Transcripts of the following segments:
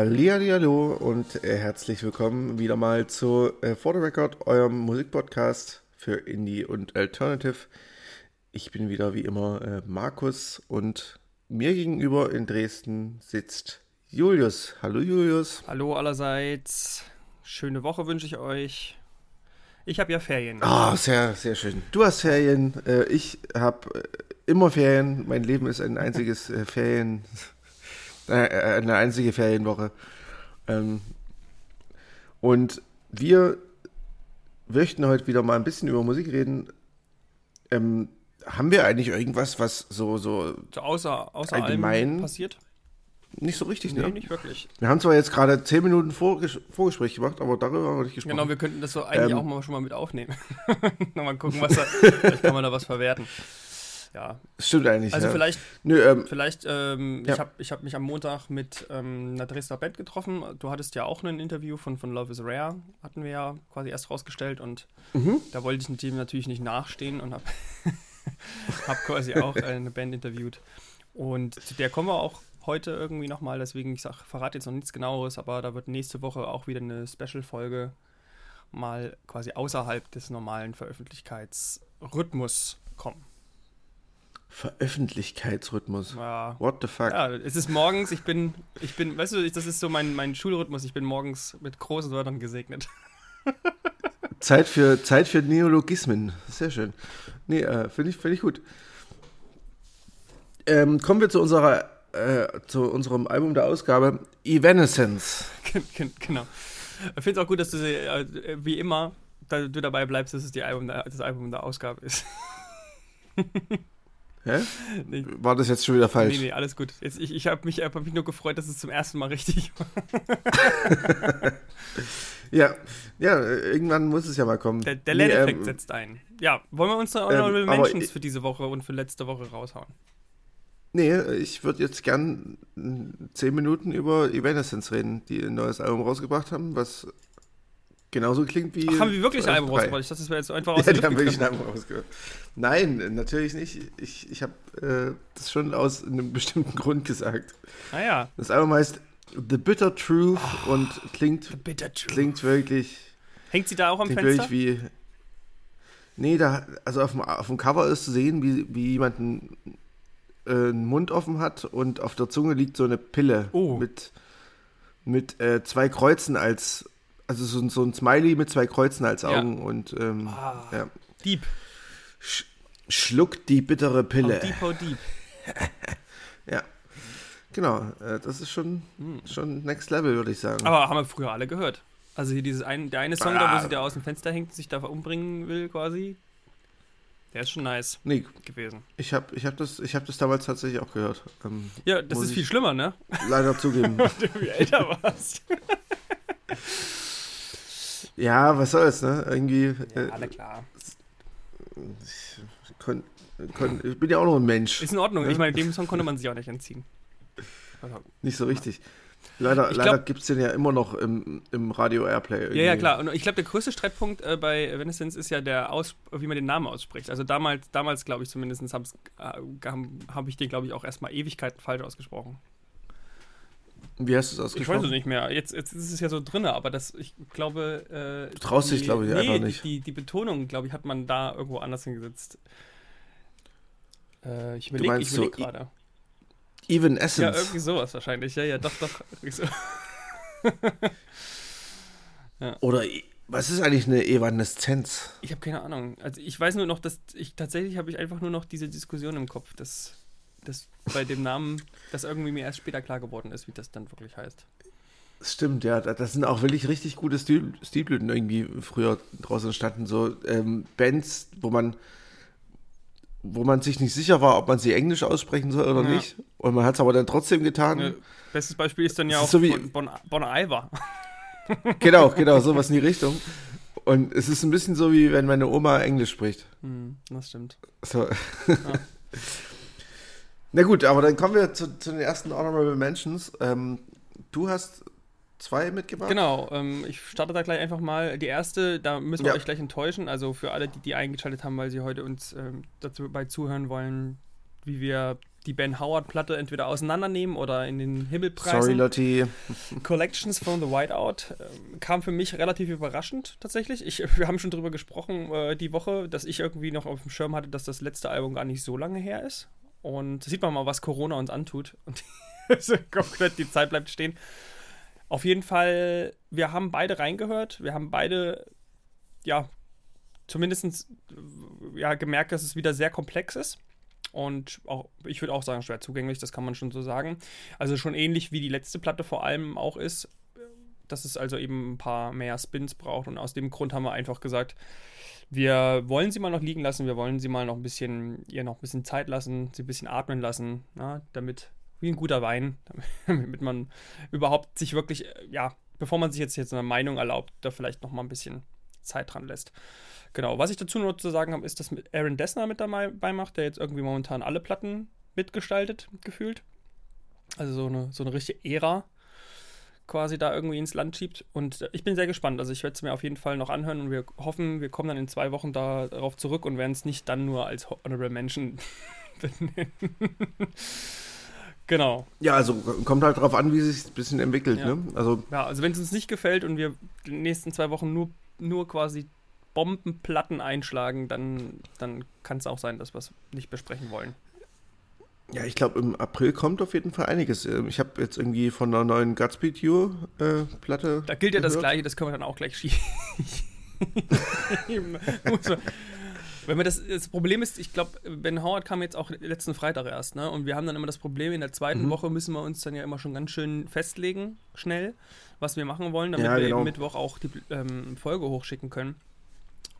Hallihallo und äh, herzlich willkommen wieder mal zu äh, For the Record, eurem Musikpodcast für Indie und Alternative. Ich bin wieder wie immer äh, Markus und mir gegenüber in Dresden sitzt Julius. Hallo Julius. Hallo allerseits. Schöne Woche wünsche ich euch. Ich habe ja Ferien. Ah, oh, sehr, sehr schön. Du hast Ferien, äh, ich habe immer Ferien. Mein Leben ist ein einziges Ferien. Äh, eine einzige Ferienwoche. Ähm, und wir möchten heute wieder mal ein bisschen über Musik reden. Ähm, haben wir eigentlich irgendwas, was so, so, so außer, außer allgemein passiert? Nicht so richtig, nee, ne? nicht wirklich. Wir haben zwar jetzt gerade zehn Minuten Vorges Vorgespräch gemacht, aber darüber haben wir nicht gesprochen. Genau, wir könnten das so eigentlich ähm, auch mal schon mal mit aufnehmen. Nochmal gucken, was da, vielleicht kann man da was verwerten ja. Stimmt eigentlich. Also ja. vielleicht, Nö, ähm, vielleicht ähm, ja. ich habe ich hab mich am Montag mit ähm, einer Dresdner Band getroffen. Du hattest ja auch ein Interview von, von Love is Rare, hatten wir ja quasi erst rausgestellt und mhm. da wollte ich dem natürlich nicht nachstehen und habe hab quasi auch eine Band interviewt. Und zu der kommen wir auch heute irgendwie nochmal, deswegen ich sag, verrate jetzt noch nichts genaueres, aber da wird nächste Woche auch wieder eine Special-Folge mal quasi außerhalb des normalen Veröffentlichkeitsrhythmus kommen. Veröffentlichkeitsrhythmus. Ja. What the fuck? Ja, es ist morgens, ich bin, ich bin, weißt du, das ist so mein, mein Schulrhythmus, ich bin morgens mit großen Wörtern gesegnet. Zeit für, Zeit für Neologismen. Sehr schön. Nee, äh, finde ich, find ich gut. Ähm, kommen wir zu unserer, äh, zu unserem Album der Ausgabe, Evanescence. genau. Ich finde es auch gut, dass du äh, wie immer da du dabei bleibst, dass es die Album der, das Album der Ausgabe ist. Hä? Nee. War das jetzt schon wieder falsch? Nee, nee, alles gut. Jetzt, ich ich habe mich, hab mich nur gefreut, dass es zum ersten Mal richtig war. ja, ja, irgendwann muss es ja mal kommen. Der, der nee, ähm, setzt ein. Ja, wollen wir uns da Honorable ähm, Mentions für diese Woche und für letzte Woche raushauen? Nee, ich würde jetzt gern zehn Minuten über Evanescence reden, die ein neues Album rausgebracht haben, was genauso klingt wie. Ach, haben wir wirklich ein Album rausgebracht? Ich dachte, das wäre jetzt einfach aus Ja, die haben wirklich ein Album rausgebracht. Nein, natürlich nicht. Ich, ich habe äh, das schon aus einem bestimmten Grund gesagt. Ah ja. Das Album heißt The Bitter Truth oh, und klingt, klingt wirklich. Hängt sie da auch am klingt Fenster? Wirklich wie. Nee, da, also auf dem, auf dem Cover ist zu sehen, wie, wie jemand einen, äh, einen Mund offen hat und auf der Zunge liegt so eine Pille oh. mit, mit äh, zwei Kreuzen als also so, so, ein Smiley mit zwei Kreuzen als Augen ja. und ähm, ah, ja. Dieb. Sch schluckt die bittere Pille. Oh, deep, oh, deep. ja. Genau, äh, das ist schon, hm. schon Next Level, würde ich sagen. Aber haben wir früher alle gehört. Also hier dieses ein, der eine Song, ah. da wo sie da aus dem Fenster hängt, sich da umbringen will quasi. Der ist schon nice nee, gewesen. Ich habe ich hab das, hab das damals tatsächlich auch gehört. Ähm, ja, das ist viel schlimmer, ne? Leider zugeben. Wie älter warst. Ja, was soll's, ne? Irgendwie. Ja, äh, alle klar. Ich, kon, kon, ich, bin ja auch noch ein Mensch. Ist in Ordnung. Ne? Ich meine, dem Song konnte man sich auch nicht entziehen. Nicht so richtig. Leider, leider gibt es den ja immer noch im, im Radio Airplay. Irgendwie. Ja, ja, klar. Und ich glaube, der größte Streitpunkt äh, bei Evanescence ist ja der Aus, wie man den Namen ausspricht. Also damals, damals glaube ich zumindest, habe äh, hab ich den, glaube ich, auch erstmal Ewigkeiten falsch ausgesprochen. Wie hast du es ausgesprochen? Ich weiß es nicht mehr. Jetzt, jetzt ist es ja so drin, aber das, ich glaube. Äh, du traust die, dich, glaube ich, nee, einfach nicht. Die, die, die Betonung, glaube ich, hat man da irgendwo anders hingesetzt. Äh, ich überlege überleg so gerade. Even Essence. Ja, irgendwie sowas wahrscheinlich. Ja, ja, doch, doch. So. ja. Oder was ist eigentlich eine Evaneszenz? Ich habe keine Ahnung. Also ich weiß nur noch, dass ich tatsächlich habe ich einfach nur noch diese Diskussion im Kopf, dass das bei dem Namen, das irgendwie mir erst später klar geworden ist, wie das dann wirklich heißt. Stimmt, ja, das sind auch wirklich richtig gute Stil Stilblüten irgendwie früher draußen entstanden. So ähm, Bands, wo man, wo man sich nicht sicher war, ob man sie Englisch aussprechen soll oder ja. nicht. Und man hat es aber dann trotzdem getan. Ja, bestes Beispiel ist dann ja auch so wie, Bon, bon Iver. genau, genau, sowas in die Richtung. Und es ist ein bisschen so, wie wenn meine Oma Englisch spricht. Hm, das stimmt. So. Ja. Na gut, aber dann kommen wir zu, zu den ersten Honorable Mentions. Ähm, du hast zwei mitgebracht. Genau, ähm, ich starte da gleich einfach mal. Die erste, da müssen wir ja. euch gleich enttäuschen. Also für alle, die, die eingeschaltet haben, weil sie heute uns ähm, dazu bei zuhören wollen, wie wir die Ben Howard-Platte entweder auseinandernehmen oder in den Himmel preisen. Sorry, Lotti. Collections from the Whiteout ähm, kam für mich relativ überraschend tatsächlich. Ich, wir haben schon drüber gesprochen äh, die Woche, dass ich irgendwie noch auf dem Schirm hatte, dass das letzte Album gar nicht so lange her ist. Und sieht man mal, was Corona uns antut. Und komplett die Zeit bleibt stehen. Auf jeden Fall, wir haben beide reingehört. Wir haben beide, ja, zumindest ja, gemerkt, dass es wieder sehr komplex ist. Und auch, ich würde auch sagen, schwer zugänglich, das kann man schon so sagen. Also schon ähnlich wie die letzte Platte vor allem auch ist, dass es also eben ein paar mehr Spins braucht. Und aus dem Grund haben wir einfach gesagt, wir wollen sie mal noch liegen lassen, wir wollen sie mal noch ein bisschen, ihr noch ein bisschen Zeit lassen, sie ein bisschen atmen lassen, na, damit, wie ein guter Wein, damit man überhaupt sich wirklich, ja, bevor man sich jetzt, jetzt eine Meinung erlaubt, da vielleicht noch mal ein bisschen Zeit dran lässt. Genau, was ich dazu noch zu sagen habe, ist, dass Aaron Dessner mit dabei macht, der jetzt irgendwie momentan alle Platten mitgestaltet, gefühlt. Also so eine, so eine richtige Ära quasi da irgendwie ins Land schiebt. Und ich bin sehr gespannt. Also ich werde es mir auf jeden Fall noch anhören und wir hoffen, wir kommen dann in zwei Wochen da, darauf zurück und werden es nicht dann nur als Honorable Mention benennen. genau. Ja, also kommt halt darauf an, wie es sich ein bisschen entwickelt. Ja, ne? also, ja, also wenn es uns nicht gefällt und wir die nächsten zwei Wochen nur, nur quasi Bombenplatten einschlagen, dann, dann kann es auch sein, dass wir es nicht besprechen wollen. Ja, ich glaube, im April kommt auf jeden Fall einiges. Ähm, ich habe jetzt irgendwie von einer neuen Godspeed You äh. Da gilt ja gehört. das Gleiche, das können wir dann auch gleich schieben. Wenn wir das, das Problem ist, ich glaube, Ben Howard kam jetzt auch letzten Freitag erst, ne? Und wir haben dann immer das Problem, in der zweiten mhm. Woche müssen wir uns dann ja immer schon ganz schön festlegen, schnell, was wir machen wollen, damit ja, wir genau. eben Mittwoch auch die ähm, Folge hochschicken können.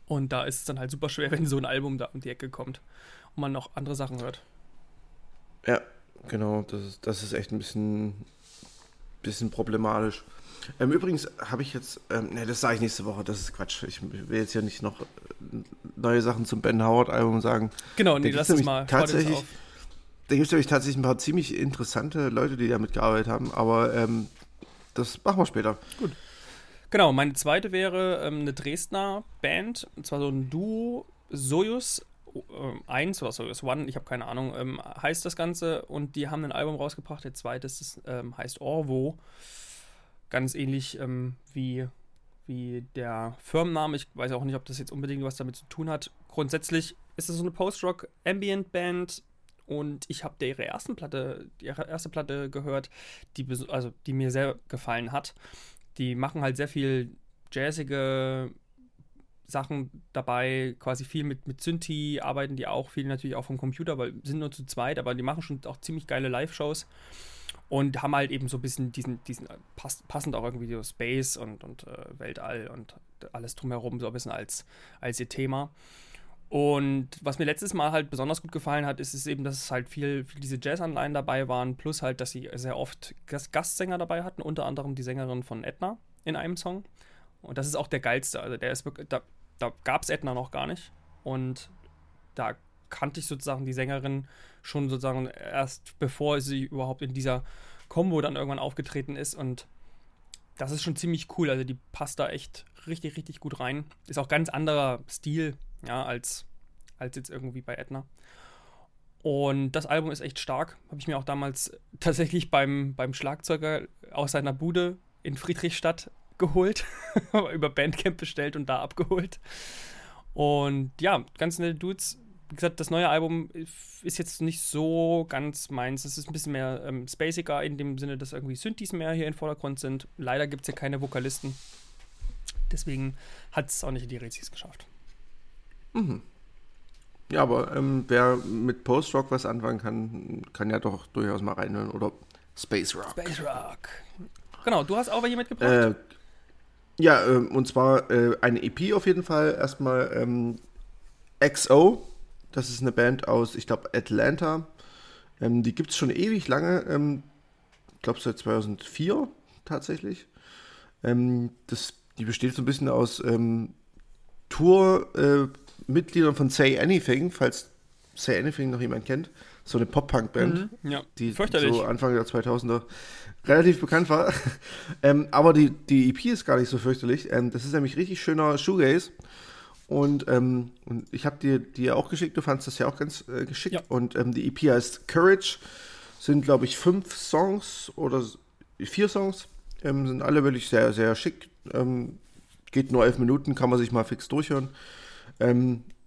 Und da ist es dann halt super schwer, wenn so ein Album da um die Ecke kommt und man noch andere Sachen hört. Ja, genau. Das ist, das ist echt ein bisschen, bisschen problematisch. Ähm, übrigens habe ich jetzt, ähm, ne, das sage ich nächste Woche, das ist Quatsch. Ich will jetzt ja nicht noch äh, neue Sachen zum Ben Howard-Album sagen. Genau, nee, lass es mal. Tatsächlich, da gibt es nämlich tatsächlich ein paar ziemlich interessante Leute, die damit gearbeitet haben, aber ähm, das machen wir später. Gut. Genau, meine zweite wäre ähm, eine Dresdner Band, und zwar so ein Duo, Sojus 1 oder Sojus One, ich habe keine Ahnung, ähm, heißt das Ganze und die haben ein Album rausgebracht, der zweite ist, ähm, heißt Orvo, ganz ähnlich ähm, wie, wie der Firmenname, ich weiß auch nicht, ob das jetzt unbedingt was damit zu tun hat. Grundsätzlich ist es so eine Post-Rock-Ambient-Band, und ich habe ihre ersten Platte, ihre erste Platte gehört, die, also, die mir sehr gefallen hat. Die machen halt sehr viel jazzige Sachen dabei, quasi viel mit, mit Synthi, arbeiten die auch viel natürlich auch vom Computer, weil sind nur zu zweit, aber die machen schon auch ziemlich geile Live-Shows und haben halt eben so ein bisschen diesen, diesen pass, passend auch irgendwie so Space und, und äh, Weltall und alles drumherum so ein bisschen als, als ihr Thema. Und was mir letztes Mal halt besonders gut gefallen hat, ist es eben, dass es halt viel, viel diese Jazz-Anleihen dabei waren, plus halt, dass sie sehr oft Gastsänger dabei hatten, unter anderem die Sängerin von Edna in einem Song. Und das ist auch der geilste. Also der ist wirklich, da, da gab es Edna noch gar nicht. Und da kannte ich sozusagen die Sängerin schon sozusagen erst bevor sie überhaupt in dieser Combo dann irgendwann aufgetreten ist. Und das ist schon ziemlich cool. Also die passt da echt richtig, richtig gut rein. Ist auch ganz anderer Stil ja, als, als jetzt irgendwie bei Edna. Und das Album ist echt stark. Habe ich mir auch damals tatsächlich beim, beim Schlagzeuger aus seiner Bude in Friedrichstadt geholt, über Bandcamp bestellt und da abgeholt. Und ja, ganz nette Dudes. Wie gesagt, das neue Album ist jetzt nicht so ganz meins. Es ist ein bisschen mehr ähm, spaciger in dem Sinne, dass irgendwie Synthes mehr hier im Vordergrund sind. Leider gibt es hier keine Vokalisten. Deswegen hat es auch nicht in die Rezis geschafft. Mhm. Ja, aber ähm, wer mit Post-Rock was anfangen kann, kann ja doch durchaus mal reinhören. Oder Space Rock. Space Rock. Genau, du hast auch welche mitgebracht? Äh, ja, äh, und zwar äh, eine EP auf jeden Fall. Erstmal ähm, XO. Das ist eine Band aus, ich glaube, Atlanta. Ähm, die gibt es schon ewig lange. Ähm, ich glaube, seit 2004 tatsächlich. Ähm, das, die besteht so ein bisschen aus ähm, Tour- äh, von Say Anything, falls Say Anything noch jemand kennt. So eine Pop-Punk-Band, mhm, ja. die so Anfang der 2000er relativ bekannt war. ähm, aber die, die EP ist gar nicht so fürchterlich. Ähm, das ist nämlich richtig schöner Shoegaze. Und, ähm, und ich habe dir die auch geschickt, du fandest das ja auch ganz äh, geschickt. Ja. Und ähm, die EP heißt Courage. Sind, glaube ich, fünf Songs oder vier Songs. Ähm, sind alle wirklich sehr, sehr schick. Ähm, geht nur elf Minuten, kann man sich mal fix durchhören.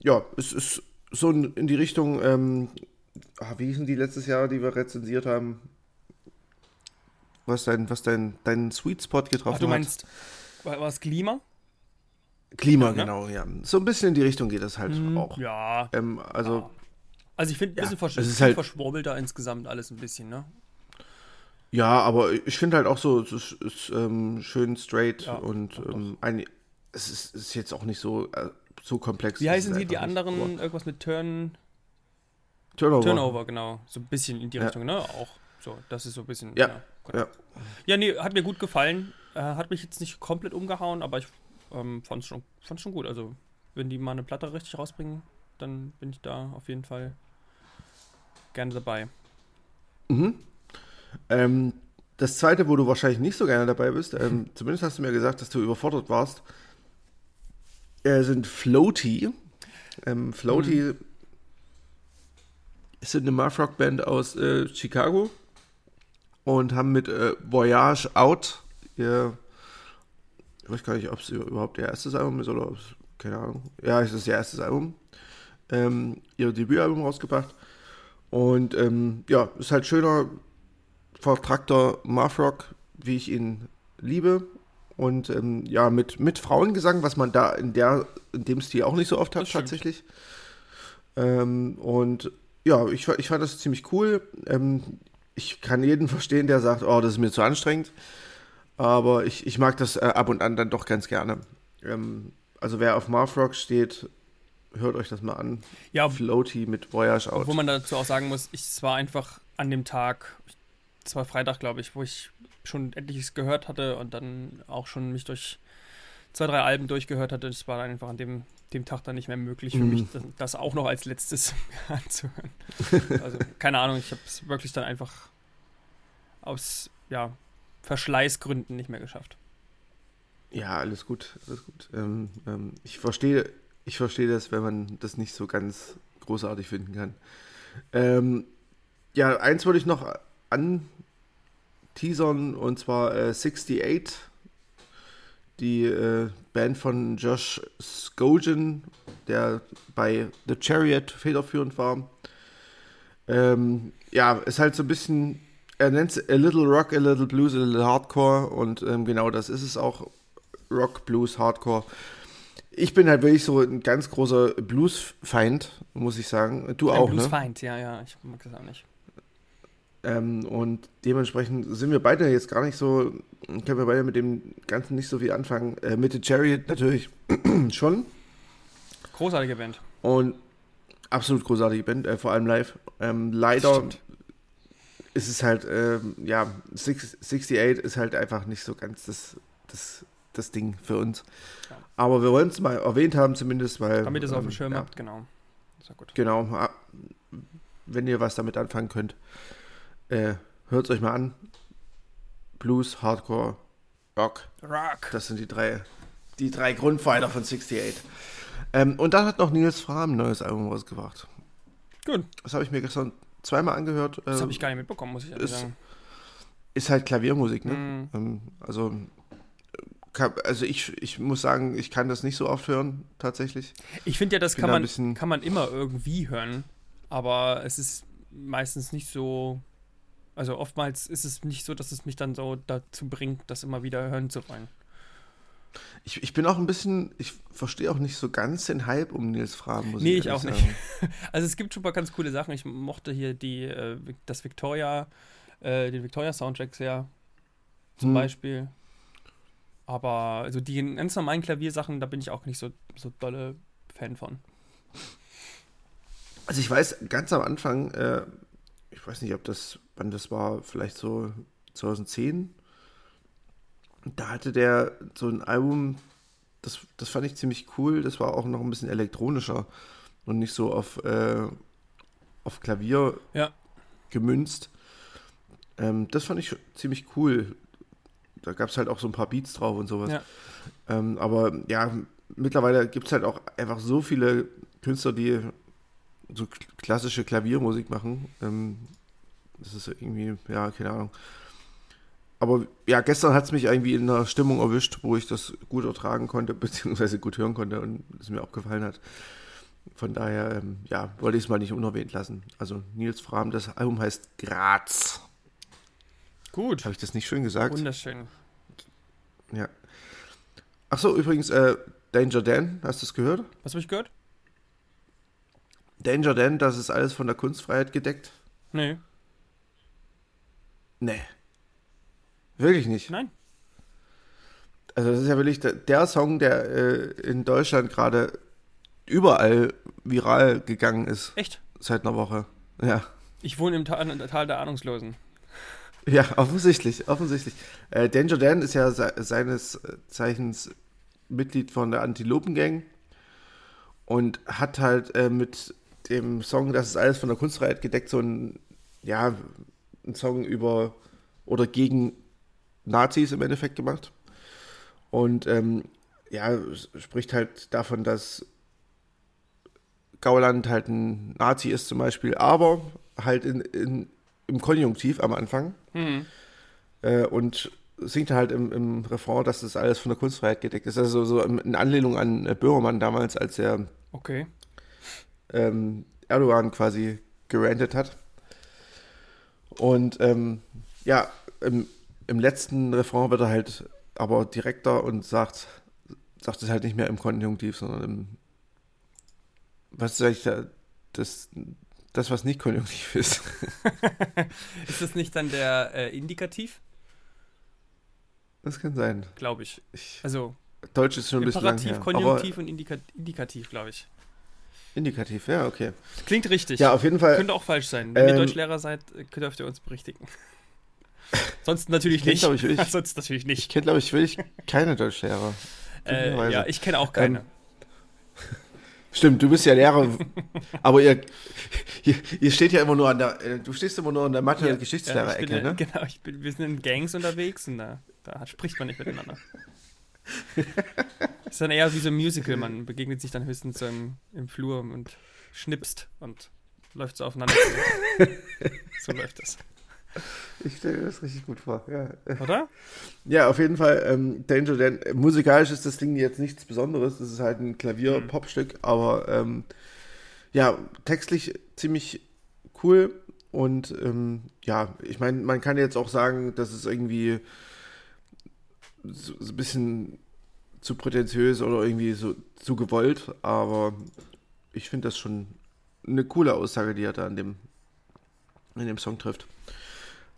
Ja, es ist so in, die Richtung, ah, wie hießen die letztes Jahr, die wir rezensiert haben? Was dein, was dein, dein Sweet Spot getroffen Ach, du hat. meinst, war war es Klima? Klima, Ja, ne? genau, ja. So ein bisschen in die Richtung geht das halt auch. Hm, Ja. Ähm, also, Ja. Also ich finde ein Ja, bisschen versch es halt- verschwurbelter insgesamt alles ein bisschen, ne? ja, aber ich finde halt auch so, es ist, ist ähm, schön straight Ja, und ähm, ein, es ist, ist jetzt auch nicht so, äh, so komplex. Wie heißen es die, anderen? Irgendwas mit Turn, Turnover. Turnover, genau. So ein bisschen in die Ja. Richtung, ne? Auch so, das ist so ein bisschen. Ja, genau. Ja. Ja, nee, hat mir gut gefallen. Äh, hat mich jetzt nicht komplett umgehauen, aber ich ähm, fand es schon, fand's schon gut. Also, wenn die mal eine Platte richtig rausbringen, dann bin ich da auf jeden Fall gerne dabei. Mhm. Ähm, das zweite, wo du wahrscheinlich nicht so gerne dabei bist, ähm, zumindest hast du mir gesagt, dass du überfordert warst, äh, sind Floaty. Ähm, Floaty Mhm. Ist eine Math-Rock-Band aus äh, Chicago und haben mit äh, Voyage Out ihr, ich weiß gar nicht, ob es überhaupt ihr erstes Album ist oder ob es, keine Ahnung, ja, es ist ihr erstes Album, ähm, ihr Debütalbum rausgebracht. Und ähm, ja, ist halt schöner, vertrackter Math-Rock, wie ich ihn liebe. Und ähm, ja, mit, mit Frauengesang, was man da in, der, in dem Stil auch nicht so oft hat, tatsächlich. Ähm, und ja, ich, ich fand das ziemlich cool. Ähm, ich kann jeden verstehen, der sagt, oh, das ist mir zu anstrengend. Aber ich, ich mag das äh, ab und an dann doch ganz gerne. Ähm, also wer auf Math Rock steht, hört euch das mal an. Ja, Floaty mit Voyage Out. Wo man dazu auch sagen muss, ich, es war einfach an dem Tag, es war Freitag, glaube ich, wo ich schon etliches gehört hatte und dann auch schon mich durch zwei, drei Alben durchgehört hatte. Es war dann einfach an dem, dem Tag dann nicht mehr möglich für Mhm. mich, das, das auch noch als letztes anzuhören. Also, keine Ahnung, ich habe es wirklich dann einfach aus ja, Verschleißgründen nicht mehr geschafft. Ja, alles gut, alles gut. Ähm, ähm, ich verstehe, ich verstehe das, wenn man das nicht so ganz großartig finden kann. Ähm, ja, eins wollte ich noch anteasern und zwar äh, 68, die äh, Band von Josh Skogen, der bei The Chariot federführend war. Ähm, ja, ist halt so ein bisschen, er nennt es A Little Rock, A Little Blues, A Little Hardcore und ähm, genau das ist es auch. Rock, Blues, Hardcore. Ich bin halt wirklich so ein ganz großer Blues-Feind, muss ich sagen. Du auch, ne? Bluesfeind, ja, ja, ich mag das auch nicht. Ähm, und dementsprechend sind wir beide jetzt gar nicht so, können wir beide mit dem Ganzen nicht so viel anfangen. Äh, mit The Chariot natürlich schon. Großartige Band. Und absolut großartige Band, äh, vor allem live. Ähm, leider ist es halt, ähm, ja, Six, 68 ist halt einfach nicht so ganz das, das, das Ding für uns. Ja. Aber wir wollen es mal erwähnt haben, zumindest, weil. Damit ihr es auf ähm, dem Schirm ja, habt, genau. Ist ja gut. Genau. Wenn ihr was damit anfangen könnt, äh, hört es euch mal an. Blues, Hardcore, Rock. Rock. Das sind die drei, die drei Grundpfeiler von 68. Ähm, und dann hat noch Nils Fram ein neues Album rausgebracht. Gut. Das habe ich mir gestern zweimal angehört. Das Ähm, habe ich gar nicht mitbekommen, muss ich ehrlich ist- sagen. ist halt Klaviermusik, ne? Ähm, also, also ich, ich muss sagen, ich kann das nicht so oft hören, tatsächlich. Ich finde ja, das kann man, kann man immer irgendwie hören, aber es ist meistens nicht so. Also oftmals ist es nicht so, dass es mich dann so dazu bringt, das immer wieder hören zu wollen. Ich, ich bin auch ein bisschen, ich verstehe auch nicht so ganz den Hype um Nils Fram, muss Nee, ich auch ehrlich nicht. sagen. Also es gibt schon mal ganz coole Sachen. Ich mochte hier die, äh, das Victoria, äh, den Victoria-Soundtrack sehr, zum Hm. Beispiel. Aber also die ganz normalen Klaviersachen, da bin ich auch nicht so, so dolle Fan von. Also ich weiß, ganz am Anfang, äh, ich weiß nicht, ob das, wann das war, vielleicht so 2010, da hatte der so ein Album, das, das fand ich ziemlich cool, das war auch noch ein bisschen elektronischer und nicht so auf, äh, auf Klavier Ja. gemünzt. Ähm, das fand ich ziemlich cool. Da gab es halt auch so ein paar Beats drauf und sowas. Ja. Ähm, aber ja, mittlerweile gibt es halt auch einfach so viele Künstler, die so klassische Klaviermusik machen. Ähm, das ist irgendwie, ja, keine Ahnung. Aber ja, gestern hat es mich irgendwie in einer Stimmung erwischt, wo ich das gut ertragen konnte, beziehungsweise gut hören konnte und es mir auch gefallen hat. Von daher, ähm, ja, wollte ich es mal nicht unerwähnt lassen. Also Nils Fram, das Album heißt Graz. Gut. Habe ich das nicht schön gesagt? Wunderschön. Ja. Ach so, übrigens, äh, Danger Dan, hast du es gehört? Was habe ich gehört? Danger Dan, das ist alles von der Kunstfreiheit gedeckt? Nee. Nee. Wirklich nicht? Nein. Also das ist ja wirklich der, der Song, der äh, in Deutschland gerade überall viral gegangen ist. Echt? Seit einer Woche. Ja. Ich wohne im Tal, Tal der Ahnungslosen. Ja, offensichtlich, offensichtlich. Äh, Danger Dan ist ja se seines Zeichens Mitglied von der Antilopen Gang und hat halt äh, mit dem Song, das ist alles von der Kunstfreiheit gedeckt, so ein, ja, ein Song über oder gegen Nazis im Endeffekt gemacht. Und ähm, ja, spricht halt davon, dass Gauland halt ein Nazi ist zum Beispiel, aber halt in, in, im Konjunktiv am Anfang. Mhm. Äh, und singt halt im, im Refrain, dass das alles von der Kunstfreiheit gedeckt ist. Also so in Anlehnung an äh, Böhmermann damals, als er okay. Ähm, Erdogan quasi gerantet hat. Und ähm, ja, im, im letzten Refrain wird er halt aber direkter und sagt, sagt es halt nicht mehr im Konjunktiv, sondern im was sage ich da, das, das, was nicht konjunktiv ist. ist das nicht dann der äh, Indikativ? Das kann sein. Glaube ich. ich. Also Deutsch ist schon ein bisschen Imperativ. Konjunktiv und Indika Indikativ, glaube ich. Indikativ, ja, okay. Klingt richtig. Ja, auf jeden Fall. Könnte auch falsch sein. Wenn ihr ähm, Deutschlehrer seid, dürft ihr uns berichtigen. Sonst natürlich Ich kenn, nicht. glaub ich, wirklich- Sonst natürlich Ich nicht. kenne, glaube ich, wirklich keine Deutschlehrer. Äh, ja, ich kenne auch keine. Ähm, Stimmt, du bist ja Lehrer, aber ihr, ihr, ihr steht ja immer nur an der, äh, du stehst immer nur an der Ja, ja, ich bin, Mathe-Geschichtslehrer-Ecke, äh, ne? Genau, ich bin, wir sind in Gangs unterwegs und da, da spricht man nicht miteinander. ist dann eher wie so ein Musical, man begegnet sich dann höchstens so im, im Flur und schnipst und läuft so aufeinander so läuft das. Ich stelle mir das richtig gut vor, ja. Oder? Ja, auf jeden Fall, ähm, Danger Dan, musikalisch ist das Ding jetzt nichts Besonderes, das ist halt ein Mhm. Klavier-Popstück, aber ähm, ja, textlich ziemlich cool und ähm, ja, ich meine, man kann jetzt auch sagen, dass es irgendwie so, so ein bisschen zu prätentiös oder irgendwie so zu gewollt, aber ich finde das schon eine coole Aussage, die er da in dem, in dem Song trifft.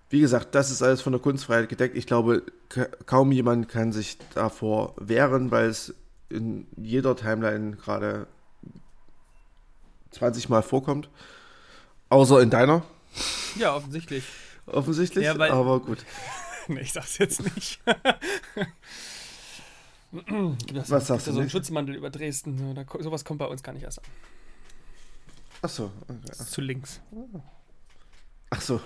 Wie gesagt, das ist alles von der Kunstfreiheit gedeckt. Ich glaube, ka kaum jemand kann sich davor wehren, weil es in jeder Timeline gerade 20 Mal vorkommt. Außer in deiner, Ja, offensichtlich. offensichtlich. Ja, aber gut. nee, ich sag's jetzt nicht. das Was sagst du so einen nicht? Schutzmantel über Dresden. So, da, sowas kommt bei uns gar nicht erst an. Achso. Das ist zu links. Achso.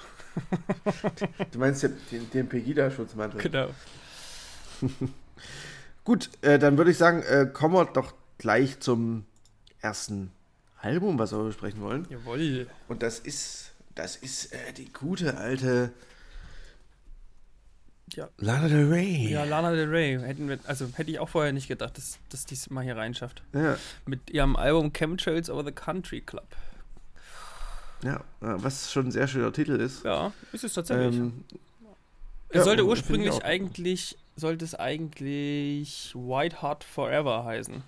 Du meinst den, den, den Pegida-Schutzmantel. Genau. Gut, äh, dann würde ich sagen, äh, kommen wir doch gleich zum ersten Album, was wir besprechen wollen. Jawohl. Und das ist, das ist äh, die gute alte Ja. Lana Del Rey. Ja, Lana Del Rey. Hätten wir, also hätte ich auch vorher nicht gedacht, dass, dass die es mal hier reinschafft. Ja, Mit ihrem Album Chemtrails Over the Country Club. ja, äh, was schon ein sehr schöner Titel ist. Ja, ist es tatsächlich. Ähm, es ja, sollte ich ursprünglich eigentlich, sollte es eigentlich White Heart Forever heißen.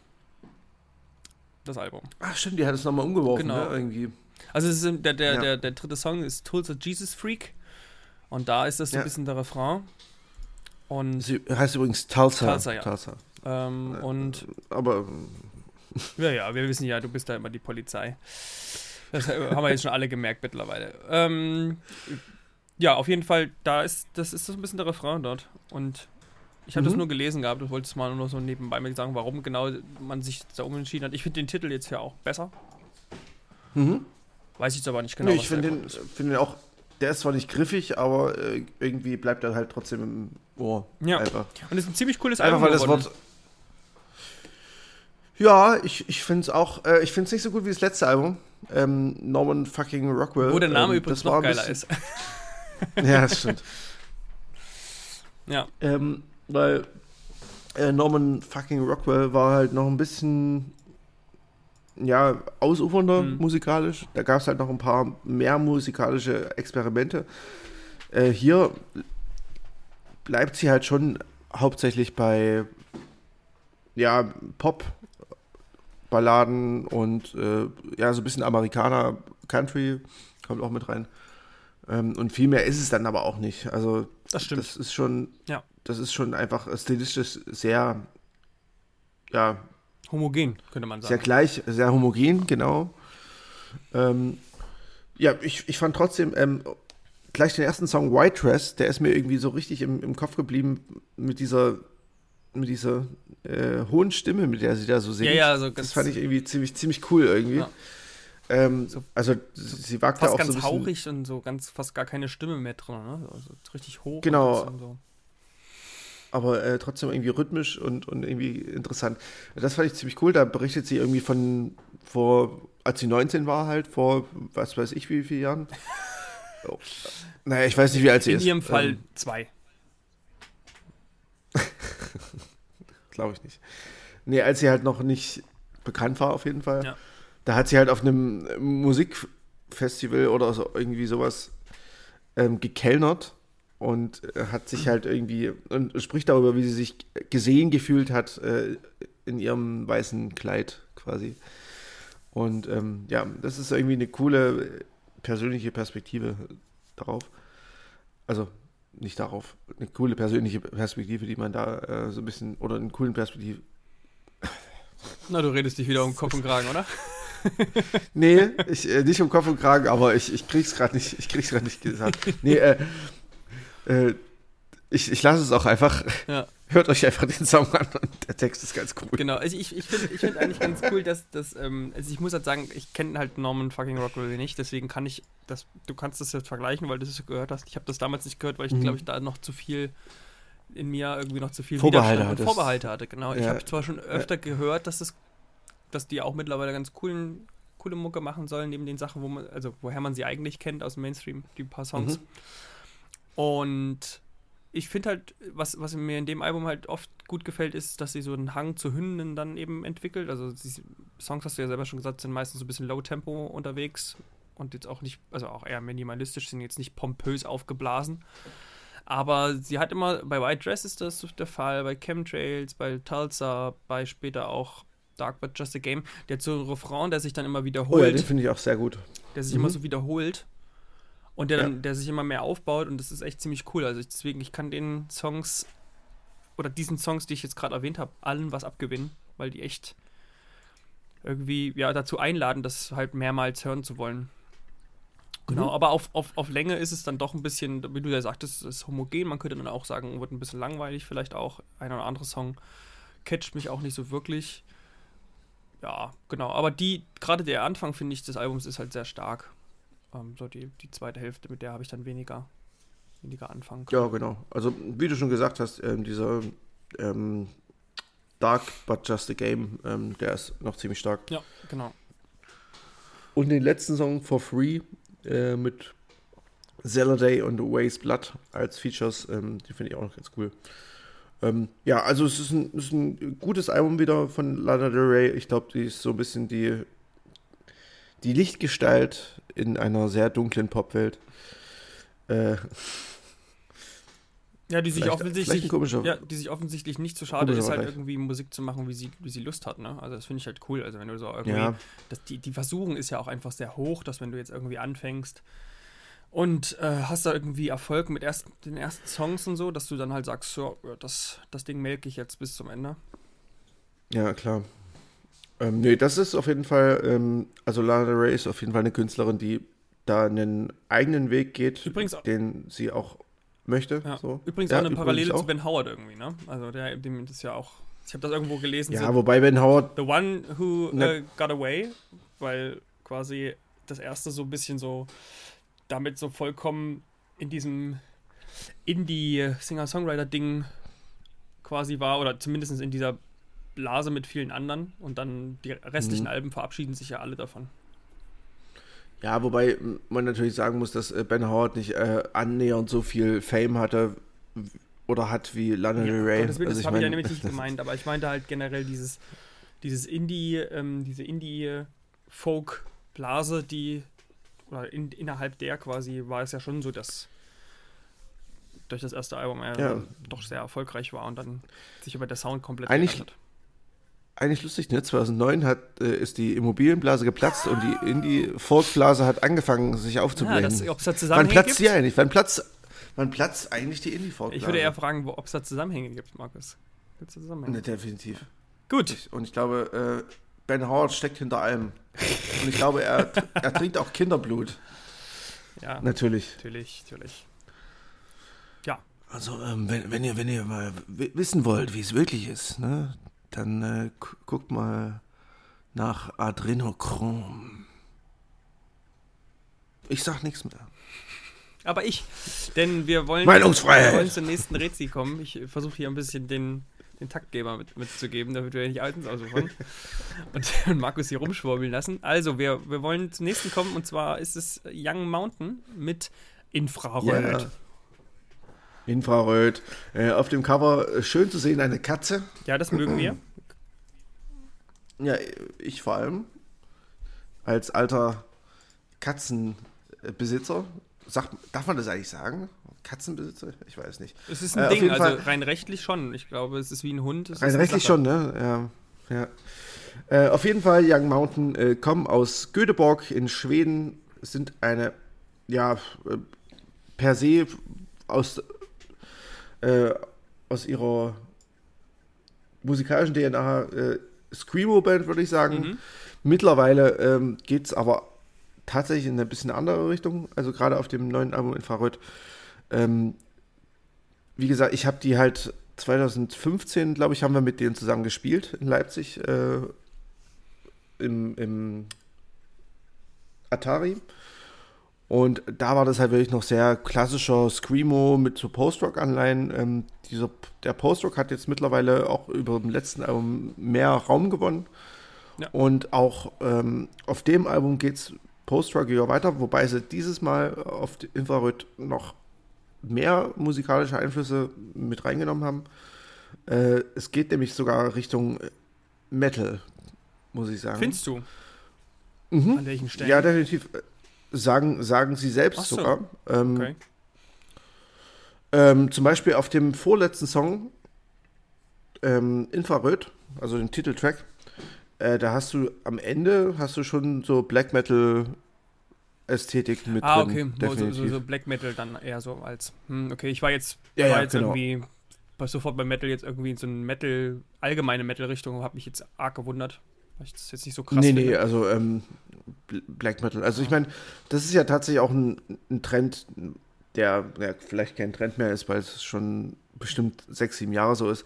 Das Album. ach stimmt, die hat es nochmal umgeworfen, Genau. ne, irgendwie. Also ist, der, der, Ja. der, der dritte Song ist Tulsa Jesus Freak. Und da ist das so Ja. ein bisschen der Refrain. Und, Sie heißt übrigens Tulsa. Tulsa, ja. Tulsa. ähm, und Aber Ja, ja, wir wissen ja, du bist da immer die Polizei. Das haben wir jetzt schon alle gemerkt mittlerweile. Ähm, ja, auf jeden Fall, da ist, das ist so ein bisschen der Refrain dort. Und ich habe das Mhm. nur gelesen gehabt und wollte es mal nur so nebenbei mir sagen, warum genau man sich da umentschieden hat. Ich finde den Titel jetzt ja auch besser. mhm. Weiß ich jetzt aber nicht genau. nee, ich finde den, find den auch, der ist zwar nicht griffig, aber äh, irgendwie bleibt er halt trotzdem im Ohr. Ja. Einfach, Und es ist ein ziemlich cooles einfach Album weil das. Wort. Ja, ich, ich finde es auch, äh, ich finde es nicht so gut wie das letzte Album. Ähm, Norman fucking Rockwell. Wo der Name ähm, übrigens noch geiler ist. ja, das stimmt. ja. Ähm, weil äh, Norman fucking Rockwell war halt noch ein bisschen ja, ausufernder mhm. musikalisch. Da gab es halt noch ein paar mehr musikalische Experimente. Äh, hier bleibt sie halt schon hauptsächlich bei ja, Pop, Balladen und äh, ja, so ein bisschen Amerikaner, Country kommt auch mit rein. Ähm, und viel mehr ist es dann aber auch nicht. Also das stimmt. Das ist schon, ja. das ist schon einfach stilistisch sehr, ja, homogen, könnte man sagen. Sehr gleich, sehr homogen, genau. Ähm, ja, ich, ich fand trotzdem ähm, gleich den ersten Song White Dress, der ist mir irgendwie so richtig im, im Kopf geblieben mit dieser mit dieser äh, hohen Stimme, mit der sie da so singt. Ja, ja, also das fand ich irgendwie ziemlich, ziemlich cool irgendwie. Ja. Ähm, so also sie wagt da auch ganz so hauchig und so ganz fast gar keine Stimme mehr drin, ne? Also richtig hoch. Genau. So. Aber äh, trotzdem irgendwie rhythmisch und, und irgendwie interessant. Das fand ich ziemlich cool. Da berichtet sie irgendwie von vor, als sie 19 war halt, vor was weiß ich wie vielen Jahren. oh. Naja, ich weiß nicht, wie alt sie In ist. In ihrem Fall ähm, zwei. Glaube ich nicht. Nee, als sie halt noch nicht bekannt war, auf jeden Fall. Ja. Da hat sie halt auf einem Musikfestival oder so, irgendwie sowas ähm, gekellnert und hat sich halt irgendwie und spricht darüber, wie sie sich gesehen gefühlt hat äh, in ihrem weißen Kleid quasi. Und ähm, ja, das ist irgendwie eine coole persönliche Perspektive darauf. Also nicht darauf, eine coole persönliche Perspektive, die man da äh, so ein bisschen, oder einen coolen Perspektive. Na, du redest dich wieder um Kopf und Kragen, oder? nee, ich, äh, nicht um Kopf und Kragen, aber ich, ich krieg's gerade nicht, ich krieg's gerade nicht gesagt. Nee, äh, äh, ich, ich lasse es auch einfach. Ja. Hört euch einfach den Song an und der Text ist ganz cool. Genau, also ich, ich finde ich find eigentlich ganz cool, dass, dass ähm, also ich muss halt sagen, ich kenne halt Norman fucking Rockwell nicht, deswegen kann ich das, du kannst das jetzt vergleichen, weil du das gehört hast. Ich habe das damals nicht gehört, weil ich, mhm. glaube ich, da noch zu viel in mir irgendwie noch zu viel Vorbehalte hatte. Vorbehalte hatte, genau. Ja. Ich habe zwar schon öfter ja. gehört, dass das, dass die auch mittlerweile ganz coolen, coole Mucke machen sollen, neben den Sachen, wo man, also woher man sie eigentlich kennt aus dem Mainstream, die paar Songs. Mhm. Und ich finde halt, was, was mir in dem Album halt oft gut gefällt, ist, dass sie so einen Hang zu Hymnen dann eben entwickelt. Also die Songs, hast du ja selber schon gesagt, sind meistens so ein bisschen Low-Tempo unterwegs und jetzt auch nicht, also auch eher minimalistisch, sind jetzt nicht pompös aufgeblasen. Aber sie hat immer, bei White Dress ist das der Fall, bei Chemtrails, bei Tulsa, bei später auch Dark But Just a Game, der hat so einen Refrain, der sich dann immer wiederholt. Oh ja, den finde ich auch sehr gut. Der sich mhm. immer so wiederholt und der, ja. dann, der sich immer mehr aufbaut und das ist echt ziemlich cool. Also ich, deswegen, ich kann den Songs oder diesen Songs, die ich jetzt gerade erwähnt habe, allen was abgewinnen, weil die echt irgendwie ja dazu einladen, das halt mehrmals hören zu wollen. Genau, mhm. aber auf, auf, auf Länge ist es dann doch ein bisschen, wie du ja sagtest, es ist homogen. Man könnte dann auch sagen, wird ein bisschen langweilig, vielleicht auch. Ein oder andere Song catcht mich auch nicht so wirklich. Ja, genau. Aber die, gerade der Anfang, finde ich, des Albums ist halt sehr stark. Ähm, so die, die zweite Hälfte, mit der habe ich dann weniger, weniger anfangen können. Ja, genau. Also, wie du schon gesagt hast, ähm, dieser ähm, Dark But Just a Game, ähm, der ist noch ziemlich stark. Ja, genau. Und den letzten Song For Free äh, mit Day und Waste Blood als Features, ähm, die finde ich auch noch ganz cool. Ähm, ja, also es ist, ein, es ist ein gutes Album wieder von Lana Del Rey. Ich glaube, die ist so ein bisschen die die Lichtgestalt in einer sehr dunklen Popwelt. Äh, ja, die sich offensichtlich, ja, die sich offensichtlich nicht so schade ist, halt irgendwie Musik zu machen, wie sie, wie sie Lust hat. Ne? Also das finde ich halt cool. Also wenn du so irgendwie, ja. das, die, die Versuchung ist ja auch einfach sehr hoch, dass wenn du jetzt irgendwie anfängst und äh, hast da irgendwie Erfolg mit erst, den ersten Songs und so, dass du dann halt sagst, so, das, das Ding melke ich jetzt bis zum Ende. Ja, klar. Ähm, nee, das ist auf jeden Fall, ähm, also Lana Rey ist auf jeden Fall eine Künstlerin, die da einen eigenen Weg geht, übrigens, den sie auch möchte. Ja. So. Übrigens ja, auch eine Parallele zu Ben Howard irgendwie, ne? Also der, dem ist ja auch, ich habe das irgendwo gelesen. Ja, so, wobei Ben Howard. The One Who ne. uh, Got Away, weil quasi das erste so ein bisschen so damit so vollkommen in diesem Indie-Singer-Songwriter-Ding quasi war, oder zumindest in dieser Blase mit vielen anderen und dann die restlichen mhm. Alben verabschieden sich ja alle davon. Ja, wobei man natürlich sagen muss, dass äh, Ben Howard nicht äh, annähernd so viel Fame hatte oder hat wie Lana Del Rey. Das, also das habe ich ja nämlich nicht gemeint, aber ich meinte halt generell dieses, dieses Indie, ähm, diese Indie-Folk-Blase, die, oder in, innerhalb der quasi war es ja schon so, dass durch das erste Album er ja. doch sehr erfolgreich war und dann sich über der Sound komplett eigentlich, hat. Eigentlich lustig, ne? 2009 hat, äh, ist die Immobilienblase geplatzt und die Indie-Folk-Blase hat angefangen, sich aufzublähen. Ja, das, ob es da Zusammenhänge Wann platzt die eigentlich? Wann platzt, wann platzt eigentlich die Indie-Folk-Blase? Ich würde eher fragen, ob es da Zusammenhänge gibt, Markus. Gibt es Zusammenhänge? Ne, definitiv. Gut. Und ich glaube, äh, Ben Howard steckt hinter allem. Und ich glaube, er, er trinkt auch Kinderblut. Ja. Natürlich. Natürlich, natürlich. Also, ähm, wenn, wenn, ihr, wenn ihr mal wissen wollt, wie es wirklich ist, ne, dann äh, guckt mal nach Adrenochrom. Ich sag nichts mehr. Aber ich, denn wir wollen, Meinungsfreiheit. wir wollen zum nächsten Rätsel kommen. Ich versuche hier ein bisschen den, den Taktgeber mit, mitzugeben, damit wir nicht Altens ausufern und, und Markus hier rumschwurbeln lassen. Also, wir, wir wollen zum nächsten kommen und zwar ist es Young Mountain mit Infrarot. Ja. Infrarot. Äh, auf dem Cover äh, schön zu sehen eine Katze. Ja, das mögen wir. Ja, ich vor allem. Als alter Katzenbesitzer. Sag, darf man das eigentlich sagen? Katzenbesitzer? Ich weiß nicht. Es ist ein äh, Ding, also Fall, rein rechtlich schon. Ich glaube, es ist wie ein Hund. Rein rechtlich schon, ne? Ja. ja. Äh, auf jeden Fall, Young Mountain äh, kommen aus Göteborg in Schweden, sind eine, ja, äh, per se aus äh, aus ihrer musikalischen DNA äh, Screamo-Band, würde ich sagen. Mhm. Mittlerweile ähm, geht es aber tatsächlich in eine bisschen andere Richtung, also gerade auf dem neuen Album Infrarot. Ähm, wie gesagt, ich habe die halt 2015, glaube ich, haben wir mit denen zusammen gespielt in Leipzig äh, im, im Atari. Und da war das halt wirklich noch sehr klassischer Screamo mit so Post-Rock-Anleihen. Ähm, dieser, der Post-Rock hat jetzt mittlerweile auch über dem letzten Album mehr Raum gewonnen. Ja. Und auch ähm, auf dem Album geht es Post-Rockiger weiter, wobei sie dieses Mal auf Infrarot noch mehr musikalische Einflüsse mit reingenommen haben. Äh, es geht nämlich sogar Richtung Metal, muss ich sagen. Findest du? Mhm. An welchen Stellen? Ja, definitiv. Sagen, sagen sie selbst so. sogar. Ähm, okay. ähm, zum Beispiel auf dem vorletzten Song, ähm, Infrarot, also den Titeltrack, äh, da hast du am Ende hast du schon so Black Metal Ästhetik mit ah, drin. Ah, okay, so, so, so, Black Metal dann eher so als, hm, okay, ich war jetzt, ja, war ja, jetzt genau. irgendwie sofort bei Metal jetzt irgendwie in so eine Metal, allgemeine Metal-Richtung, habe mich jetzt arg gewundert. Weil ich das jetzt nicht so krass Nee, finde. nee, also ähm, Black Metal. Also ich meine, das ist ja tatsächlich auch ein, ein Trend, der ja, vielleicht kein Trend mehr ist, weil es schon bestimmt sechs, sieben Jahre so ist,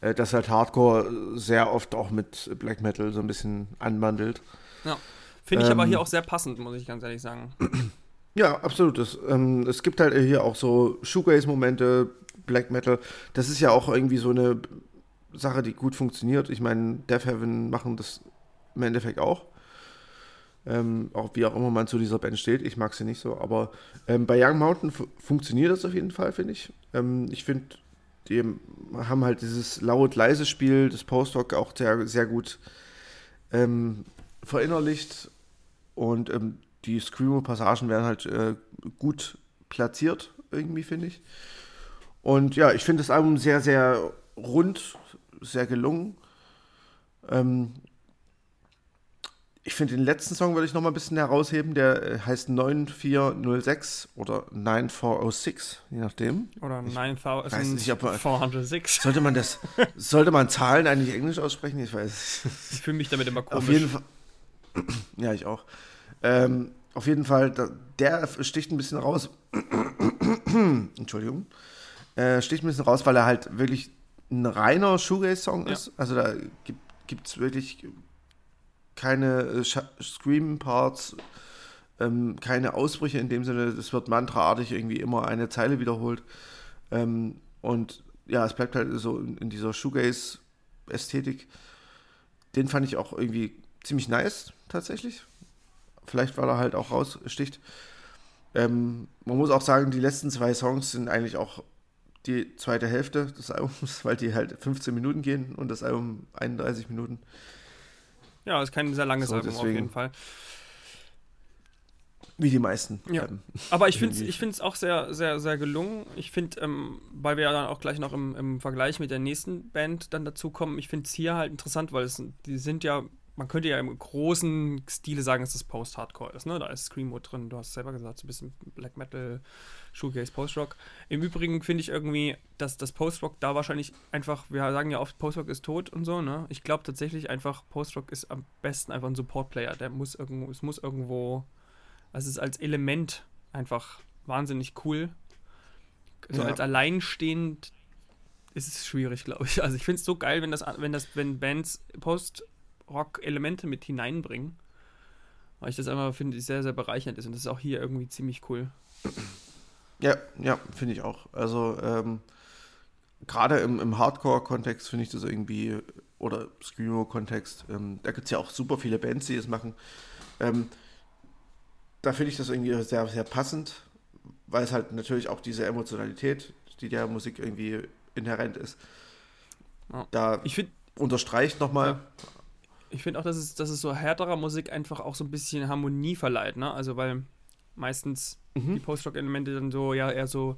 äh, dass halt Hardcore sehr oft auch mit Black Metal so ein bisschen anwandelt. Ja. Finde ich ähm, aber hier auch sehr passend, muss ich ganz ehrlich sagen. Ja, absolut. Es, ähm, es gibt halt hier auch so Shoegaze-Momente, Black Metal. Das ist ja auch irgendwie so eine Sache, die gut funktioniert. Ich meine, Death Heaven machen das im Endeffekt auch. Ähm, auch wie auch immer man zu dieser Band steht. Ich mag sie nicht so, aber ähm, bei Young Mountain funktioniert das auf jeden Fall, finde ich. Ähm, ich finde, die haben halt dieses laut-leise Spiel des Post-Rock auch sehr, sehr gut ähm, verinnerlicht und ähm, die Screamo-Passagen werden halt äh, gut platziert, irgendwie, finde ich. Und ja, ich finde das Album sehr, sehr rund, sehr gelungen. Ähm, ich finde den letzten Song würde ich noch mal ein bisschen herausheben. Der äh, heißt 9406 oder 9406, je nachdem. Oder 9406. Sollte man das, sollte man Zahlen eigentlich Englisch aussprechen? Ich weiß. Ich fühle mich damit immer komisch. Auf jeden Fall. Ja, ich auch. Ähm, auf jeden Fall, der sticht ein bisschen raus. Entschuldigung. Äh, sticht ein bisschen raus, weil er halt wirklich ein reiner Shoegaze-Song ja. ist. Also da gibt es wirklich keine äh, Scream-Parts, ähm, keine Ausbrüche in dem Sinne. Es wird mantraartig irgendwie immer eine Zeile wiederholt. Ähm, und ja, es bleibt halt so in, in dieser Shoegaze- Ästhetik. Den fand ich auch irgendwie ziemlich nice, tatsächlich. Vielleicht, weil er halt auch raussticht. Ähm, man muss auch sagen, die letzten zwei Songs sind eigentlich auch die zweite Hälfte des Albums, weil die halt 15 Minuten gehen und das Album 31 Minuten. Ja, ist kein sehr langes so, Album deswegen. auf jeden Fall. Wie die meisten. Ja. Alben. Aber ich finde es ich auch sehr, sehr, sehr gelungen. Ich finde, ähm, weil wir ja dann auch gleich noch im, im Vergleich mit der nächsten Band dann dazu kommen, ich finde es hier halt interessant, weil es, die sind ja man könnte ja im großen Stile sagen, dass das Post-Hardcore ist. Ne? Da ist Screamwood drin, du hast es selber gesagt, so ein bisschen Black Metal, Shoegaze, Post-Rock. Im Übrigen finde ich irgendwie, dass das Post-Rock da wahrscheinlich einfach, wir sagen ja oft, Post-Rock ist tot und so, ne? Ich glaube tatsächlich einfach, Post-Rock ist am besten einfach ein Support-Player. Der muss irgendwo, es muss irgendwo, also es ist als Element einfach wahnsinnig cool. So ja. als alleinstehend ist es schwierig, glaube ich. Also ich finde es so geil, wenn das, wenn das, wenn Bands Post Rock-Elemente mit hineinbringen. Weil ich das einfach finde, sehr, sehr bereichernd ist. Und das ist auch hier irgendwie ziemlich cool. Ja, ja, finde ich auch. Also, ähm, gerade im, im Hardcore-Kontext finde ich das irgendwie, oder Screamo-Kontext, ähm, da gibt es ja auch super viele Bands, die das machen. Ähm, da finde ich das irgendwie sehr, sehr passend, weil es halt natürlich auch diese Emotionalität, die der Musik irgendwie inhärent ist, ja. da ich find, unterstreicht nochmal. Ja ich finde auch, dass es, dass es so härterer Musik einfach auch so ein bisschen Harmonie verleiht, ne? Also weil meistens mhm. die Post-Rock-Elemente dann so, ja, eher so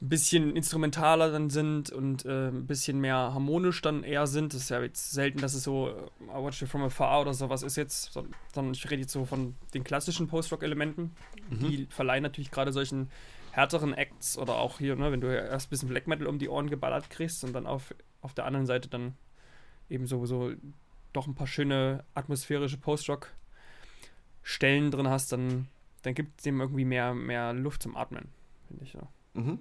ein bisschen instrumentaler dann sind und äh, ein bisschen mehr harmonisch dann eher sind. Das ist ja jetzt selten, dass es so uh, I Watch It From Afar oder sowas ist jetzt, sondern ich rede jetzt so von den klassischen Post-Rock-Elementen. Mhm. Die verleihen natürlich gerade solchen härteren Acts oder auch hier, ne, wenn du erst ein bisschen Black Metal um die Ohren geballert kriegst und dann auf, auf der anderen Seite dann eben so, so doch ein paar schöne atmosphärische Post-Rock-Stellen drin hast, dann, dann gibt es dem irgendwie mehr, mehr Luft zum Atmen, finde ich. Ja, mhm.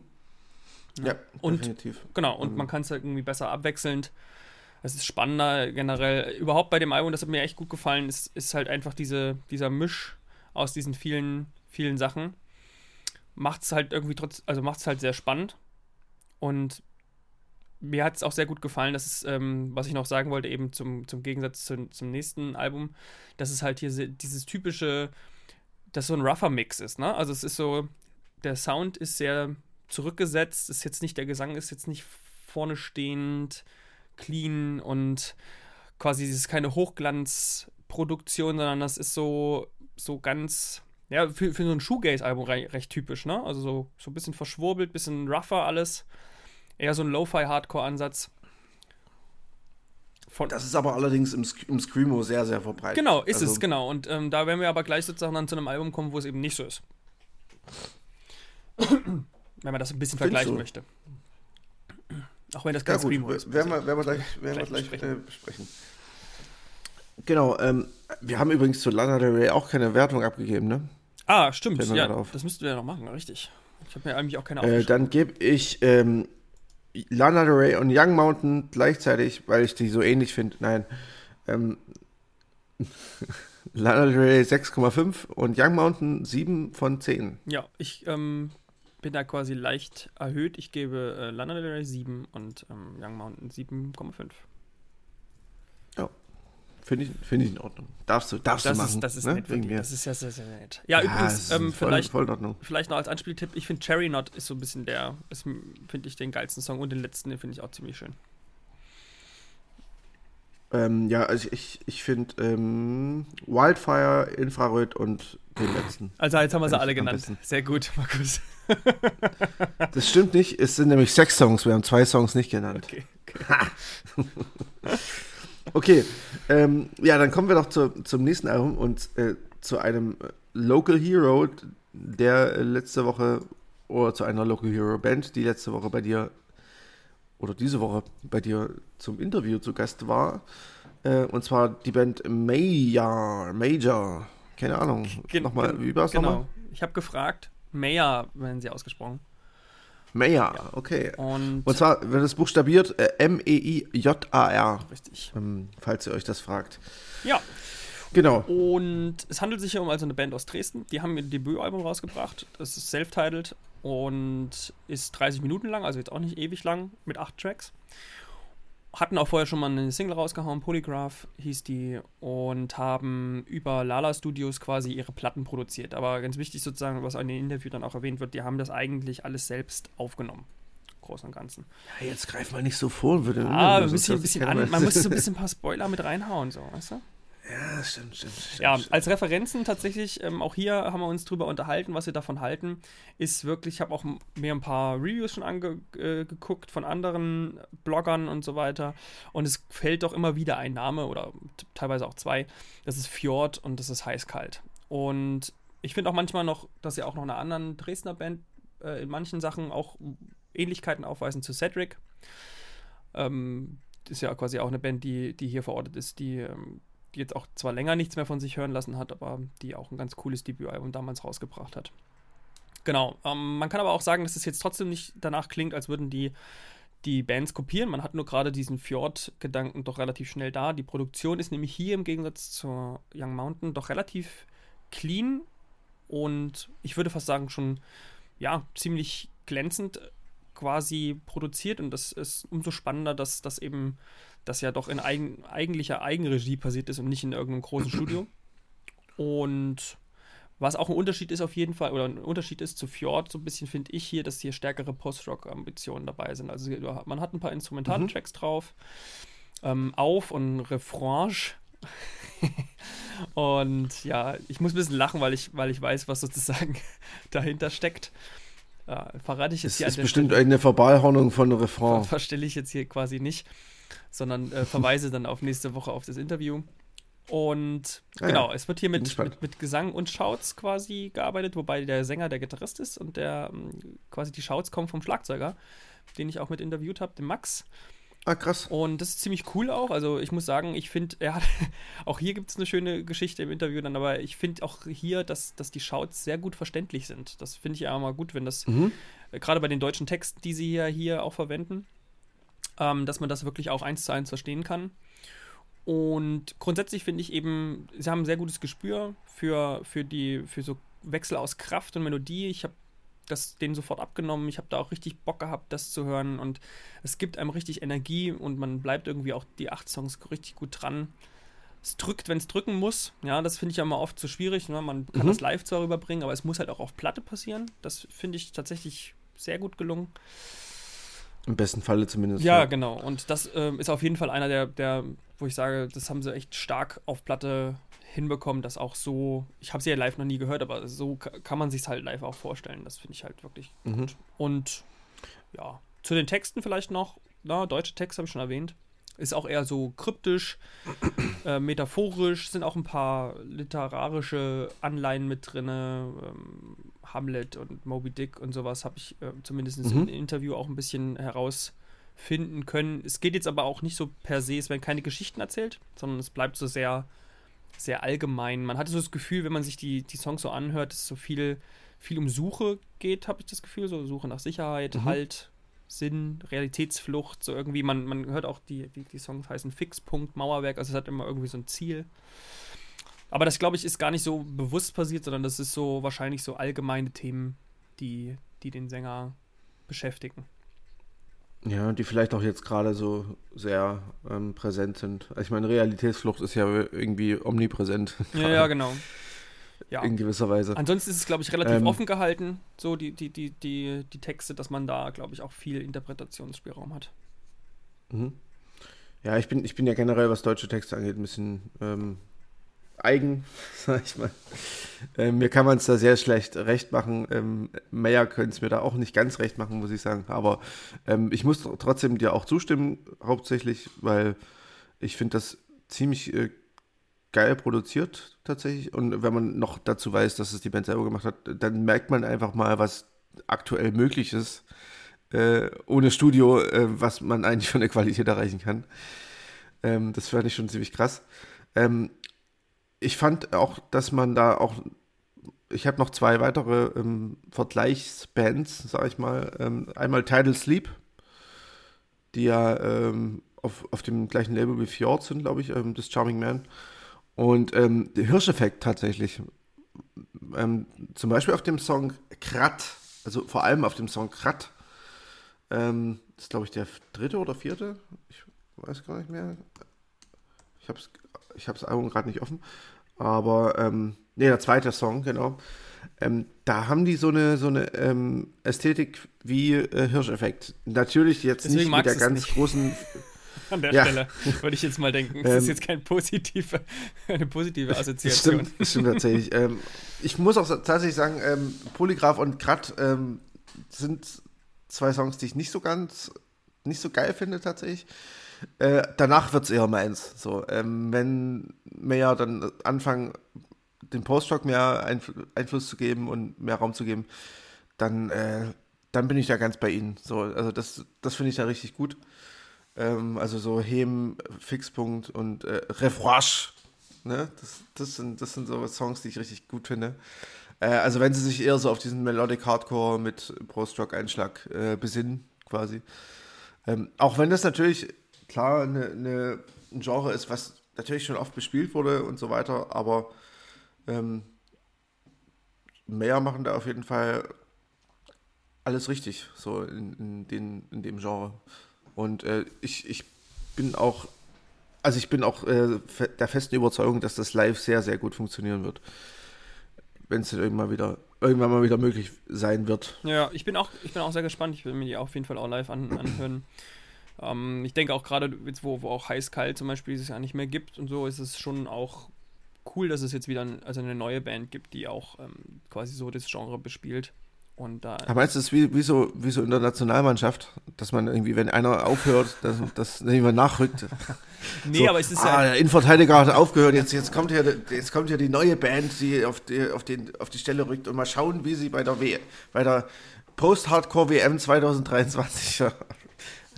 ja, und, definitiv. Genau, und mhm. man kann es halt irgendwie besser abwechselnd. Es ist spannender generell. Überhaupt bei dem Album, das hat mir echt gut gefallen, ist, ist halt einfach diese, dieser Misch aus diesen vielen, vielen Sachen. Macht es halt irgendwie trotz, also macht es halt sehr spannend. Und mir hat es auch sehr gut gefallen, dass es, ähm, was ich noch sagen wollte, eben zum, zum Gegensatz zu, zum nächsten Album, dass es halt hier dieses typische, dass so ein rougher Mix ist, ne? Also es ist so, der Sound ist sehr zurückgesetzt, ist jetzt nicht, der Gesang ist jetzt nicht vorne stehend, clean und quasi es ist keine Hochglanzproduktion, sondern das ist so, so ganz, ja, für, für so ein Shoegaze-Album recht, typisch, ne? Also so, so ein bisschen verschwurbelt, bisschen rougher alles eher so ein Lo-Fi-Hardcore-Ansatz. das ist aber allerdings im, im Screamo sehr, sehr verbreitet. Genau, ist also, es, genau. Und ähm, da werden wir aber gleich sozusagen dann zu einem Album kommen, wo es eben nicht so ist. wenn man das ein bisschen vergleichen du? möchte. Auch wenn das kein ja, Screamo ist. Werden wir, werden wir gleich, werden wir gleich besprechen. Äh, besprechen. Genau, ähm, wir haben übrigens zu Lana Del Rey auch keine Wertung abgegeben, ne? Ah, stimmt. Ja, das müssten wir ja noch machen, richtig. Ich habe mir eigentlich auch keine äh, Dann gebe ich ähm, Lana Del Rey und Young Mountain gleichzeitig, weil ich die so ähnlich finde. Nein. Ähm, Lana Del Rey 6,5 und Young Mountain 7 von 10. Ja, ich ähm, bin da quasi leicht erhöht. Ich gebe äh, Lana Del Rey 7 und ähm, Young Mountain 7,5. Finde ich, find ich in Ordnung. Darfst du, darfst das du machen. Ist, das ist ne? nett Wegen mir. Das ist ja sehr, sehr nett. Ja, ja übrigens, ähm, voll, vielleicht, voll vielleicht noch als Anspieltipp, ich finde Cherry Not ist so ein bisschen der, finde ich den geilsten Song und den letzten, den finde ich auch ziemlich schön. Ähm, ja, also ich, ich finde ähm, Wildfire, Infrared und den letzten. Also jetzt haben wir sie alle genannt. Sehr gut, Markus. das stimmt nicht, es sind nämlich sechs Songs, wir haben zwei Songs nicht genannt. Okay. okay. Okay, ähm, ja, dann kommen wir doch zu, zum nächsten Album und äh, zu einem Local Hero, der letzte Woche, oder zu einer Local Hero Band, die letzte Woche bei dir, oder diese Woche bei dir zum Interview zu Gast war. Äh, und zwar die Band Major, Major, keine Ahnung. Gen nochmal, wie war es genau. nochmal? Ich habe gefragt, Major werden sie ausgesprochen. Meyer, ja. okay. Und, und, zwar wird es buchstabiert äh, M-E-I-J-A-R. Richtig. Ähm, falls ihr euch das fragt. Ja. Genau. Und es handelt sich hier um also eine Band aus Dresden. Die haben ihr Debütalbum rausgebracht. Das ist self-titled und ist 30 Minuten lang, also jetzt auch nicht ewig lang, mit acht Tracks. Hatten auch vorher schon mal eine Single rausgehauen, Polygraph hieß die, und haben über Lala Studios quasi ihre Platten produziert. Aber ganz wichtig sozusagen, was in dem Interview dann auch erwähnt wird, die haben das eigentlich alles selbst aufgenommen. Großen und Ganzen. Ja, jetzt greif mal nicht so vor. Würde ah, ein bisschen, bisschen an, man muss so ein bisschen ein paar Spoiler mit reinhauen, so, weißt du? Ja, stimmt, stimmt, stimmt. Ja, stimmt. als Referenzen tatsächlich, ähm, auch hier haben wir uns drüber unterhalten, was wir davon halten. Ist wirklich, ich habe auch mir ein paar Reviews schon angeguckt äh, von anderen Bloggern und so weiter. Und es fällt doch immer wieder ein Name oder teilweise auch zwei. Das ist Fjord und das ist Heißkalt. Und ich finde auch manchmal noch, dass sie auch noch einer anderen Dresdner Band äh, in manchen Sachen auch Ähnlichkeiten aufweisen zu Cedric. Ähm, ist ja quasi auch eine Band, die, die hier verortet ist, die ähm, die jetzt auch zwar länger nichts mehr von sich hören lassen hat, aber die auch ein ganz cooles Debütalbum damals rausgebracht hat. Genau, ähm, man kann aber auch sagen, dass es jetzt trotzdem nicht danach klingt, als würden die die Bands kopieren. Man hat nur gerade diesen Fjord-Gedanken doch relativ schnell da. Die Produktion ist nämlich hier im Gegensatz zur Young Mountain doch relativ clean und ich würde fast sagen schon ja ziemlich glänzend quasi produziert und das ist umso spannender, dass das eben das ja doch in eigen, eigentlicher Eigenregie passiert ist und nicht in irgendeinem großen Studio. Und was auch ein Unterschied ist auf jeden Fall, oder ein Unterschied ist zu Fjord, so ein bisschen finde ich hier, dass hier stärkere Post-Rock-Ambitionen dabei sind. Also man hat ein paar instrumentale mhm. Tracks drauf, ähm, Auf- und Refrange. und ja, ich muss ein bisschen lachen, weil ich, weil ich weiß, was sozusagen dahinter steckt. Äh, verrate ich jetzt es hier. Das ist bestimmt Stelle. eine Verballhornung von Refrain. Ver verstelle ich jetzt hier quasi nicht sondern äh, verweise dann auf nächste Woche auf das Interview. Und ah, genau, ja. es wird hier mit, mit, mit, Gesang und Shouts quasi gearbeitet, wobei der Sänger der Gitarrist ist und der ähm, quasi die Shouts kommen vom Schlagzeuger, den ich auch mit interviewt habe, dem Max. Ah, krass. Und das ist ziemlich cool auch. Also ich muss sagen, ich finde, er hat, auch hier gibt es eine schöne Geschichte im Interview dann, aber ich finde auch hier, dass, dass die Shouts sehr gut verständlich sind. Das finde ich ja mal gut, wenn das, mhm. gerade bei den deutschen Texten, die sie ja hier auch verwenden, ähm, dass man das wirklich auch eins zu eins verstehen kann. Und grundsätzlich finde ich eben, sie haben ein sehr gutes Gespür für, für, die, für so Wechsel aus Kraft und Melodie. Ich habe das denen sofort abgenommen. Ich habe da auch richtig Bock gehabt, das zu hören. Und es gibt einem richtig Energie und man bleibt irgendwie auch die acht Songs richtig gut dran. Es drückt, wenn es drücken muss. Ja, das finde ich ja immer oft so schwierig. Ne? Man kann mhm. das live zwar rüberbringen, aber es muss halt auch auf Platte passieren. Das finde ich tatsächlich sehr gut gelungen. Im besten Falle zumindest. Ja, ja. genau. Und das ähm, ist auf jeden Fall einer der, der, wo ich sage, das haben sie echt stark auf Platte hinbekommen, dass auch so, ich habe sie ja live noch nie gehört, aber so kann man sich halt live auch vorstellen. Das finde ich halt wirklich mhm. gut. Und ja, zu den Texten vielleicht noch, na, deutsche Texte habe ich schon erwähnt. Ist auch eher so kryptisch, äh, metaphorisch, sind auch ein paar literarische Anleihen mit drin. Ähm, Hamlet und Moby Dick und sowas habe ich äh, zumindest mhm. im Interview auch ein bisschen herausfinden können. Es geht jetzt aber auch nicht so per se, es werden keine Geschichten erzählt, sondern es bleibt so sehr, sehr allgemein. Man hatte so das Gefühl, wenn man sich die, die Songs so anhört, dass es so viel, viel um Suche geht, habe ich das Gefühl. So Suche nach Sicherheit, mhm. Halt, Sinn, Realitätsflucht, so irgendwie. Man, man hört auch, die, die, die Songs heißen Fixpunkt, Mauerwerk, also es hat immer irgendwie so ein Ziel. Aber das, glaube ich, ist gar nicht so bewusst passiert, sondern das ist so wahrscheinlich so allgemeine Themen, die, die den Sänger beschäftigen. Ja, die vielleicht auch jetzt gerade so sehr ähm, präsent sind. Also ich meine, Realitätsflucht ist ja irgendwie omnipräsent. Ja, ja, genau. Ja. In gewisser Weise. Ansonsten ist es, glaube ich, relativ ähm, offen gehalten, so die, die, die, die, die Texte, dass man da, glaube ich, auch viel Interpretationsspielraum hat. Mhm. Ja, ich bin, ich bin ja generell, was deutsche Texte angeht, ein bisschen ähm, eigen, sag ich mal. Ähm, mir kann man es da sehr schlecht recht machen. Ähm, Meyer könnte es mir da auch nicht ganz recht machen, muss ich sagen. Aber ähm, ich muss trotzdem dir auch zustimmen, hauptsächlich, weil ich finde das ziemlich äh, geil produziert tatsächlich. Und wenn man noch dazu weiß, dass es die Band selber gemacht hat, dann merkt man einfach mal, was aktuell möglich ist. Äh, ohne Studio, äh, was man eigentlich von der Qualität erreichen kann. Ähm, das fand ich schon ziemlich krass. Ähm, ich fand auch, dass man da auch, ich habe noch zwei weitere ähm, Vergleichsbands, sag ich mal. Ähm, einmal Tidal Sleep, die ja ähm, auf, auf dem gleichen Label wie Fjord sind, glaube ich, ähm, das Charming Man. Und ähm, der Hirscheffekt tatsächlich. Ähm, zum Beispiel auf dem Song Krat, also vor allem auf dem Song Krat. das ist, glaube ich, der dritte oder vierte. Ich weiß gar nicht mehr. Ich habe ich das Album gerade nicht offen. Aber, ähm, nee, der zweite Song, genau. Ähm, da haben die so eine, so eine ähm, Ästhetik wie äh, Hirscheffekt. Natürlich jetzt Deswegen nicht mit der ganz nicht. großen. An der ja. Stelle würde ich jetzt mal denken. Das ähm, ist jetzt keine positive, eine positive Assoziation. Stimmt, stimmt tatsächlich. ähm, ich muss auch tatsächlich sagen, ähm, Polygraph und Grat ähm, sind zwei Songs, die ich nicht so ganz, nicht so geil finde tatsächlich. Äh, danach wird es eher meins. So, ähm, wenn wir ja dann anfangen, dem Postrock mehr Einf Einfluss zu geben und mehr Raum zu geben, dann, äh, dann bin ich da ganz bei Ihnen. So, also das, das finde ich da richtig gut. Ähm, also so Hem, Fixpunkt und äh, Refroche. Ne? Das, das, sind, das sind so Songs, die ich richtig gut finde. Äh, also wenn sie sich eher so auf diesen Melodic Hardcore mit Post-Rock-Einschlag äh, besinnen, quasi. Ähm, auch wenn das natürlich klar eine, eine, ein Genre ist, was natürlich schon oft bespielt wurde und so weiter, aber ähm, mehr machen da auf jeden Fall alles richtig, so in, in, den, in dem Genre. Und äh, ich, ich bin auch, also ich bin auch äh, der festen Überzeugung, dass das live sehr, sehr gut funktionieren wird. Wenn es irgendwann wieder, irgendwann mal wieder möglich sein wird. Ja, ich bin auch, ich bin auch sehr gespannt. Ich will mir die auf jeden Fall auch live an, anhören. Ähm, ich denke auch gerade, jetzt wo, wo auch heiß-kalt zum Beispiel es ja nicht mehr gibt und so, ist es schon auch cool, dass es jetzt wieder ein, also eine neue Band gibt, die auch ähm, quasi so das Genre bespielt. Und da Aber meinst du, es ist wie, wie, so, wie so in der Nationalmannschaft, dass man irgendwie, wenn einer aufhört, dass, dass jemand nachrückt? nee, so, aber es ist ah, ja. Der Innenverteidiger hat aufgehört, jetzt, jetzt, kommt hier, jetzt kommt hier die neue Band, die auf die, auf, den, auf die Stelle rückt und mal schauen, wie sie bei der, w bei der Post-Hardcore-WM 2023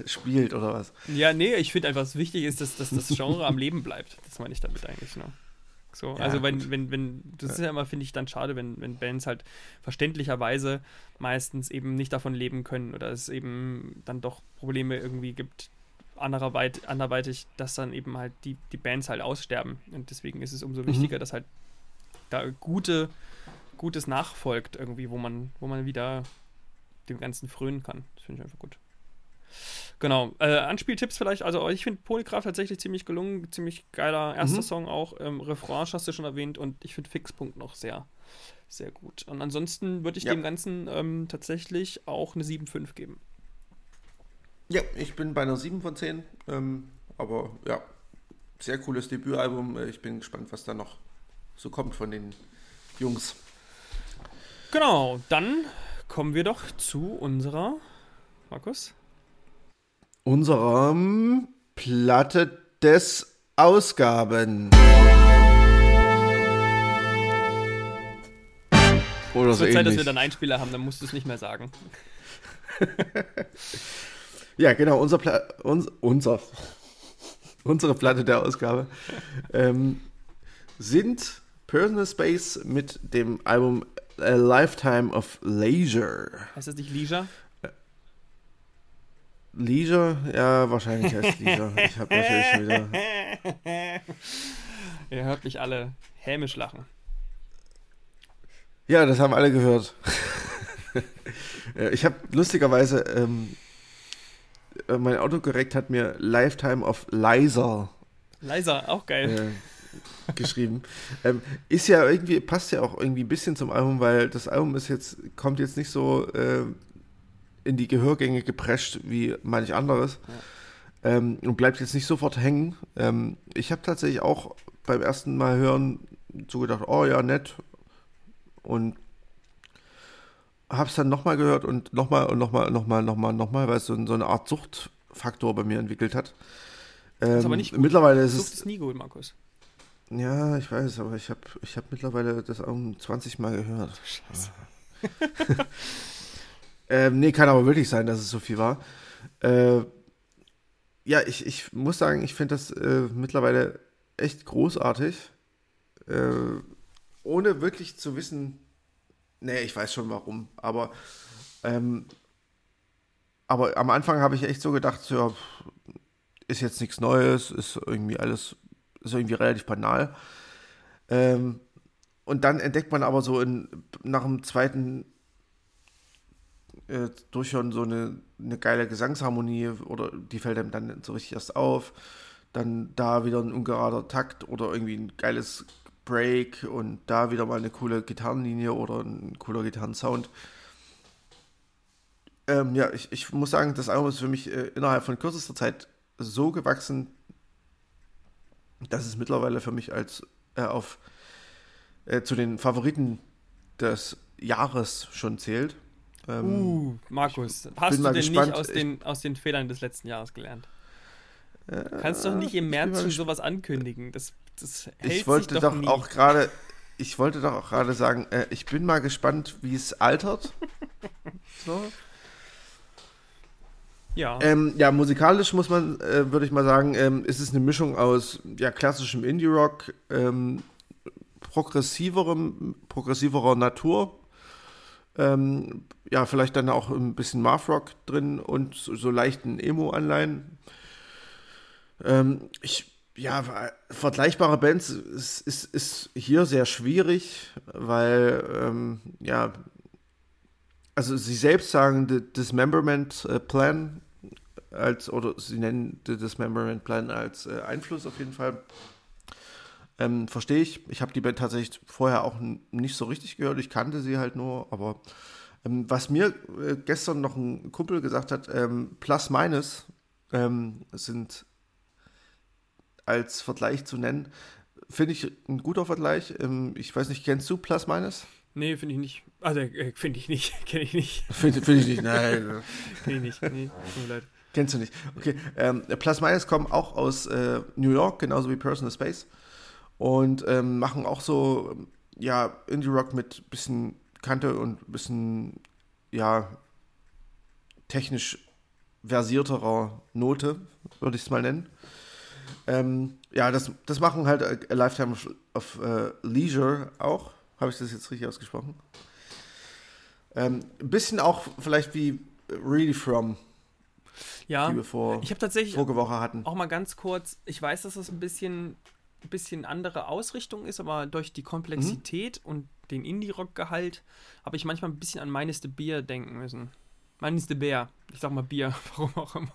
spielt oder was. Ja, nee, ich finde einfach, was wichtig ist, dass, dass das Genre am Leben bleibt. Das meine ich damit eigentlich. Ne? So, ja, also wenn, wenn, wenn, das ist ja immer, finde ich, dann schade, wenn, wenn Bands halt verständlicherweise meistens eben nicht davon leben können oder es eben dann doch Probleme irgendwie gibt, andererweit, anderweitig, dass dann eben halt die, die Bands halt aussterben. Und deswegen ist es umso mhm. wichtiger, dass halt da gute, Gutes nachfolgt irgendwie, wo man, wo man wieder dem Ganzen frönen kann. Das finde ich einfach gut. Genau. Äh, Anspieltipps vielleicht. Also ich finde Polygraph tatsächlich ziemlich gelungen. Ziemlich geiler erster mhm. Song auch. Ähm, Refrain hast du schon erwähnt und ich finde Fixpunkt noch sehr, sehr gut. Und ansonsten würde ich ja. dem Ganzen ähm, tatsächlich auch eine 7,5 geben. Ja, ich bin bei einer 7 von 10. Ähm, aber ja, sehr cooles Debütalbum. Äh, ich bin gespannt, was da noch so kommt von den Jungs. Genau, dann kommen wir doch zu unserer Markus unserem Platte des Ausgaben. Oder so Zur Zeit, dass wir dann Einspieler haben, dann musst du es nicht mehr sagen. ja, genau, unser, Pla uns, unser unsere Platte der Ausgabe ähm, sind Personal Space mit dem Album A Lifetime of Leisure. Heißt das nicht Leisure? Leisure? Ja, wahrscheinlich heißt Leisure. Ich habe natürlich schon wieder. Ihr hört mich alle hämisch lachen. Ja, das haben alle gehört. ich habe lustigerweise, ähm, äh, mein Autokorrekt hat mir Lifetime of Liza. Liza, auch geil. Äh, geschrieben. ähm, ist ja irgendwie, passt ja auch irgendwie ein bisschen zum Album, weil das Album ist jetzt, kommt jetzt nicht so äh, in die Gehörgänge geprescht wie manch anderes. Ja. Ähm, und bleibt jetzt nicht sofort hängen. Ähm, ich habe tatsächlich auch beim ersten Mal hören so gedacht, oh ja, nett. Und habe es dann nochmal gehört und nochmal und nochmal, nochmal, nochmal, nochmal, weil es so, so, eine Art Suchtfaktor bei mir entwickelt hat. Ähm, ist aber nicht gut. Mittlerweile ist Sucht es ist nie gut, Markus. Ja, ich weiß, aber ich habe ich hab mittlerweile das auch 20 Mal gehört. Scheiße. Ähm, nee, kann aber wirklich sein, dass es so viel war. Äh, ja, ich, ich muss sagen, ich finde das äh, mittlerweile echt großartig. Äh, ohne wirklich zu wissen, nee, ich weiß schon warum, aber, ähm, aber am Anfang habe ich echt so gedacht, ja, ist jetzt nichts Neues, ist irgendwie alles, ist irgendwie relativ banal. Ähm, und dann entdeckt man aber so in, nach dem zweiten äh, durchhören so eine, eine geile Gesangsharmonie oder die fällt einem dann so richtig erst auf. Dann da wieder ein ungerader Takt oder irgendwie ein geiles Break und da wieder mal eine coole Gitarrenlinie oder ein cooler Gitarrensound. Ähm, ja, ich, ich muss sagen, das Album ist für mich äh, innerhalb von kürzester Zeit so gewachsen, dass es mittlerweile für mich als äh, auf äh, zu den Favoriten des Jahres schon zählt. Ähm, uh, Markus, hast du denn gespannt. nicht aus den, aus den Fehlern des letzten Jahres gelernt? Äh, Kannst doch nicht im März schon sowas ankündigen. Das, das hält ich wollte sich doch, doch auch gerade, ich wollte doch auch gerade sagen, äh, ich bin mal gespannt, wie es altert. so. Ja. Ähm, ja, musikalisch muss man, äh, würde ich mal sagen, ähm, ist es eine Mischung aus ja, klassischem Indie-Rock, ähm, progressiverem, progressiverer Natur, ähm, ja, vielleicht dann auch ein bisschen Math-Rock drin und so, so leichten Emo-Anleihen. Ähm, ich, ja, vergleichbare Bands ist, ist, ist hier sehr schwierig, weil, ähm, ja, also sie selbst sagen, the Dismemberment äh, Plan als, oder sie nennen the Dismemberment Plan als äh, Einfluss auf jeden Fall. Ähm, Verstehe ich. Ich habe die Band tatsächlich vorher auch nicht so richtig gehört. Ich kannte sie halt nur, aber was mir äh, gestern noch ein Kumpel gesagt hat, ähm, Plus Minus ähm, sind als Vergleich zu nennen, finde ich ein guter Vergleich. Ähm, ich weiß nicht, kennst du Plus Minus? Nee, finde ich nicht. Also, äh, finde ich nicht. Kenne ich nicht. Finde find ich nicht, nein. Kenne ich nicht. Nee, tut mir leid. Kennst du nicht. Okay. Ähm, Plus Minus kommen auch aus äh, New York, genauso wie Personal Space. Und ähm, machen auch so, ja, Indie-Rock mit bisschen Kante und bisschen, ja, technisch versierterer Note, würde ich es mal nennen. Ähm, ja, das, das machen halt A Lifetime of, of uh, Leisure auch. Habe ich das jetzt richtig ausgesprochen? Ähm, ein bisschen auch vielleicht wie Really From. Ja, die wir vor, ich habe tatsächlich vorige Woche hatten. Auch mal ganz kurz, ich weiß, dass das ein bisschen, ein bisschen andere Ausrichtung ist, aber durch die Komplexität mhm. und den Indie-Rock-Gehalt habe ich manchmal ein bisschen an Meines de Beer denken müssen. Meines de Beer. Ich sag mal Bier, warum auch immer.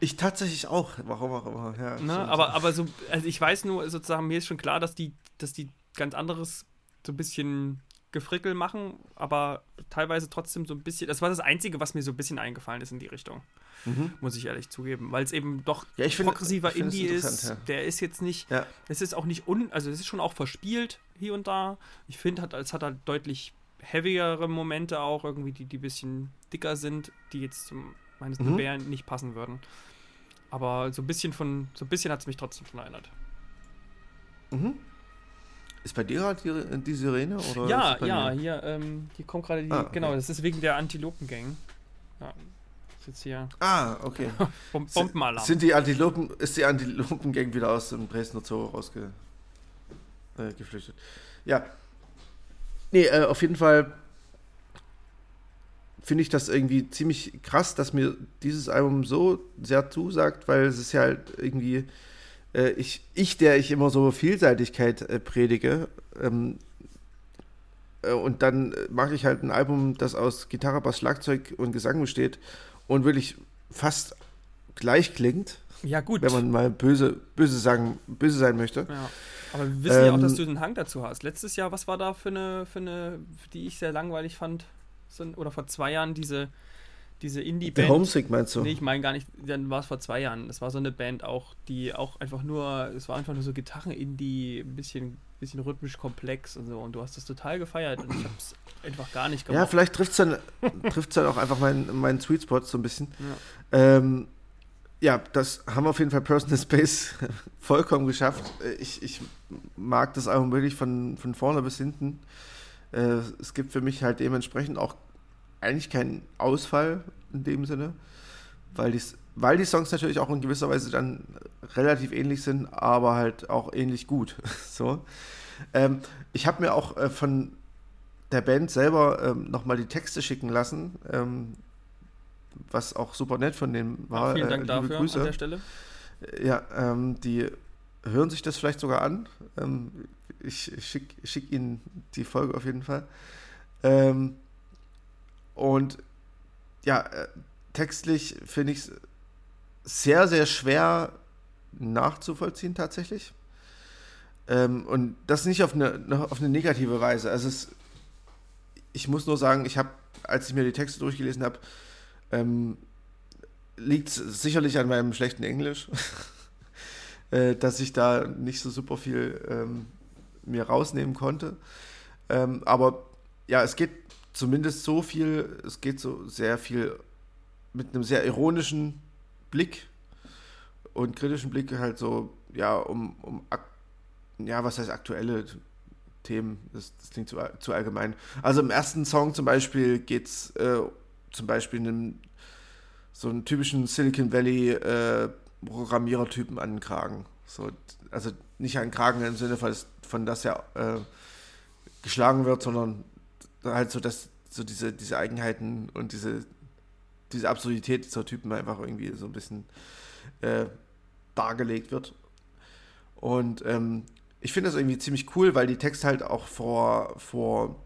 Ich tatsächlich auch, warum auch immer. Ja, ne? aber, aber so, also ich weiß nur sozusagen, mir ist schon klar, dass die, dass die ganz anderes so ein bisschen Gefrickel machen, aber teilweise trotzdem so ein bisschen. Das war das Einzige, was mir so ein bisschen eingefallen ist in die Richtung. Mhm. Muss ich ehrlich zugeben. Weil es eben doch ja, find, progressiver Indie ist. Ja. Der ist jetzt nicht. Ja. Es ist auch nicht un. Also es ist schon auch verspielt hier und da. Ich finde, hat, es hat halt deutlich heavyere Momente auch, irgendwie, die, die ein bisschen dicker sind, die jetzt zum meines mhm. Bären nicht passen würden. Aber so ein bisschen von, so ein bisschen hat es mich trotzdem schon erinnert. Mhm. Ist bei dir halt die, die Sirene? Oder ja, ja, hier, ähm, hier kommt gerade die, ah, okay. genau, das ist wegen der Antilopen-Gang. Ja, ist jetzt hier. Ah, okay. Bombenalarm. Sind die Antilopen, ist die Antilopen-Gang wieder aus dem Dresdner Zoo rausgeflüchtet? Äh, ja. Nee, äh, auf jeden Fall finde ich das irgendwie ziemlich krass, dass mir dieses Album so sehr zusagt, weil es ist ja halt irgendwie, äh, ich, ich, der ich immer so Vielseitigkeit äh, predige, ähm, äh, und dann mache ich halt ein Album, das aus Gitarre, Bass, Schlagzeug und Gesang besteht und wirklich fast gleich klingt. Ja, gut. Wenn man mal böse, böse, sagen, böse sein möchte. Ja. Aber wir wissen ähm, ja auch, dass ähm, du den Hang dazu hast. Letztes Jahr, was war da für eine, für eine, die ich sehr langweilig fand? sind, oder vor zwei Jahren diese, diese Indie-Band. Homesick meinst du? Nee, ich meine gar nicht, dann war es vor zwei Jahren. Das war so eine Band auch, die auch einfach nur, es war einfach nur so Gitarren-Indie, ein bisschen, bisschen rhythmisch komplex und so. Und du hast das total gefeiert und ich habe es einfach gar nicht gemacht. Ja, vielleicht trifft es dann, dann auch einfach meinen mein Sweet Spot so ein bisschen. Ja. Ähm, ja, das haben wir auf jeden Fall Personal Space vollkommen geschafft. Ich, ich mag das Album wirklich von, von vorne bis hinten. Äh, es gibt für mich halt dementsprechend auch eigentlich keinen Ausfall in dem Sinne, weil die, weil die Songs natürlich auch in gewisser Weise dann relativ ähnlich sind, aber halt auch ähnlich gut. so. Ähm, ich habe mir auch äh, von der Band selber ähm, nochmal die Texte schicken lassen, ähm, was auch super nett von denen war. Ja, vielen Dank äh, dafür Grüße. an der Stelle. Ja, ähm, die hören sich das vielleicht sogar an. Ähm, ich schicke schick Ihnen die Folge auf jeden Fall. Ähm, und ja, äh, textlich finde ich es sehr, sehr schwer nachzuvollziehen tatsächlich. Ähm, und das nicht auf eine, auf eine negative Weise. Also es, ich muss nur sagen, ich habe, als ich mir die Texte durchgelesen habe, ähm, liegt es sicherlich an meinem schlechten Englisch, äh, dass ich da nicht so super viel ähm, mir rausnehmen konnte. Ähm, aber ja, es geht zumindest so viel, es geht so sehr viel mit einem sehr ironischen Blick und kritischen Blick halt so, ja, um, um ja, was heißt aktuelle Themen? Das, das klingt zu, zu, allgemein. Also im ersten Song zum Beispiel geht es äh, zum Beispiel einem so einen typischen Silicon Valley äh, Programmierertypen an den Kragen. So, also nicht an den Kragen im Sinne von, von dass er äh, geschlagen wird, sondern halt so, dass so diese, diese Eigenheiten und diese, diese Absurdität dieser Typen einfach irgendwie so ein bisschen äh, dargelegt wird. Und ähm, ich finde das irgendwie ziemlich cool, weil die Texte halt auch vor, vor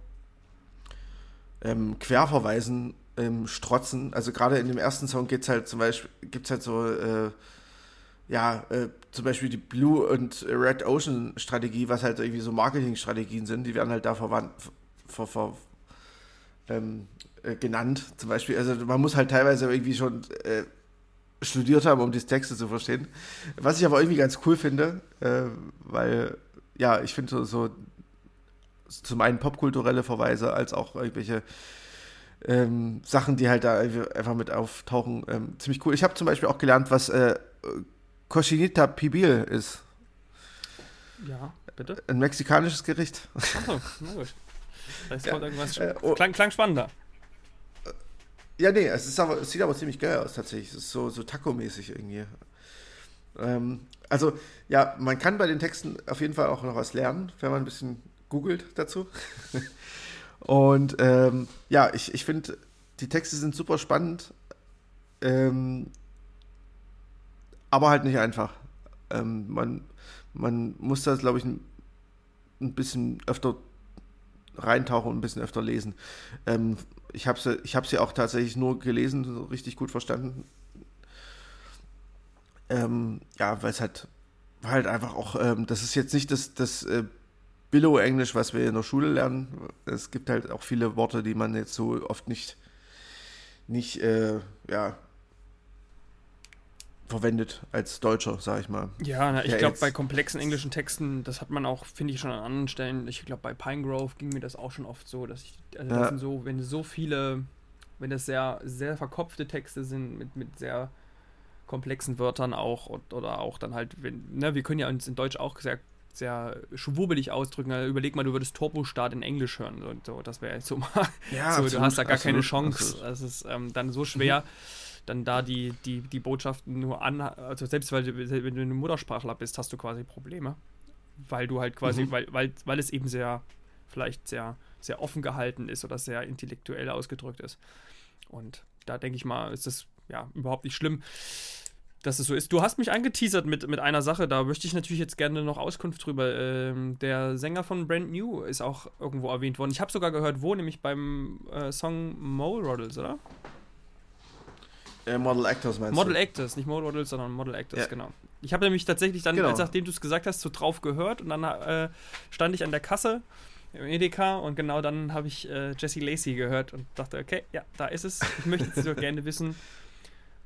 ähm, Querverweisen ähm, strotzen. Also gerade in dem ersten Song geht's halt zum Beispiel, gibt es halt so, äh, ja, äh, zum Beispiel die Blue und Red Ocean Strategie, was halt irgendwie so Marketingstrategien sind, die werden halt da verwandt, ver, ver, ähm, äh, genannt. Zum Beispiel, also man muss halt teilweise irgendwie schon äh, studiert haben, um die Texte zu verstehen. Was ich aber irgendwie ganz cool finde, äh, weil, ja, ich finde so, so zum einen popkulturelle Verweise als auch irgendwelche ähm, Sachen, die halt da einfach mit auftauchen, ähm, ziemlich cool. Ich habe zum Beispiel auch gelernt, was äh, Cochinita Pibil ist. Ja, bitte? Ein mexikanisches Gericht. Achso, gut. Vielleicht ja. kommt irgendwas. Äh, oh. klang, klang spannender. Ja, nee, es, ist aber, es sieht aber ziemlich geil aus tatsächlich. Es ist so, so Taco-mäßig irgendwie. Ähm, also, ja, man kann bei den Texten auf jeden Fall auch noch was lernen, wenn man ein bisschen googelt dazu. Und ähm, ja, ich, ich finde, die Texte sind super spannend, ähm, aber halt nicht einfach. Ähm, man, man muss das, glaube ich, ein, ein bisschen öfter reintauchen und ein bisschen öfter lesen. Ähm, ich habe sie, ich hab sie auch tatsächlich nur gelesen, richtig gut verstanden. Ähm, ja, weil es halt, halt einfach auch, ähm, das ist jetzt nicht das, das äh, Billow-Englisch, was wir in der Schule lernen. Es gibt halt auch viele Worte, die man jetzt so oft nicht, nicht äh, ja, verwendet als Deutscher, sag ich mal. Ja, na, ich glaube, bei komplexen englischen Texten, das hat man auch, finde ich, schon an anderen Stellen. Ich glaube, bei Pinegrove ging mir das auch schon oft so, dass ich, also ja. das sind so, wenn so viele, wenn das sehr, sehr verkopfte Texte sind mit, mit sehr komplexen Wörtern auch und, oder auch dann halt, wenn, ne, wir können ja uns in Deutsch auch sehr, sehr schwurbelig ausdrücken. Also überleg mal, du würdest Turbostart in Englisch hören und so, das wäre jetzt so mal, ja, so, absolut, du hast da gar absolut, keine Chance. Das ist ähm, dann so schwer. Mhm dann da die, die, die Botschaften nur an, also selbst weil wenn du ein Muttersprachler bist, hast du quasi Probleme. Weil du halt quasi, mhm. weil, weil, weil es eben sehr, vielleicht sehr, sehr offen gehalten ist oder sehr intellektuell ausgedrückt ist. Und da denke ich mal, ist das ja überhaupt nicht schlimm, dass es so ist. Du hast mich angeteasert mit, mit einer Sache, da möchte ich natürlich jetzt gerne noch Auskunft drüber. Ähm, der Sänger von Brand New ist auch irgendwo erwähnt worden. Ich habe sogar gehört, wo, nämlich beim äh, Song Mole Roddles, oder? Äh, Model Actors meinst Model du? Actors, nicht Model Models, sondern Model Actors, ja. genau. Ich habe nämlich tatsächlich dann, genau. als nachdem du es gesagt hast, so drauf gehört und dann äh, stand ich an der Kasse im Edeka und genau dann habe ich äh, Jesse Lacey gehört und dachte, okay, ja, da ist es. Ich möchte jetzt so gerne wissen,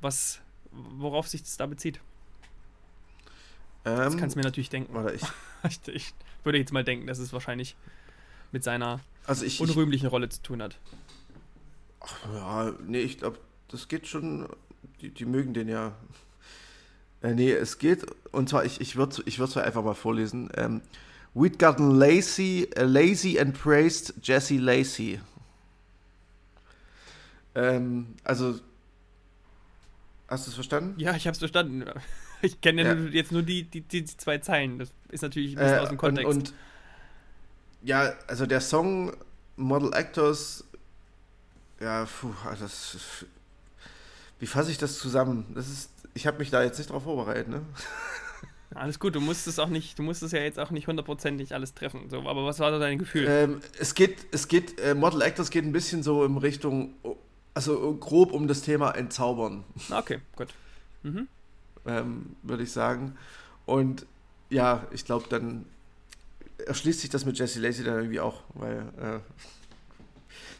was, worauf sich das da bezieht. Ähm, das kannst du mir natürlich denken. Warte, ich, ich, ich, würde jetzt mal denken, dass es wahrscheinlich mit seiner also ich, unrühmlichen Rolle zu tun hat. Ach, ja, nee, ich glaube, das geht schon, die, die mögen den ja. Äh, nee, es geht, und zwar, ich, ich würde ich es einfach mal vorlesen. Ähm, We'd gotten lazy, uh, lazy and praised Jesse Lacey. Ähm, also, hast du es verstanden? Ja, ich habe es verstanden. Ich kenne ja. jetzt nur die, die, die, zwei Zeilen. Das ist natürlich ein bisschen äh, aus dem Kontext. Und, und, ja, also der Song Model Actors, ja, puh, das wie fasse ich das zusammen? Das ist, ich habe mich da jetzt nicht drauf vorbereitet, ne? Alles gut, du musst es auch nicht, du musst es ja jetzt auch nicht hundertprozentig alles treffen. So, aber was war da dein Gefühl? Ähm, es geht, es geht, äh, Model Actors geht ein bisschen so in Richtung, also grob um das Thema Entzaubern. Okay, gut. Mhm. Ähm, Würde ich sagen. Und ja, ich glaube, dann erschließt sich das mit Jesse Lacey dann irgendwie auch, weil äh,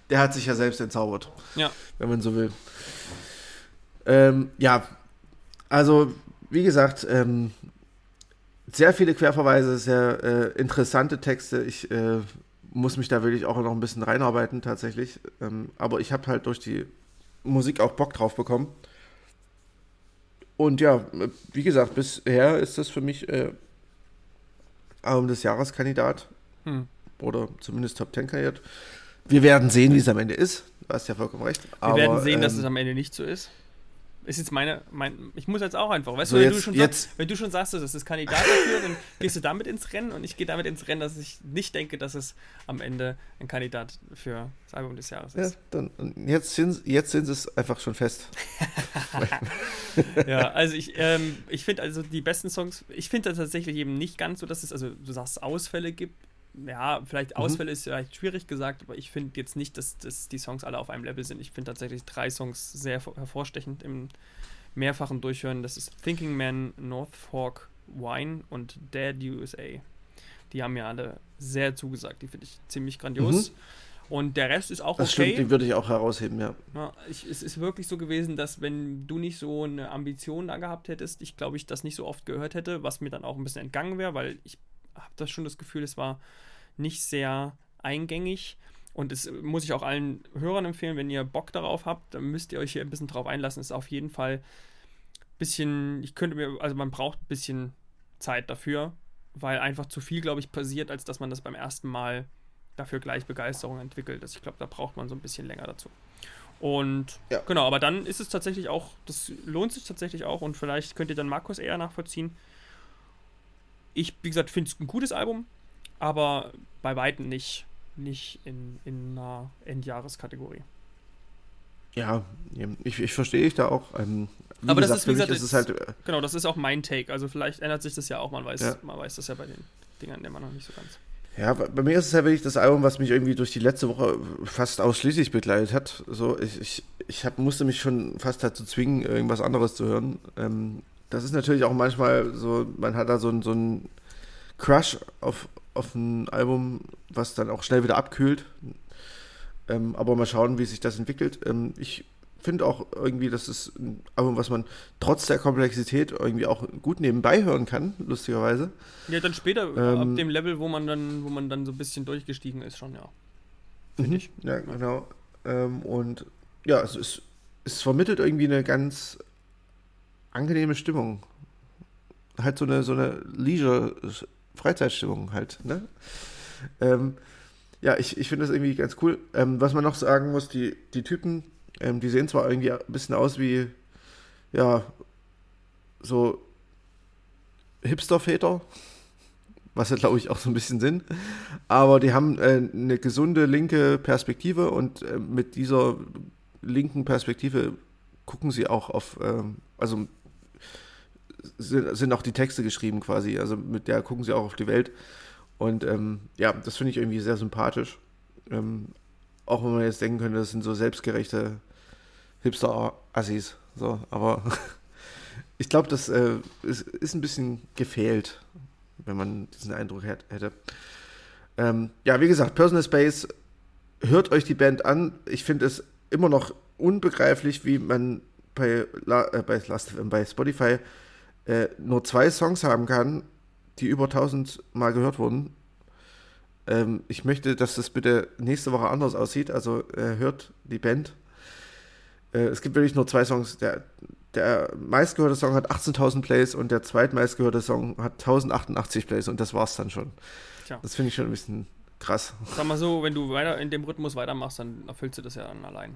der hat sich ja selbst entzaubert. Ja. Wenn man so will. Ähm, ja, also wie gesagt, ähm, sehr viele Querverweise, sehr äh, interessante Texte. Ich äh, muss mich da wirklich auch noch ein bisschen reinarbeiten tatsächlich. Ähm, aber ich habe halt durch die Musik auch Bock drauf bekommen. Und ja, wie gesagt, bisher ist das für mich äh, Album des Jahreskandidat. Hm. Oder zumindest Top Ten Kandidat. Wir werden sehen, wie es am Ende ist. Du hast ja vollkommen recht. Wir aber, werden sehen, ähm, dass es am Ende nicht so ist. Ist jetzt meine, mein, ich muss jetzt auch einfach, weißt so du, wenn, jetzt, du schon. Sagst, wenn du schon sagst, das ist Kandidat dafür, dann gehst du damit ins Rennen und ich gehe damit ins Rennen, dass ich nicht denke, dass es am Ende ein Kandidat für das Album des Jahres ist. Ja, dann, jetzt, sind, jetzt sind es einfach schon fest. ja, also ich, ähm, ich finde also die besten Songs, ich finde tatsächlich eben nicht ganz so, dass es, also du sagst, Ausfälle gibt, ja, vielleicht mhm. Ausfälle mhm. ist vielleicht schwierig gesagt, aber ich finde jetzt nicht, dass, dass die Songs alle auf einem Level sind. Ich finde tatsächlich drei Songs sehr hervorstechend im mehrfachen Durchhören. Das ist Thinking Man, North Fork Wine und Dead USA. Die haben mir alle sehr zugesagt. Die finde ich ziemlich grandios. Mhm. Und der Rest ist auch das okay. Stimmt, die würde ich auch herausheben, ja. ja ich, es ist wirklich so gewesen, dass wenn du nicht so eine Ambition da gehabt hättest, ich glaube, ich das nicht so oft gehört hätte, was mir dann auch ein bisschen entgangen wäre, weil ich habe das schon das Gefühl, es war nicht sehr eingängig. Und das muss ich auch allen Hörern empfehlen, wenn ihr Bock darauf habt, dann müsst ihr euch hier ein bisschen drauf einlassen. Es ist auf jeden Fall ein bisschen, ich könnte mir, also man braucht ein bisschen Zeit dafür, weil einfach zu viel, glaube ich, passiert, als dass man das beim ersten Mal dafür gleich Begeisterung entwickelt. Also ich glaube, da braucht man so ein bisschen länger dazu. Und ja. genau, aber dann ist es tatsächlich auch, das lohnt sich tatsächlich auch und vielleicht könnt ihr dann Markus eher nachvollziehen. Ich, wie gesagt, finde es ein gutes Album aber bei weitem nicht, nicht in, in einer Endjahreskategorie. Ja, ich, ich verstehe ich da auch. Ähm, aber gesagt, das ist, wie gesagt, ist es halt, äh, genau, das ist auch mein Take. Also vielleicht ändert sich das ja auch, man weiß, ja. man weiß das ja bei den Dingern immer noch nicht so ganz. Ja, bei mir ist es ja wirklich das Album, was mich irgendwie durch die letzte Woche fast ausschließlich begleitet hat. So, ich, ich, ich hab, musste mich schon fast dazu zwingen, irgendwas anderes zu hören. Ähm, das ist natürlich auch manchmal so, man hat da so, so einen Crush auf, auf ein Album, was dann auch schnell wieder abkühlt. Ähm, aber mal schauen, wie sich das entwickelt. Ähm, ich finde auch irgendwie, dass es ein Album, was man trotz der Komplexität irgendwie auch gut nebenbei hören kann, lustigerweise. Ja, dann später ähm, ab dem Level, wo man dann, wo man dann so ein bisschen durchgestiegen ist, schon, ja. Finde mhm. ich. Ja, genau. Ähm, und ja, es, ist, es vermittelt irgendwie eine ganz angenehme Stimmung. Halt so eine, so eine Leisure Freizeitstimmung halt. Ne? Ähm, ja, ich, ich finde das irgendwie ganz cool. Ähm, was man noch sagen muss, die, die Typen, ähm, die sehen zwar irgendwie ein bisschen aus wie, ja, so Hipster-Väter, was ja glaube ich auch so ein bisschen sind, aber die haben äh, eine gesunde linke Perspektive und äh, mit dieser linken Perspektive gucken sie auch auf, äh, also sind, auch die Texte geschrieben quasi. Also mit der gucken sie auch auf die Welt. Und ähm, ja, das finde ich irgendwie sehr sympathisch. Ähm, auch wenn man jetzt denken könnte, das sind so selbstgerechte Hipster-Assis. So, aber ich glaube, das äh, ist, ist, ein bisschen gefehlt, wenn man diesen Eindruck hätte. Ähm, ja, wie gesagt, Personal Space, hört euch die Band an. Ich finde es immer noch unbegreiflich, wie man bei, äh, bei, bei Spotify äh, nur zwei Songs haben kann, die über 1000 Mal gehört wurden. Ähm, ich möchte, dass das bitte nächste Woche anders aussieht. Also äh, hört die Band. Äh, es gibt wirklich nur zwei Songs. Der, der meistgehörte Song hat 18.000 Plays und der zweitmeistgehörte Song hat 1088 Plays und das war's dann schon. Tja. Das finde ich schon ein bisschen krass. Sag mal so, wenn du weiter in dem Rhythmus weitermachst, dann erfüllst du das ja dann allein.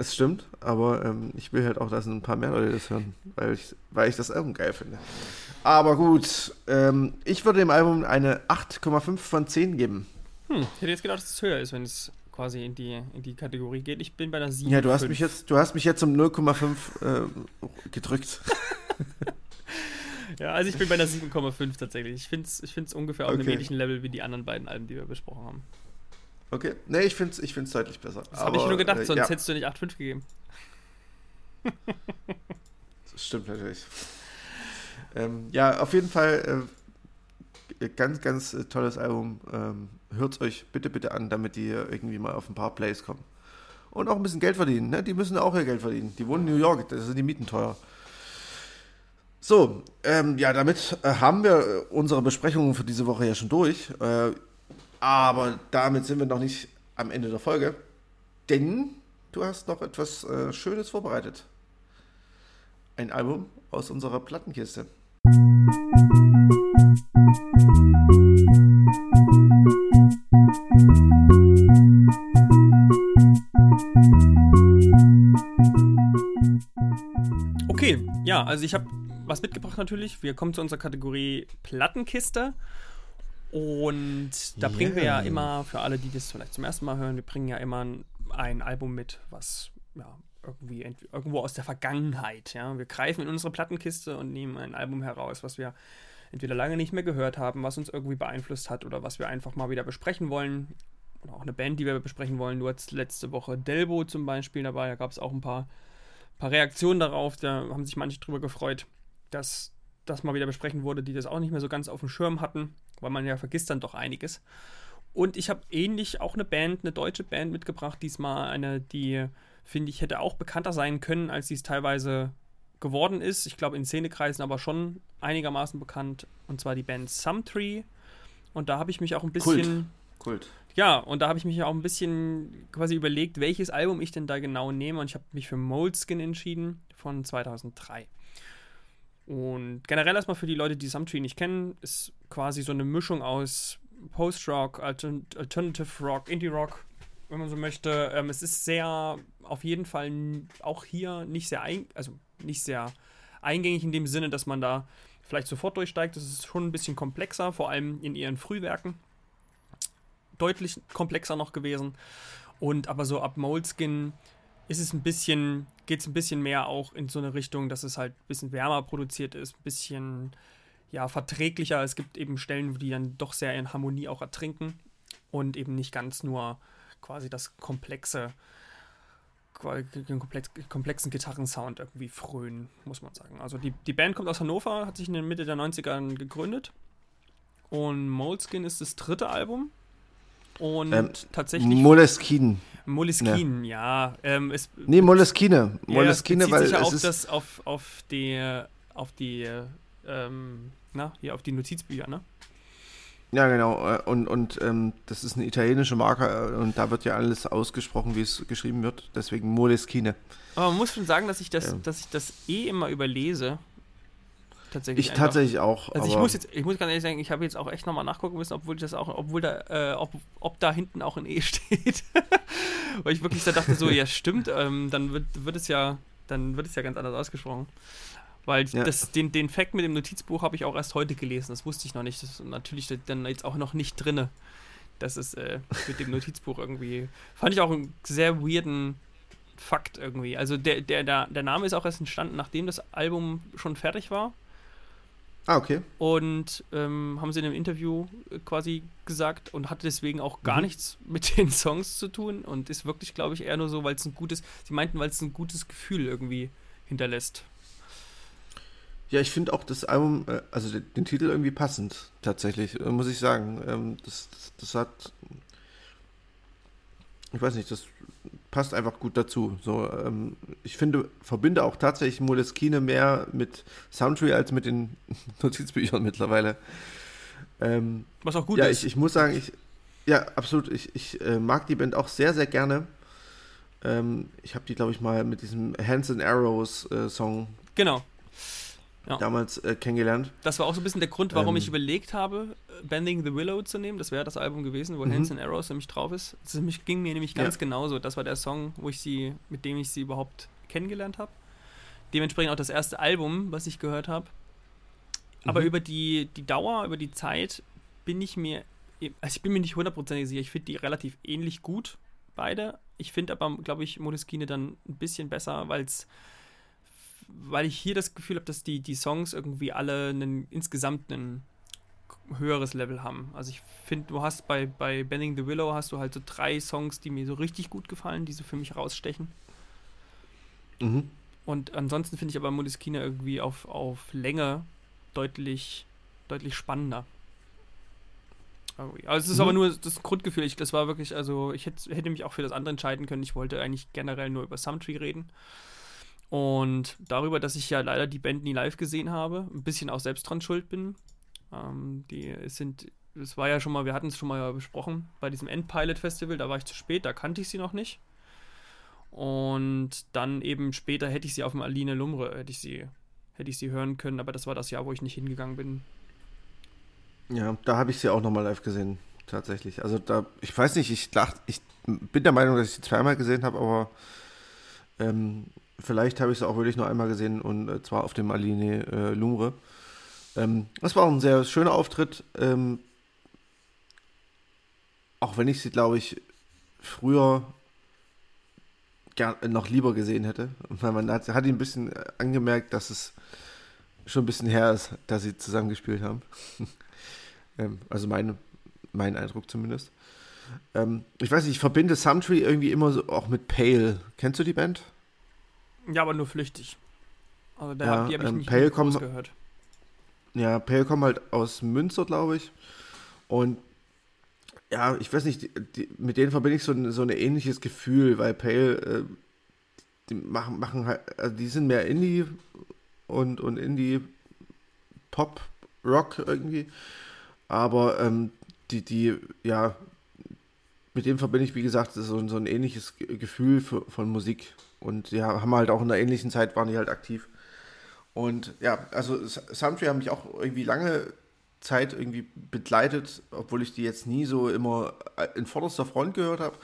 Das stimmt, aber ähm, ich will halt auch, dass ein paar mehr Leute das hören, weil ich, weil ich das Album geil finde. Aber gut, ähm, ich würde dem Album eine 8,5 von 10 geben. Hm, ich hätte jetzt gedacht, dass es höher ist, wenn es quasi in die, in die Kategorie geht. Ich bin bei der 7. Ja, du hast mich jetzt, du hast mich jetzt um 0,5 äh, gedrückt. Ja, also ich bin bei einer 7,5 tatsächlich. Ich finde es ich find's ungefähr auf okay. einem ähnlichen Level wie die anderen beiden Alben, die wir besprochen haben. Okay. Nee, ich finde es ich find's deutlich besser. Das habe ich nur gedacht, äh, sonst ja. hättest du nicht 8,5 gegeben. das stimmt natürlich. Ähm, ja, auf jeden Fall äh, ganz, ganz äh, tolles Album. Ähm, Hört es euch bitte, bitte an, damit die irgendwie mal auf ein paar Plays kommen. Und auch ein bisschen Geld verdienen. Ne? Die müssen auch ihr Geld verdienen. Die wohnen in New York, da sind die Mieten teuer. So, ähm, ja, damit äh, haben wir äh, unsere Besprechungen für diese Woche ja schon durch. Äh, aber damit sind wir noch nicht am Ende der Folge. Denn du hast noch etwas äh, Schönes vorbereitet. Ein Album aus unserer Plattenkiste. Okay, ja, also ich habe was mitgebracht natürlich. Wir kommen zu unserer Kategorie Plattenkiste. Und da yeah. bringen wir ja immer, für alle, die das vielleicht zum ersten Mal hören, wir bringen ja immer ein Album mit, was ja, irgendwie irgendwo aus der Vergangenheit. Ja? Wir greifen in unsere Plattenkiste und nehmen ein Album heraus, was wir entweder lange nicht mehr gehört haben, was uns irgendwie beeinflusst hat oder was wir einfach mal wieder besprechen wollen. Oder auch eine Band, die wir besprechen wollen. Du hattest letzte Woche Delbo zum Beispiel dabei, da gab es auch ein paar, paar Reaktionen darauf, da haben sich manche drüber gefreut dass das mal wieder besprechen wurde, die das auch nicht mehr so ganz auf dem Schirm hatten, weil man ja vergisst dann doch einiges. Und ich habe ähnlich auch eine Band, eine deutsche Band mitgebracht, diesmal eine, die, finde ich, hätte auch bekannter sein können, als sie es teilweise geworden ist. Ich glaube, in Szenekreisen aber schon einigermaßen bekannt. Und zwar die Band Sumtree. Und da habe ich mich auch ein bisschen. Kult. Kult. Ja, und da habe ich mich auch ein bisschen quasi überlegt, welches Album ich denn da genau nehme. Und ich habe mich für Moleskin entschieden von 2003. Und generell erstmal für die Leute, die Sumtree nicht kennen, ist quasi so eine Mischung aus Post-Rock, Alternative Rock, Indie-Rock, wenn man so möchte. Ähm, es ist sehr, auf jeden Fall auch hier nicht sehr, ein, also nicht sehr eingängig in dem Sinne, dass man da vielleicht sofort durchsteigt. Das ist schon ein bisschen komplexer, vor allem in ihren Frühwerken. Deutlich komplexer noch gewesen. Und aber so ab Moleskin ist es ein bisschen, geht es ein bisschen mehr auch in so eine Richtung, dass es halt ein bisschen wärmer produziert ist, ein bisschen ja, verträglicher. Es gibt eben Stellen, die dann doch sehr in Harmonie auch ertrinken und eben nicht ganz nur quasi das komplexe, den komplexen Gitarrensound irgendwie frönen, muss man sagen. Also die, die Band kommt aus Hannover, hat sich in der Mitte der 90er gegründet und Moleskin ist das dritte Album und ähm, tatsächlich. Moleskine. Moleskine, ja. Ähm, es, nee, Moleskine. Moleskine, ja, weil sich ja auf, das, auf, auf die, auf die, ähm, na, hier auf die Notizbücher, ne? Ja, genau. Äh, und, und ähm, das ist eine italienische Marke äh, und da wird ja alles ausgesprochen, wie es geschrieben wird. Deswegen Moleskine. Aber man muss schon sagen, dass ich das, ja. dass ich das eh immer überlese tatsächlich. Ich einfach. tatsächlich auch. Also ich muss jetzt, ich muss ganz ehrlich sagen, ich habe jetzt auch echt nochmal nachgucken müssen, obwohl das auch, obwohl da, äh, ob, ob da hinten auch ein E steht. Weil ich wirklich so dachte, so, ja, stimmt, ähm, dann wird, wird es ja, dann wird es ja ganz anders ausgesprochen. Weil ja. das, den, den Fact mit dem Notizbuch habe ich auch erst heute gelesen, das wusste ich noch nicht. Das ist natürlich dann jetzt auch noch nicht drinne. Das ist äh, mit dem Notizbuch irgendwie. Fand ich auch einen sehr weirden Fakt irgendwie. Also der, der, der, der Name ist auch erst entstanden, nachdem das Album schon fertig war. Ah, okay. Und ähm, haben sie in einem Interview äh, quasi gesagt und hatte deswegen auch gar mhm. nichts mit den Songs zu tun und ist wirklich, glaube ich, eher nur so, weil es ein gutes, sie meinten, weil es ein gutes Gefühl irgendwie hinterlässt. Ja, ich finde auch das Album, äh, also den, Titel irgendwie passend, tatsächlich, äh, muss ich sagen. Ähm, das, das, das hat, ich weiß nicht, das passt einfach gut dazu. So, ähm, ich finde, verbinde auch tatsächlich Moleskine mehr mit Soundtree als mit den Notizbüchern mittlerweile. Ähm, Was auch gut ja, ist. Ich, ich muss sagen, ich, ja, absolut. Ich, ich äh, mag die Band auch sehr, sehr gerne. Ähm, ich habe die, glaube ich, mal mit diesem Hands and Arrows äh, Song genau ja. damals äh, kennengelernt. Das war auch so ein bisschen der Grund, warum ähm, ich überlegt habe, Bending the Willow zu nehmen. Das wäre das Album gewesen, wo mhm. Hands and Arrows nämlich drauf ist. Das nämlich, ging mir nämlich ganz ja. genauso. Das war der Song, wo ich sie, mit dem ich sie überhaupt kennengelernt habe. Dementsprechend auch das erste Album, was ich gehört habe. Aber mhm. über die, die Dauer, über die Zeit bin ich mir, also ich bin mir nicht hundertprozentig sicher. Ich finde die relativ ähnlich gut, beide. Ich finde aber, glaube ich, Modeskine dann ein bisschen besser, weil es weil ich hier das Gefühl habe, dass die, die Songs irgendwie alle einen, insgesamt ein höheres Level haben. Also ich finde, du hast bei, bei Bending the Willow hast du halt so drei Songs, die mir so richtig gut gefallen, die so für mich rausstechen. Mhm. Und ansonsten finde ich aber Moleskine irgendwie auf, auf Länge deutlich, deutlich spannender. Also es ist mhm. aber nur das Grundgefühl. Ich, das war wirklich, also ich hätte, hätte mich auch für das andere entscheiden können. Ich wollte eigentlich generell nur über Sumtree reden. Und darüber, dass ich ja leider die Band nie live gesehen habe, ein bisschen auch selbst dran schuld bin. Ähm, die sind, es war ja schon mal, wir hatten es schon mal besprochen, bei diesem Endpilot Festival, da war ich zu spät, da kannte ich sie noch nicht. Und dann eben später hätte ich sie auf dem Aline Lumre, hätte ich sie, hätte ich sie hören können, aber das war das Jahr, wo ich nicht hingegangen bin. Ja, da habe ich sie auch nochmal live gesehen, tatsächlich. Also da, ich weiß nicht, ich dachte, ich bin der Meinung, dass ich sie zweimal gesehen habe, aber ähm, vielleicht habe ich sie auch wirklich nur einmal gesehen und äh, zwar auf dem Aline äh, Lumre. Ähm, das war auch ein sehr schöner Auftritt. Ähm, auch wenn ich sie, glaube ich, früher gern, noch lieber gesehen hätte. Weil man hat, hat ihn ein bisschen angemerkt, dass es schon ein bisschen her ist, dass sie zusammengespielt haben. Ähm, also mein, mein Eindruck zumindest. Ähm, ich weiß nicht, ich verbinde Sumtree irgendwie immer so auch mit Pale. Kennst du die Band? Ja, aber nur flüchtig. Also da, ja, die habe ich ähm, nicht Pale kommen, gehört. Ja, Pale kommen halt aus Münster, glaube ich. Und ja, ich weiß nicht, die, die, mit denen verbinde ich so ein, so ein ähnliches Gefühl, weil Pale, äh, die machen, machen halt, also die sind mehr Indie und, und Indie Pop, Rock irgendwie. Aber ähm, die, die, ja, mit dem verbinde ich, wie gesagt, so, so ein ähnliches Gefühl für, von Musik. Und ja, haben halt auch in einer ähnlichen Zeit waren die halt aktiv. Und ja, also Soundtree haben mich auch irgendwie lange Zeit irgendwie begleitet, obwohl ich die jetzt nie so immer äh, in vorderster Front gehört habe.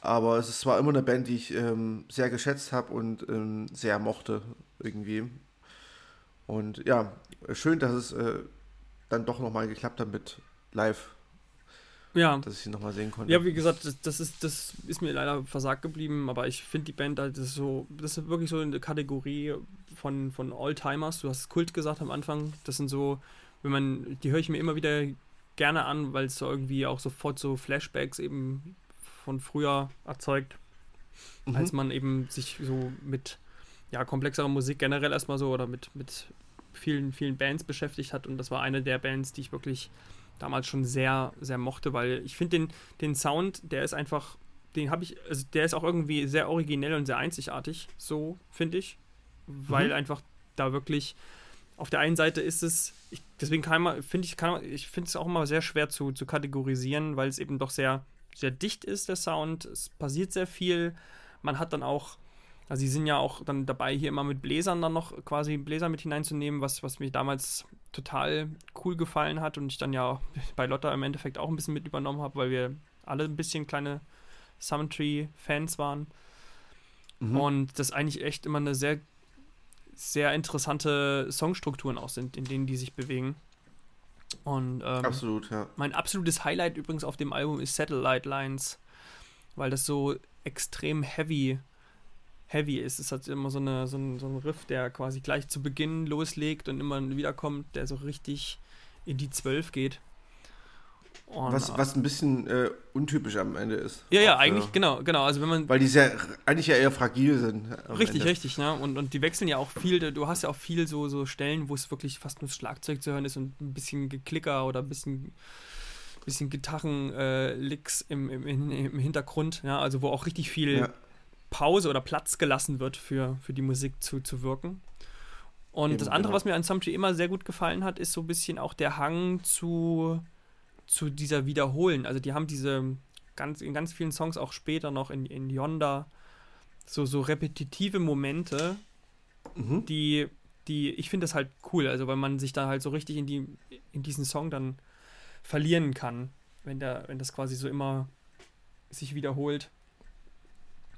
Aber es war immer eine Band, die ich ähm, sehr geschätzt habe und ähm, sehr mochte irgendwie. Und ja, schön, dass es äh, dann doch nochmal geklappt hat mit live. Ja. Dass ich sie nochmal sehen konnte. Ja, wie gesagt, das, das, ist, das ist mir leider versagt geblieben, aber ich finde die Band halt, das ist so, das ist wirklich so eine Kategorie von, von All-Timers. Du hast Kult gesagt am Anfang. Das sind so, wenn man, die höre ich mir immer wieder gerne an, weil es so irgendwie auch sofort so Flashbacks eben von früher erzeugt, mhm. als man eben sich so mit ja, komplexerer Musik generell erstmal so oder mit, mit vielen, vielen Bands beschäftigt hat und das war eine der Bands, die ich wirklich damals schon sehr, sehr mochte, weil ich finde den, den Sound, der ist einfach, den habe ich, also der ist auch irgendwie sehr originell und sehr einzigartig, so finde ich, weil mhm. einfach da wirklich auf der einen Seite ist es, ich, deswegen kann man, finde ich, kann ich finde es auch immer sehr schwer zu, zu kategorisieren, weil es eben doch sehr, sehr dicht ist, der Sound, es passiert sehr viel, man hat dann auch also sie sind ja auch dann dabei, hier immer mit Bläsern dann noch quasi Bläser mit hineinzunehmen, was, was mir damals total cool gefallen hat und ich dann ja bei Lotta im Endeffekt auch ein bisschen mit übernommen habe, weil wir alle ein bisschen kleine Summontree-Fans waren. Mhm. Und das eigentlich echt immer eine sehr, sehr interessante Songstrukturen auch sind, in denen die sich bewegen. Und ähm, Absolut, ja. Mein absolutes Highlight übrigens auf dem Album ist Satellite Lines, weil das so extrem heavy heavy ist. Es hat immer so, eine, so, ein, so einen Riff, der quasi gleich zu Beginn loslegt und immer wiederkommt, der so richtig in die Zwölf geht. Und, was, was ein bisschen äh, untypisch am Ende ist. Ja, ja, eigentlich, für, genau, genau. Also wenn man. Weil die sehr, eigentlich ja eher fragil sind. Richtig, Ende. richtig, ne? Und, und die wechseln ja auch viel, du hast ja auch viel so, so Stellen, wo es wirklich fast nur das Schlagzeug zu hören ist und ein bisschen Geklicker oder ein bisschen, bisschen Gitarren-Licks äh, im, im, im Hintergrund, ja, also wo auch richtig viel ja. Pause oder Platz gelassen wird für, für die Musik zu, zu wirken. Und Eben, das andere, genau. was mir an Sumtree immer sehr gut gefallen hat, ist so ein bisschen auch der Hang zu, zu dieser Wiederholen. Also die haben diese ganz, in ganz vielen Songs auch später noch in, in Yonder so, so repetitive Momente, mhm. die, die, ich finde das halt cool, also weil man sich da halt so richtig in, die, in diesen Song dann verlieren kann, wenn, der, wenn das quasi so immer sich wiederholt.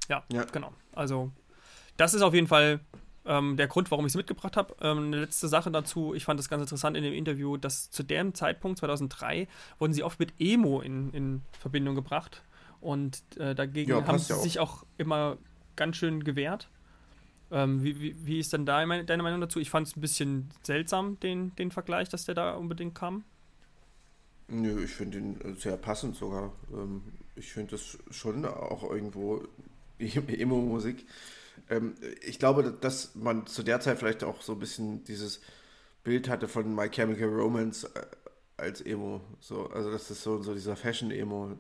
Ja, ja, genau. Also, das ist auf jeden Fall ähm, der Grund, warum ich es mitgebracht habe. Ähm, eine letzte Sache dazu, ich fand das ganz interessant in dem Interview, dass zu dem Zeitpunkt, 2003, wurden sie oft mit Emo in, in Verbindung gebracht. Und äh, dagegen ja, haben sie ja sich auch immer ganz schön gewehrt. Ähm, wie, wie, wie, ist denn da deine Meinung dazu? Ich fand es ein bisschen seltsam, den, den Vergleich, dass der da unbedingt kam. Nö, ich finde ihn sehr passend sogar. Ähm, ich finde das schon auch irgendwo Emo-Musik. Ähm, ich glaube, dass man zu der Zeit vielleicht auch so ein bisschen dieses Bild hatte von My Chemical Romance äh, als Emo. So, also das ist so, so dieser Fashion-Emo,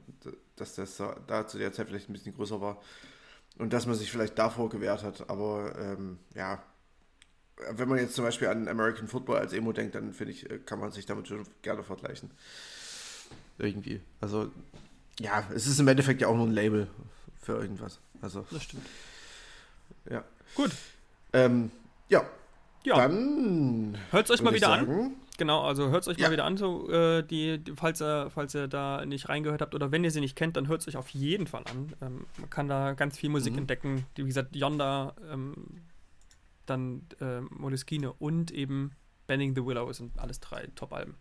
dass das da zu der Zeit vielleicht ein bisschen größer war. Und dass man sich vielleicht davor gewehrt hat. Aber ähm, ja, wenn man jetzt zum Beispiel an American Football als Emo denkt, dann finde ich, äh, kann man sich damit schon gerne vergleichen. Irgendwie. Also, ja, es ist im Endeffekt ja auch nur ein Label für irgendwas. Also, das stimmt. Ja. Gut. Ähm, ja. Ja. Dann. Hört es euch mal wieder sagen, an. Genau, also hört es euch ja. mal wieder an, so, äh, die, die, falls, ihr, falls ihr da nicht reingehört habt oder wenn ihr sie nicht kennt, dann hört es euch auf jeden Fall an. Ähm, man kann da ganz viel Musik mhm. entdecken. Wie gesagt, Yonda, ähm, dann äh, Moleskine und eben Bending the Willow sind alles drei Top-Alben.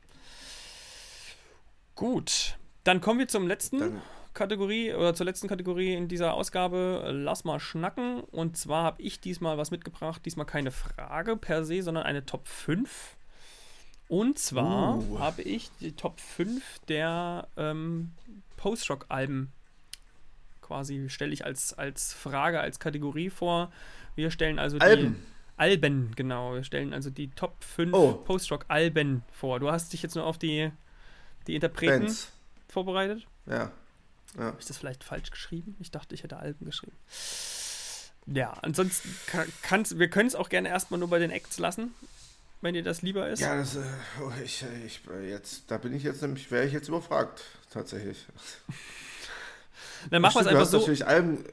Gut, dann kommen wir zum letzten dann. Kategorie oder zur letzten Kategorie in dieser Ausgabe. Lass mal schnacken. Und zwar habe ich diesmal was mitgebracht. Diesmal keine Frage per se, sondern eine Top 5. Und zwar uh. habe ich die Top 5 der ähm, Post-Rock-Alben quasi, stelle ich als, als Frage, als Kategorie vor. Wir stellen also Alben. die Alben, genau. Wir stellen also die Top 5 oh. Post-Rock-Alben vor. Du hast dich jetzt nur auf die, die Interpreten Bands. vorbereitet? Ja. Ja. Habe ich das vielleicht falsch geschrieben? Ich dachte, ich hätte Alben geschrieben. Ja, ansonsten kann wir können es auch gerne erstmal nur bei den Acts lassen, wenn dir das lieber ist. Ja, das, äh, oh, ich, ich, jetzt, da bin ich jetzt nämlich, wäre ich jetzt überfragt, tatsächlich. Dann machen wir es einfach so. Natürlich Alben,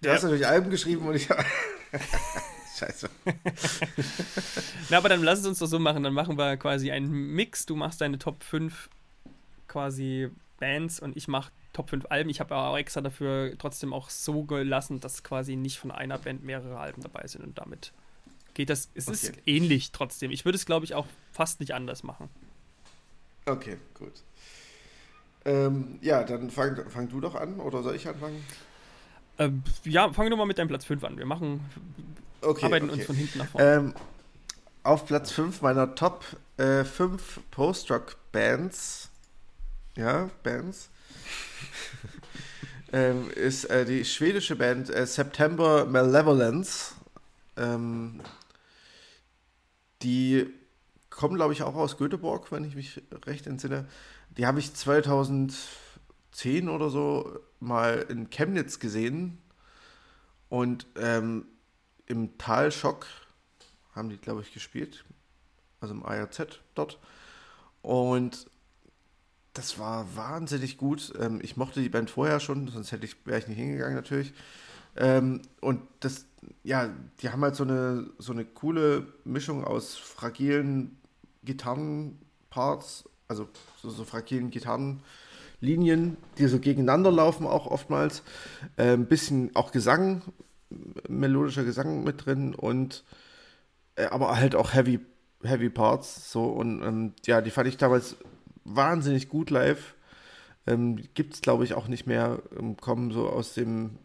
du ja. hast natürlich Alben geschrieben und ich. Scheiße. Na, aber dann lass es uns doch so machen. Dann machen wir quasi einen Mix. Du machst deine Top 5 quasi Bands und ich mache Top 5 Alben. Ich habe auch extra dafür trotzdem auch so gelassen, dass quasi nicht von einer Band mehrere Alben dabei sind und damit geht das. Es okay. ist ähnlich trotzdem. Ich würde es, glaube ich, auch fast nicht anders machen. Okay, gut. Ähm, ja, dann fang, fang du doch an oder soll ich anfangen? Ähm, ja, fangen wir mal mit deinem Platz 5 an. Wir machen, okay, arbeiten okay. uns von hinten nach vorne. Ähm, auf Platz 5 meiner Top 5 äh, Post-Rock-Bands, ja, Bands, ähm, ist äh, die schwedische Band äh, September Malevolence. Ähm, die kommen, glaube ich, auch aus Göteborg, wenn ich mich recht entsinne. Die habe ich 2010 oder so mal in Chemnitz gesehen. Und ähm, im Talschock haben die, glaube ich, gespielt. Also im ARZ dort. Und das war wahnsinnig gut. Ähm, ich mochte die Band vorher schon, sonst hätte ich, wäre ich nicht hingegangen natürlich. Ähm, und das, ja, die haben halt so eine, so eine coole Mischung aus fragilen Gitarrenparts, also so, so fragilen Gitarrenlinien, die so gegeneinander laufen auch oftmals. Äh, ein bisschen auch Gesang, melodischer Gesang mit drin und äh, aber halt auch Heavy, Heavy Parts. So und ähm, ja, die fand ich damals wahnsinnig gut live. Ähm, Gibt es, glaube ich, auch nicht mehr. Ähm, kommen so aus dem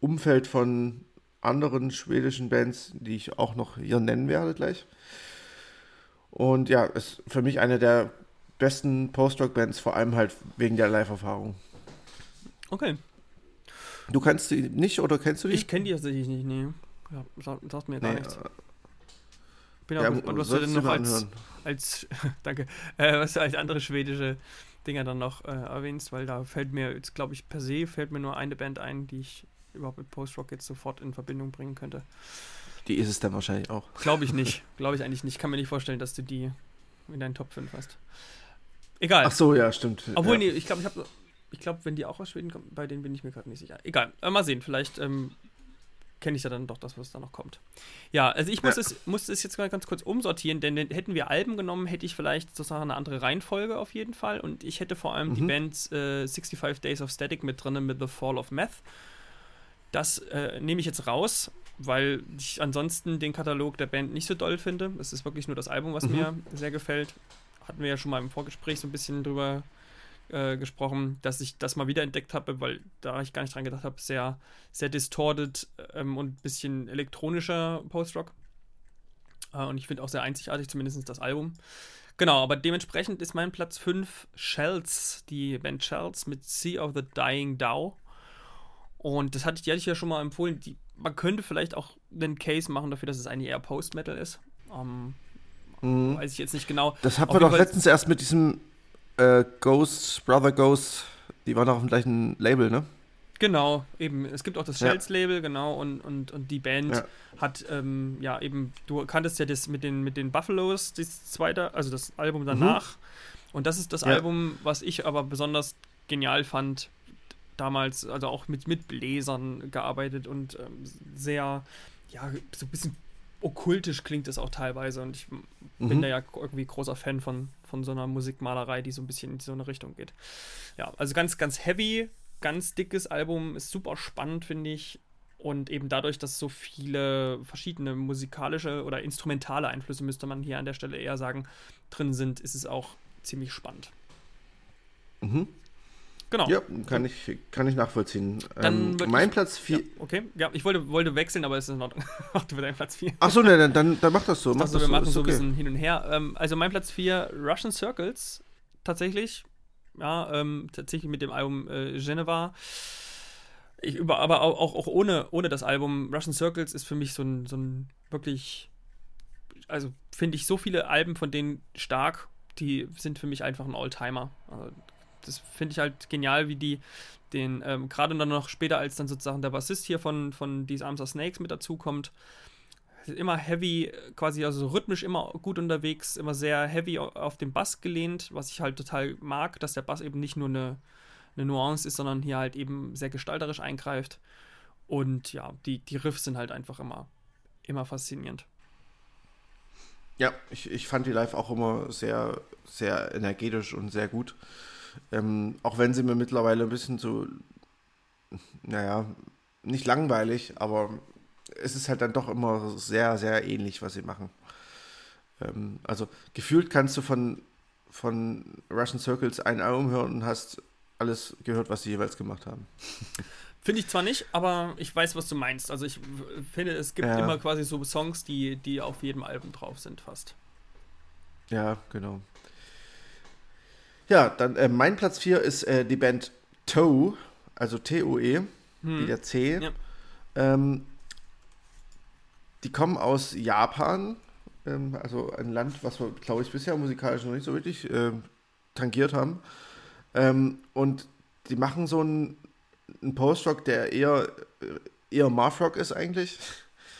Umfeld von anderen schwedischen Bands, die ich auch noch hier nennen werde gleich. Und ja, ist für mich eine der besten Post-Rock-Bands, vor allem halt wegen der Live-Erfahrung. Okay. Du kennst die nicht oder kennst du die? Ich kenne die tatsächlich nicht, nee. Ja, sagt, sagt mir gar nee, nichts. Bin auch ja, gespannt, was du denn noch als, als danke, äh, was du als andere schwedische Dinger dann noch äh, erwähnst, weil da fällt mir jetzt, glaube ich, per se fällt mir nur eine Band ein, die ich überhaupt mit Post-Rock jetzt sofort in Verbindung bringen könnte. Die ist es dann wahrscheinlich auch. Glaube ich nicht. Glaube ich eigentlich nicht. Kann mir nicht vorstellen, dass du die in deinen Top 5 hast. Egal. Ach so, ja, stimmt. Obwohl, ja. nee, ich glaube, ich habe ich glaube, wenn die auch aus Schweden kommen, bei denen bin ich mir gerade nicht sicher. Egal, äh, mal sehen, vielleicht ähm, kenne ich ja dann doch das, was da noch kommt. Ja, also ich muss, ja. es, muss es jetzt mal ganz kurz umsortieren, denn hätten wir Alben genommen, hätte ich vielleicht sozusagen eine andere Reihenfolge auf jeden Fall und ich hätte vor allem mhm. die Band äh, 65 Days of Static mit drin mit The Fall of Meth. Das äh, nehme ich jetzt raus, weil ich ansonsten den Katalog der Band nicht so doll finde. Es ist wirklich nur das Album, was mhm. mir sehr gefällt. Hatten wir ja schon mal im Vorgespräch so ein bisschen drüber äh, gesprochen, dass ich das mal wieder entdeckt habe, weil da ich gar nicht dran gedacht habe, sehr, sehr distorted ähm, und ein bisschen elektronischer Post-Rock. Äh, und ich finde auch sehr einzigartig, zumindest das Album. Genau, aber dementsprechend ist mein Platz 5 Shells, die Band Shells mit Sea of the Dying Dow. Und das hatte ich, die hatte ich ja schon mal empfohlen. Die, man könnte vielleicht auch einen Case machen dafür, dass es eigentlich eher Post-Metal ist. Ähm, mhm. Weiß ich jetzt nicht genau. Das hatten wir doch letztens erst mit diesem äh, Ghost, Brother Ghost, die waren auch auf dem gleichen Label, ne? Genau, eben. Es gibt auch das Shells-Label, ja. genau, und, und, und die Band ja. hat, ähm, ja, eben, du kanntest ja das mit den, mit den Buffaloes, das zweite, also das Album danach. Mhm. Und das ist das ja. Album, was ich aber besonders genial fand, damals, also auch mit, mit Bläsern gearbeitet und ähm, sehr, ja, so ein bisschen okkultisch klingt es auch teilweise und ich mhm. bin da ja irgendwie großer Fan von, von so einer Musikmalerei, die so ein bisschen in so eine Richtung geht. Ja, also ganz, ganz heavy, ganz dickes Album, ist super spannend, finde ich. Und eben dadurch, dass so viele verschiedene musikalische oder instrumentale Einflüsse, müsste man hier an der Stelle eher sagen, drin sind, ist es auch ziemlich spannend. Mhm. Genau. Ja, kann ich, kann ich nachvollziehen. Ähm, mein ich, Platz 4. Ja, okay, ja, ich wollte, wollte wechseln, aber es ist in Ordnung. Mach du deinen Platz 4. Achso, ne, dann, dann, dann mach das so. Mach das wir so, machen so okay. ein bisschen hin und her. Ähm, also mein Platz 4, Russian Circles, tatsächlich. Ja, ähm, tatsächlich mit dem Album äh, Geneva. Ich über, aber auch, auch, ohne, ohne das Album Russian Circles ist für mich so ein, so ein wirklich, also finde ich so viele Alben von denen stark, die sind für mich einfach ein Alltimer. Also das finde ich halt genial, wie die den, ähm, gerade dann noch später, als dann sozusagen der Bassist hier von, von These Arms Are Snakes mit dazukommt, immer heavy, quasi also rhythmisch immer gut unterwegs, immer sehr heavy auf den Bass gelehnt, was ich halt total mag, dass der Bass eben nicht nur eine, eine Nuance ist, sondern hier halt eben sehr gestalterisch eingreift. Und ja, die, die Riffs sind halt einfach immer, immer faszinierend. Ja, ich, ich fand die live auch immer sehr, sehr energetisch und sehr gut. Ähm, auch wenn sie mir mittlerweile ein bisschen zu, naja, nicht langweilig, aber es ist halt dann doch immer sehr, sehr ähnlich, was sie machen. Ähm, also gefühlt kannst du von, von Russian Circles ein Album hören und hast alles gehört, was sie jeweils gemacht haben. Finde ich zwar nicht, aber ich weiß, was du meinst. Also ich finde, es gibt ja. immer quasi so Songs, die, die auf jedem Album drauf sind, fast. Ja, genau. Ja, dann äh, mein Platz 4 ist äh, die Band Toe, also T-O-E, hm. wie der C. Ja. Ähm, die kommen aus Japan, ähm, also ein Land, was wir, glaube ich, bisher musikalisch noch nicht so wirklich äh, tangiert haben. Ähm, und die machen so einen, einen Post-Rock, der eher, äh, eher Math-Rock ist eigentlich.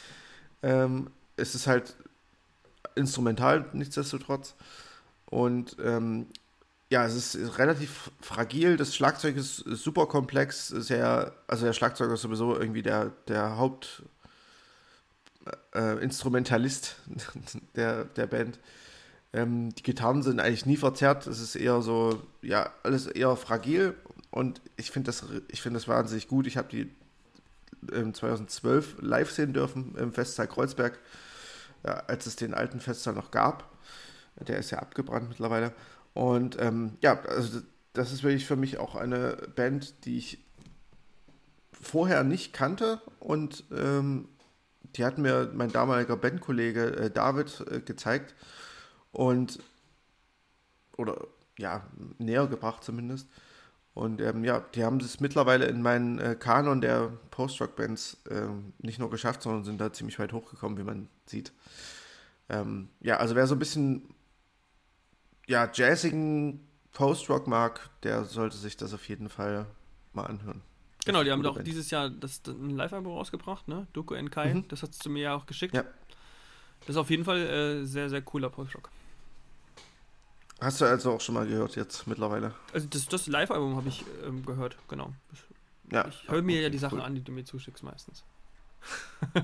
ähm, es ist halt instrumental, nichtsdestotrotz. Und ähm, ja, es ist relativ fragil. Das Schlagzeug ist super komplex, sehr, also der Schlagzeuger ist sowieso irgendwie der, der Hauptinstrumentalist äh, der, der Band. Ähm, die Gitarren sind eigentlich nie verzerrt. Es ist eher so, ja, alles eher fragil. Und ich finde das, find das wahnsinnig gut. Ich habe die ähm, 2012 live sehen dürfen im Festsaal Kreuzberg, ja, als es den alten Festsaal noch gab. Der ist ja abgebrannt mittlerweile. Und ähm, ja, also das ist wirklich für mich auch eine Band, die ich vorher nicht kannte und ähm, die hat mir mein damaliger Bandkollege äh, David äh, gezeigt und oder ja, näher gebracht zumindest. Und ähm, ja, die haben es mittlerweile in meinen äh, Kanon der Post-Rock-Bands ähm, nicht nur geschafft, sondern sind da ziemlich weit hochgekommen, wie man sieht. Ähm, ja, also wer so ein bisschen ja, jazzigen Post-Rock mag, der sollte sich das auf jeden Fall mal anhören. Genau, die haben doch dieses Jahr das, ein Live-Album rausgebracht, ne? Doku Kai, mhm. das hast du mir ja auch geschickt. Ja. Das ist auf jeden Fall äh, sehr, sehr cooler Post-Rock. Hast du also auch schon mal gehört jetzt mittlerweile? Also das, das Live-Album habe ich ähm, gehört, genau. Ja, ich höre mir okay, ja die Sachen cool. an, die du mir zuschickst meistens.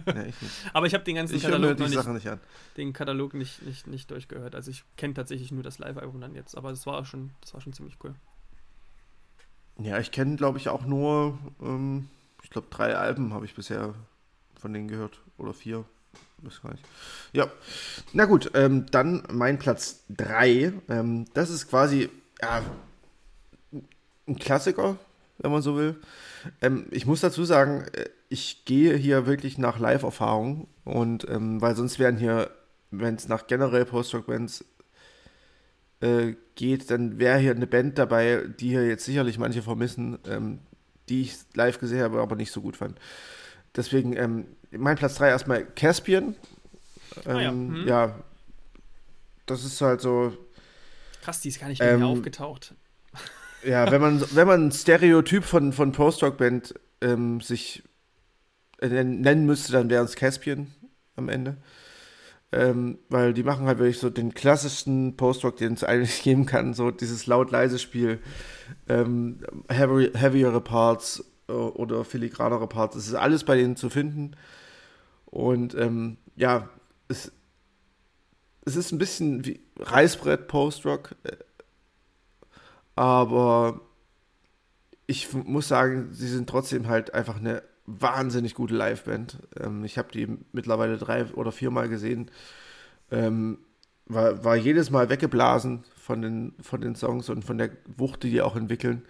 Ja, ich Aber ich habe den ganzen ich Katalog noch nicht, nicht den Katalog nicht, nicht, nicht durchgehört. Also ich kenne tatsächlich nur das Live-Album dann jetzt, aber das war schon, das war schon ziemlich cool. Ja, ich kenne, glaube ich, auch nur, ähm, ich glaube, drei Alben habe ich bisher von denen gehört. Oder vier. Weiß gar nicht. Ja. Na gut, ähm, dann mein Platz 3. Ähm, das ist quasi, ja, ein Klassiker, wenn man so will. Ähm, ich muss dazu sagen, äh, ich gehe hier wirklich nach Live-Erfahrung und ähm, weil sonst wären hier, wenn es nach generell Post-Rock-Bands äh, geht, dann wäre hier eine Band dabei, die hier jetzt sicherlich manche vermissen, ähm, die ich live gesehen habe, aber nicht so gut fand. Deswegen, ähm, mein Platz 3 erstmal Caspian. Ah ja. Hm. ja. das ist halt so. Krass, die ist gar nicht mehr ähm, aufgetaucht. Ja, wenn man, wenn man ein Stereotyp von, von Post-Rock-Band ähm, sich äh, nennen müsste, dann wäre es Caspian am Ende. Ähm, weil die machen halt wirklich so den klassischsten Post-Rock, den es eigentlich geben kann, so dieses laut-leise Spiel, ähm, heavy, heavyere Parts äh, oder filigranere Parts, es ist alles bei denen zu finden. Und ähm, ja, es, es ist ein bisschen wie Reißbrett Post-Rock, äh, aber ich muss sagen, sie sind trotzdem halt einfach eine wahnsinnig gute Liveband. Ähm, ich habe die mittlerweile drei oder viermal gesehen. Ähm, war, war jedes Mal weggeblasen von den, von den Songs und von der Wucht, die die auch entwickeln.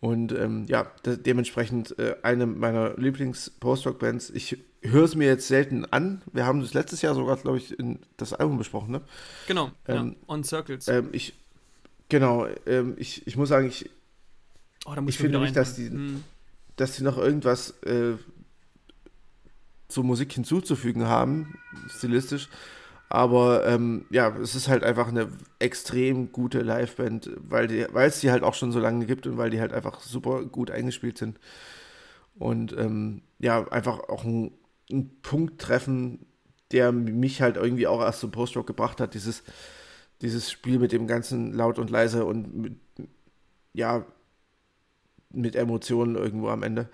Und ähm, ja, de dementsprechend äh, eine meiner Lieblings-Post-Rock-Bands. Ich höre es mir jetzt selten an. Wir haben das letztes Jahr sogar, glaube ich, in das Album besprochen, ne? Genau, ähm, ja, On Circles. Ähm, ich, genau, ähm, ich, ich muss sagen, ich, oh, ich finde nicht, dass die, hm dass sie noch irgendwas äh, zur Musik hinzuzufügen haben, stilistisch. Aber ähm, ja, es ist halt einfach eine extrem gute Liveband, weil es die halt auch schon so lange gibt und weil die halt einfach super gut eingespielt sind. Und ähm, ja, einfach auch einen Punkt treffen, der mich halt irgendwie auch erst zum Post-Rock gebracht hat. Dieses, dieses Spiel mit dem ganzen laut und leise und mit, ja, mit Emotionen irgendwo am Ende.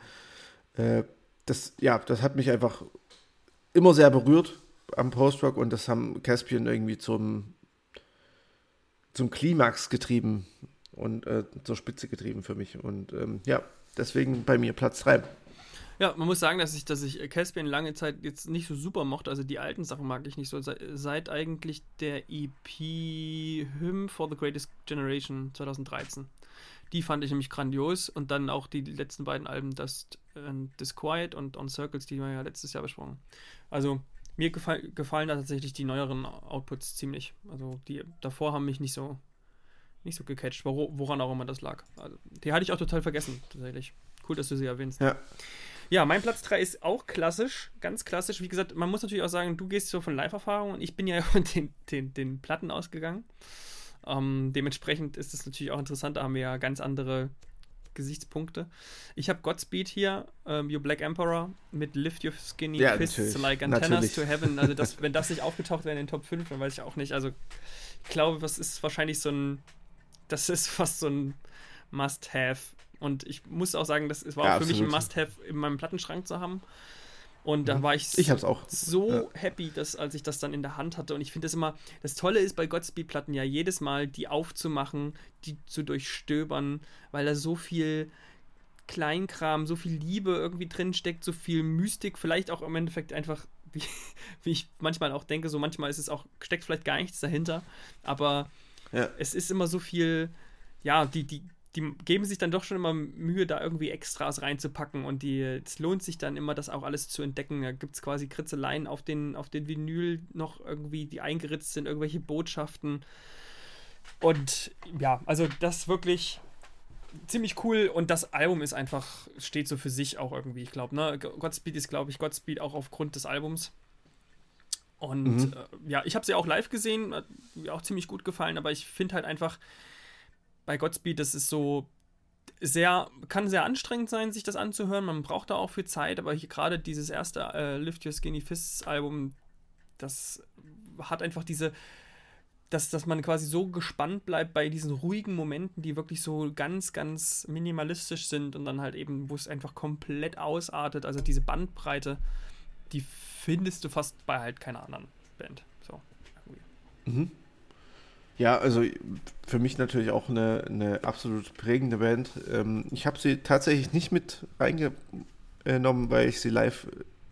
Äh, das, ja, das hat mich einfach immer sehr berührt am Post-Rock und das haben Caspian irgendwie zum, zum Klimax getrieben und äh, zur Spitze getrieben für mich. Und ähm, ja, deswegen bei mir Platz 3. Ja, man muss sagen, dass ich, dass ich Caspian lange Zeit jetzt nicht so super mochte. Also die alten Sachen mag ich nicht so. Seit, eigentlich der EP Hymn for the Greatest Generation 2013. Die fand ich nämlich grandios und dann auch die letzten beiden Alben, Dust and Disquiet und On Circles, die wir ja letztes Jahr besprochen. Also mir gefall, gefallen da tatsächlich die neueren Outputs ziemlich. Also die davor haben mich nicht so nicht so gecatcht, woran auch immer das lag. Also, die hatte ich auch total vergessen, tatsächlich. Cool, dass du sie erwähnst. Ja. Ja, mein Platz 3 ist auch klassisch, ganz klassisch. Wie gesagt, man muss natürlich auch sagen, du gehst so von Live-Erfahrung und ich bin ja von den, den, den Platten ausgegangen. Ähm, dementsprechend ist es natürlich auch interessant, da haben wir ja ganz andere Gesichtspunkte. Ich habe Godspeed hier, ähm, Your Black Emperor, mit Lift Your Skinny ja, Fists natürlich. Like Antennas natürlich. to Heaven. Also, das, wenn das nicht aufgetaucht wäre in den Top 5, dann weiß ich auch nicht. Also, ich glaube, das ist wahrscheinlich so ein, das ist fast so ein Must-Have. Und ich muss auch sagen, das war ja, auch für absolut. mich ein Must-Have in meinem Plattenschrank zu haben. Und da mhm. war ich, ich auch. so ja. happy, dass, als ich das dann in der Hand hatte. Und ich finde das immer, das Tolle ist bei Godspeed-Platten ja jedes Mal, die aufzumachen, die zu durchstöbern, weil da so viel Kleinkram, so viel Liebe irgendwie drin steckt, so viel Mystik, vielleicht auch im Endeffekt einfach, wie, wie ich manchmal auch denke, so manchmal ist es auch, steckt vielleicht gar nichts dahinter, aber ja. es ist immer so viel, ja, die, die, die geben sich dann doch schon immer Mühe, da irgendwie Extras reinzupacken und die, es lohnt sich dann immer, das auch alles zu entdecken. Da gibt es quasi Kritzeleien auf den, auf den Vinyl noch irgendwie, die eingeritzt sind, irgendwelche Botschaften. Und ja, also das wirklich ziemlich cool und das Album ist einfach, steht so für sich auch irgendwie, ich glaube, ne? Godspeed ist, glaube ich, Godspeed auch aufgrund des Albums. Und mhm. äh, ja, ich habe sie auch live gesehen, hat mir auch ziemlich gut gefallen, aber ich finde halt einfach, bei Godspeed, das ist so sehr, kann sehr anstrengend sein, sich das anzuhören. Man braucht da auch viel Zeit, aber hier gerade dieses erste äh, Lift Your Skinny Fists Album, das hat einfach diese, dass, dass man quasi so gespannt bleibt bei diesen ruhigen Momenten, die wirklich so ganz, ganz minimalistisch sind und dann halt eben, wo es einfach komplett ausartet. Also diese Bandbreite, die findest du fast bei halt keiner anderen Band. So. Mhm. Ja, also für mich natürlich auch eine, eine absolut prägende Band. Ähm, ich habe sie tatsächlich nicht mit reingenommen, weil ich sie live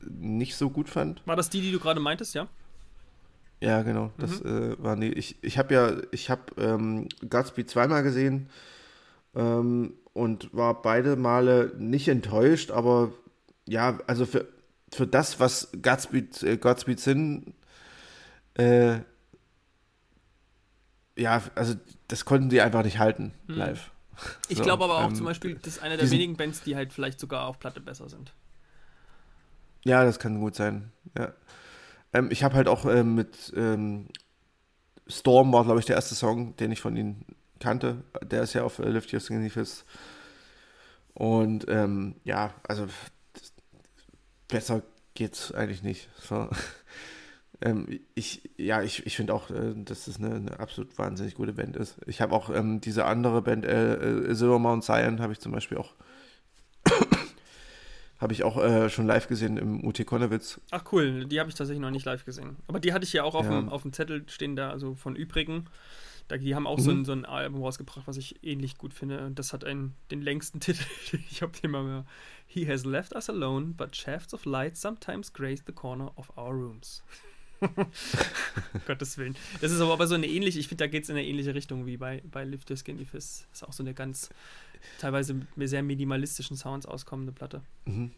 nicht so gut fand. War das die, die du gerade meintest, ja? Ja, genau. Das mhm. äh, waren die. Ich, ich habe ja, ich habe ähm, Godspeed zweimal gesehen. ähm, und war beide Male nicht enttäuscht, aber ja, also für, für das, was Godspeed, äh, Godspeed Sin äh, ja, also das konnten die einfach nicht halten Hm. live. Ich So, glaube aber auch ähm, zum Beispiel, das ist eine der wenigen Bands, die halt vielleicht sogar auf Platte besser sind. Ja, das kann gut sein. Ja. Ähm, ich habe halt auch ähm, mit ähm, Storm war, glaube ich, der erste Song, den ich von ihnen kannte. Der ist ja auf äh, Lift Your Significance. Und ähm, ja, also das, besser geht's eigentlich nicht. So. Ähm, ich, ja, ich, ich finde auch, äh, dass das eine, eine absolut wahnsinnig gute Band ist. Ich habe auch ähm, diese andere Band, äh, äh, Silver Mount Zion, habe ich zum Beispiel auch habe ich auch äh, schon live gesehen im UT Konnewitz. Ach cool, die habe ich tatsächlich noch nicht live gesehen. Aber die hatte ich ja auch auf, Ja. dem, auf dem Zettel stehen da, also von übrigen. Da, die haben auch so, Mhm. ein, so ein Album rausgebracht, was ich ähnlich gut finde. Und das hat einen, den längsten Titel. ich habe den mal mehr. He has left us alone, but shafts of light sometimes grace the corner of our rooms. Gottes Willen. Das ist aber, aber so eine ähnliche, ich finde, da geht es in eine ähnliche Richtung wie bei, bei Lift Your Skinny Fist. Das ist auch so eine ganz, teilweise mit sehr minimalistischen Sounds auskommende Platte. Mhm.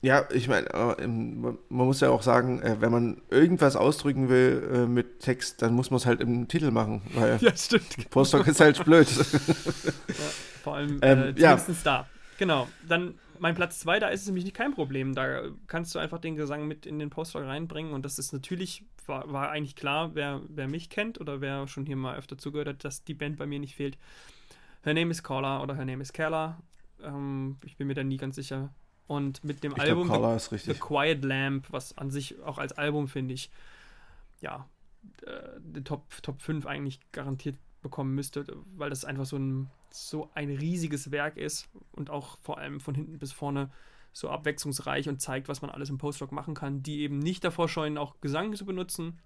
Ja, ich meine, äh, man muss ja auch sagen, äh, wenn man irgendwas ausdrücken will äh, mit Text, dann muss man es halt im Titel machen, weil Ja, stimmt. Postdoc ist halt blöd. Vor allem Ähm, äh, ja. da. Genau. Dann mein Platz 2, da ist es nämlich nicht kein Problem. Da kannst du einfach den Gesang mit in den Postdoc reinbringen. Und das ist natürlich, war, war eigentlich klar, wer, wer mich kennt oder wer schon hier mal öfter zugehört hat, dass die Band bei mir nicht fehlt. Her Name is Caller oder Her Name is Keller. Ähm, ich bin mir da nie ganz sicher. Und mit dem Ich Album Carla ist The richtig. Quiet Lamp, was an sich auch als Album, finde ich, ja, äh, die Top, Top 5 eigentlich garantiert bekommen müsste, weil das einfach so ein, so ein riesiges Werk ist und auch vor allem von hinten bis vorne so abwechslungsreich und zeigt, was man alles im Postrock machen kann, die eben nicht davor scheuen, auch Gesang zu benutzen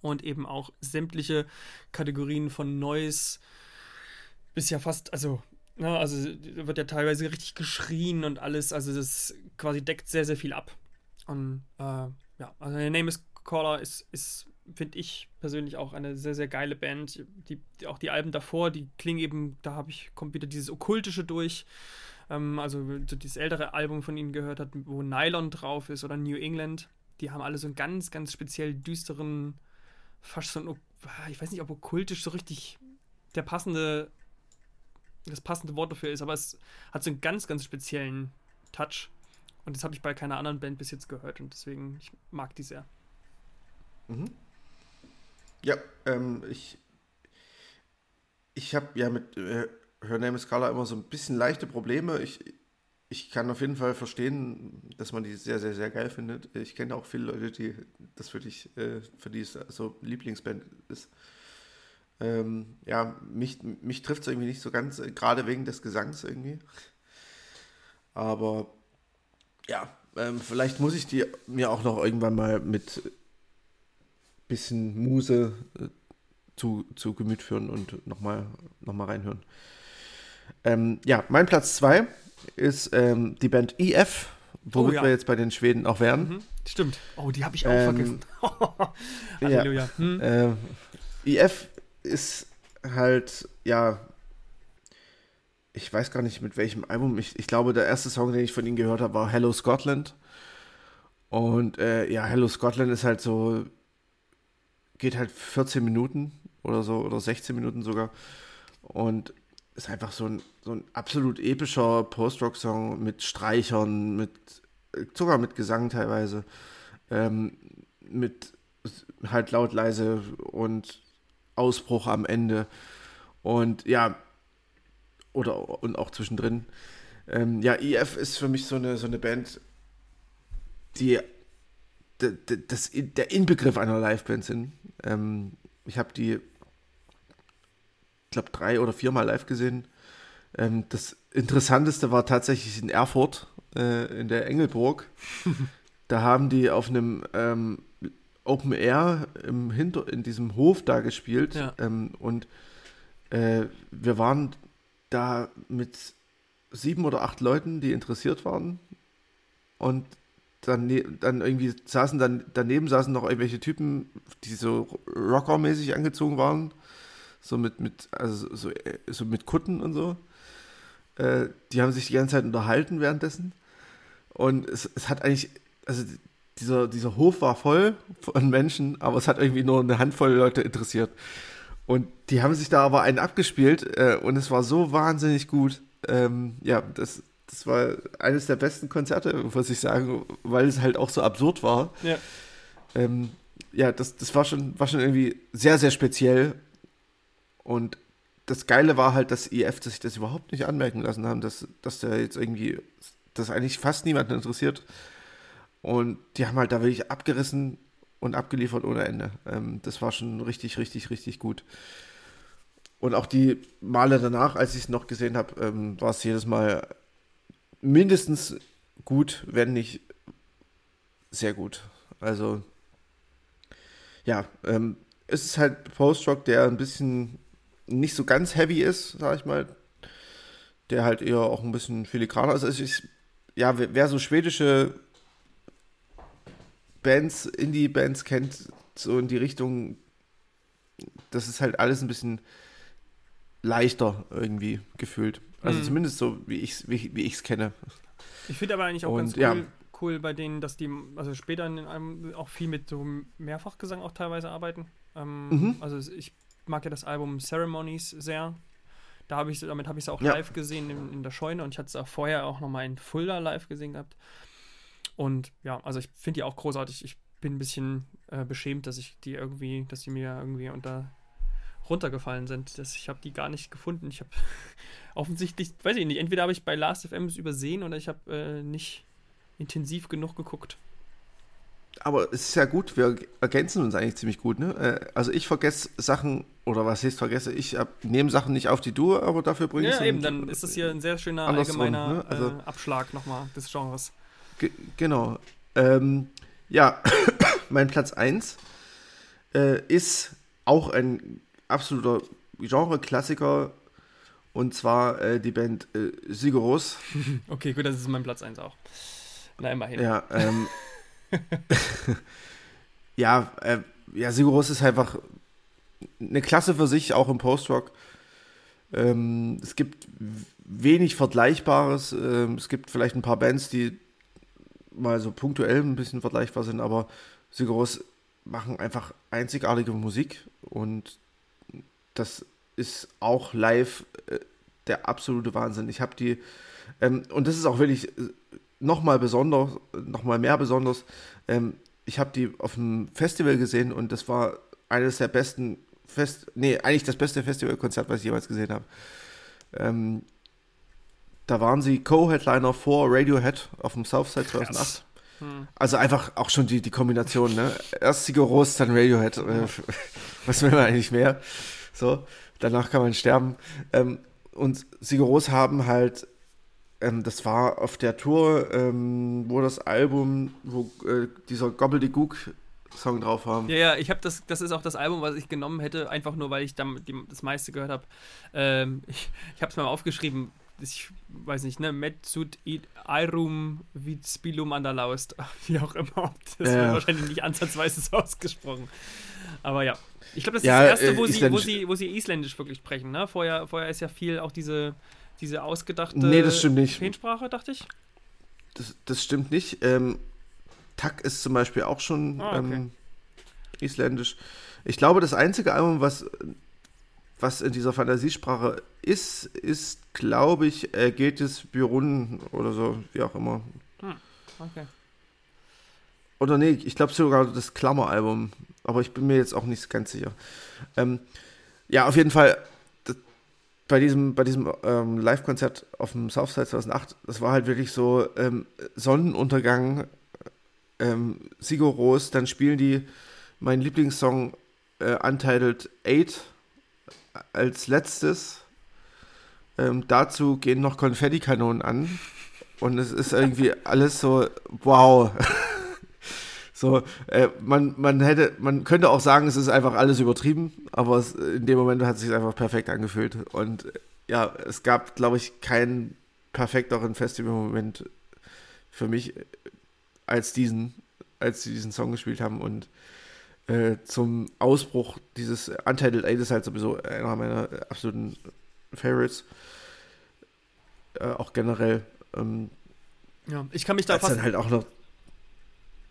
und eben auch sämtliche Kategorien von Noise bis ja fast, also, ne, also wird ja teilweise richtig geschrien und alles, also das quasi deckt sehr, sehr viel ab. Und äh, ja, also der Name is Caller ist, ist finde ich persönlich auch eine sehr, sehr geile Band. Die, die, auch die Alben davor, die klingen eben, da habe ich, kommt wieder dieses Okkultische durch. Ähm, also so dieses ältere Album von ihnen gehört hat, wo Nylon drauf ist oder New England. Die haben alle so einen ganz, ganz speziell düsteren, fast so ein, ich weiß nicht, ob okkultisch so richtig der passende, das passende Wort dafür ist, aber es hat so einen ganz, ganz speziellen Touch. Und das habe ich bei keiner anderen Band bis jetzt gehört und deswegen, ich mag die sehr. Mhm. Ja, ähm, ich, ich habe ja mit äh, Her Name is Carla immer so ein bisschen leichte Probleme. Ich, ich kann auf jeden Fall verstehen, dass man die sehr, sehr, sehr geil findet. Ich kenne auch viele Leute, die das für dich, äh, für die es so Lieblingsband ist. Ähm, ja, mich, mich trifft es irgendwie nicht so ganz, äh, gerade wegen des Gesangs irgendwie. Aber ja, ähm, vielleicht muss ich die mir auch noch irgendwann mal mit bisschen Muse äh, zu, zu Gemüt führen und nochmal noch mal reinhören. Ähm, ja, mein Platz 2 ist ähm, die Band EF, womit Oh ja. wir jetzt bei den Schweden auch wären. Mhm, stimmt. Oh, die habe ich auch Ähm, vergessen. Halleluja. Hm? Äh, EF ist halt, ja, ich weiß gar nicht mit welchem Album. Ich, ich glaube, der erste Song, den ich von ihnen gehört habe, war Hello Scotland. Und äh, ja, Hello Scotland ist halt so, geht halt 14 Minuten oder so, oder 16 Minuten sogar. Und ist einfach so ein, so ein absolut epischer Post-Rock-Song mit Streichern, mit sogar mit Gesang teilweise. Ähm, mit halt laut, leise und Ausbruch am Ende. Und ja, oder und auch zwischendrin. Ähm, ja, EF ist für mich so eine, so eine Band, die das, der Inbegriff einer Liveband sind. Ähm, ich habe die, ich glaube, drei oder viermal live gesehen. Ähm, das Interessanteste war tatsächlich in Erfurt, äh, in der Engelburg. da haben die auf einem ähm, Open Air im Hinter in diesem Hof da gespielt. Ja. Ähm, und äh, wir waren da mit sieben oder acht Leuten, die interessiert waren. Und dann, dann irgendwie saßen dann daneben saßen noch irgendwelche Typen, die so Rocker-mäßig angezogen waren. so mit, mit, also so, äh, so mit Kutten und so. Äh, die haben sich die ganze Zeit unterhalten währenddessen. Und es, es hat eigentlich, also dieser, dieser Hof war voll von Menschen, aber es hat irgendwie nur eine Handvoll Leute interessiert. Und die haben sich da aber einen abgespielt äh, und es war so wahnsinnig gut. Ähm, ja, das, das war eines der besten Konzerte, muss ich sagen, weil es halt auch so absurd war. Ja, ähm, ja das, das war, schon, war schon irgendwie sehr, sehr speziell. Und das Geile war halt, dass IF sich das überhaupt nicht anmerken lassen haben, dass, dass der jetzt irgendwie, das eigentlich fast niemanden interessiert. Und die haben halt da wirklich abgerissen und abgeliefert ohne Ende. Ähm, das war schon richtig, richtig, richtig gut. Und auch die Male danach, als ich es noch gesehen habe, ähm, war es jedes Mal mindestens gut, wenn nicht sehr gut. Also, ja, ähm, es ist halt Post-Rock, der ein bisschen nicht so ganz heavy ist, sag ich mal. Der halt eher auch ein bisschen filigraner ist. Also ich, ja, wer, so schwedische Bands, Indie-Bands kennt, so in die Richtung, das ist halt alles ein bisschen leichter irgendwie gefühlt. Also mhm. zumindest so, wie ich es wie, wie ich's kenne. Ich finde aber eigentlich auch Und, ganz cool, ja. cool bei denen, dass die also später in einem auch viel mit so Mehrfachgesang auch teilweise arbeiten. Ähm, mhm. Also ich mag ja das Album Ceremonies sehr. Da habe ich damit habe ich es auch ja. live gesehen in, in, der Scheune und ich hatte es auch vorher auch nochmal in Fulda live gesehen gehabt. Und ja, also ich finde die auch großartig. Ich bin ein bisschen äh, beschämt, dass ich die irgendwie, dass die mir irgendwie unter runtergefallen sind. Das, ich habe die gar nicht gefunden. Ich habe offensichtlich, weiß ich nicht, entweder habe ich bei Last.fm es übersehen oder ich habe äh, nicht intensiv genug geguckt. Aber es ist ja gut, wir ergänzen uns eigentlich ziemlich gut. Ne? Äh, also ich vergesse Sachen, oder was heißt vergesse, ich nehme Sachen nicht auf die Tour, aber dafür bringe ich Ja, eben, dann ist das hier ein sehr schöner allgemeiner ne? also, äh, Abschlag nochmal des Genres. Genau. Ähm, ja, mein Platz 1 äh, ist auch ein absoluter Genre-Klassiker und zwar äh, die Band äh, Sigoros. okay, gut, das ist mein Platz 1 auch. Na, immerhin. Ja, ähm, ja, äh, ja, Sigoros ist einfach eine Klasse für sich, auch im Post-Rock. Ähm, es gibt wenig Vergleichbares. Ähm, es gibt vielleicht ein paar Bands, die mal so punktuell ein bisschen vergleichbar sind, aber Sigoros machen einfach einzigartige Musik und das ist auch live äh, der absolute Wahnsinn. Ich habe die, ähm, und das ist auch wirklich äh, nochmal besonders, nochmal mehr besonders. Ähm, ich habe die auf dem Festival gesehen und das war eines der besten Fest, nee, eigentlich das beste Festivalkonzert, was ich jemals gesehen habe. Ähm, da waren sie Co-Headliner vor Radiohead auf dem Southside 2008. Hm. Also einfach auch schon die, die Kombination, ne? Erst Sigoros, dann Radiohead. Äh, was will man eigentlich mehr? So, danach kann man sterben. Ähm, und Sigoros haben halt, ähm, das war auf der Tour, ähm, wo das Album, wo äh, dieser Gobbledygook Song drauf haben. Ja, ja, ich habe das, das ist auch das Album, was ich genommen hätte, einfach nur, weil ich dann das meiste gehört habe. Ähm, ich ich habe es mal aufgeschrieben, ich weiß nicht, ne, Metsut Airum Vitspilum Andalaust, wie auch immer. Das ja. wird wahrscheinlich nicht ansatzweise so ausgesprochen. Aber ja, ich glaube, das ist ja, das erste, wo, äh, sie, wo, sie, wo sie Isländisch wirklich sprechen. Ne? Vorher, vorher ist ja viel auch diese, diese ausgedachte nee, das stimmt nicht. Feenssprache, dachte ich. Das, das stimmt nicht. Ähm, Tak ist zum Beispiel auch schon ah, okay. ähm, Isländisch. Ich glaube, das einzige Album, was was in dieser Fantasiesprache ist, ist, glaube ich, äh, Getis Byrun oder so, wie auch immer. Hm, okay. Oder nee, ich glaube sogar das Klammeralbum, aber ich bin mir jetzt auch nicht ganz sicher. Ähm, ja, auf jeden Fall, das, bei diesem, bei diesem ähm, Live-Konzert auf dem Southside 2008, das war halt wirklich so ähm, Sonnenuntergang, ähm, Sigur Ros, dann spielen die meinen Lieblingssong äh, Untitled 8 als letztes. Ähm, dazu gehen noch Konfettikanonen an. Und es ist irgendwie alles so, wow. so, äh, man, man hätte, man könnte auch sagen, es ist einfach alles übertrieben, aber es, in dem Moment hat es sich einfach perfekt angefühlt. Und äh, ja, es gab, glaube ich, keinen perfekteren Festivalmoment für mich als diesen, als sie diesen Song gespielt haben. Und äh, zum Ausbruch dieses Untitled 8 ist halt sowieso einer meiner absoluten Favorites. Äh, auch generell. Ähm, ja, ich kann mich da fast. Dann halt auch noch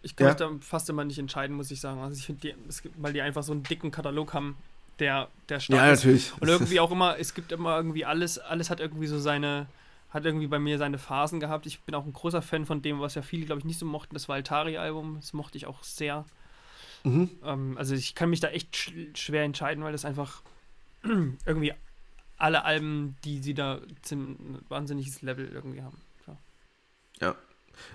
ich kann ja. mich da fast immer nicht entscheiden, muss ich sagen. Also ich finde, weil die einfach so einen dicken Katalog haben, der, der stark ja, ist. natürlich. Und irgendwie auch immer, es gibt immer irgendwie alles, alles hat irgendwie so seine, hat irgendwie bei mir seine Phasen gehabt. Ich bin auch ein großer Fan von dem, was ja viele, glaube ich, nicht so mochten. Das war Altari-Album. Das mochte ich auch sehr. Mhm. Ähm, also ich kann mich da echt sch schwer entscheiden, weil das einfach irgendwie alle Alben, die sie da ein wahnsinniges Level irgendwie haben. Ja. ja.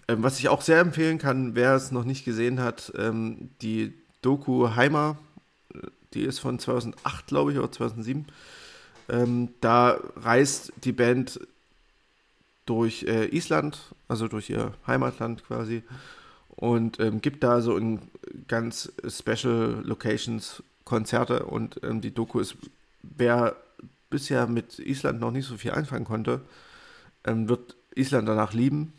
Ähm, was ich auch sehr empfehlen kann, wer es noch nicht gesehen hat, ähm, die Doku Heimer, die ist von 2008, glaube ich, oder 2007. Ähm, da reist die Band durch äh, Island, also durch ihr Heimatland quasi, und ähm, gibt da so in ganz Special Locations Konzerte. Und ähm, die Doku ist, wer bisher mit Island noch nicht so viel anfangen konnte, ähm, wird Island danach lieben.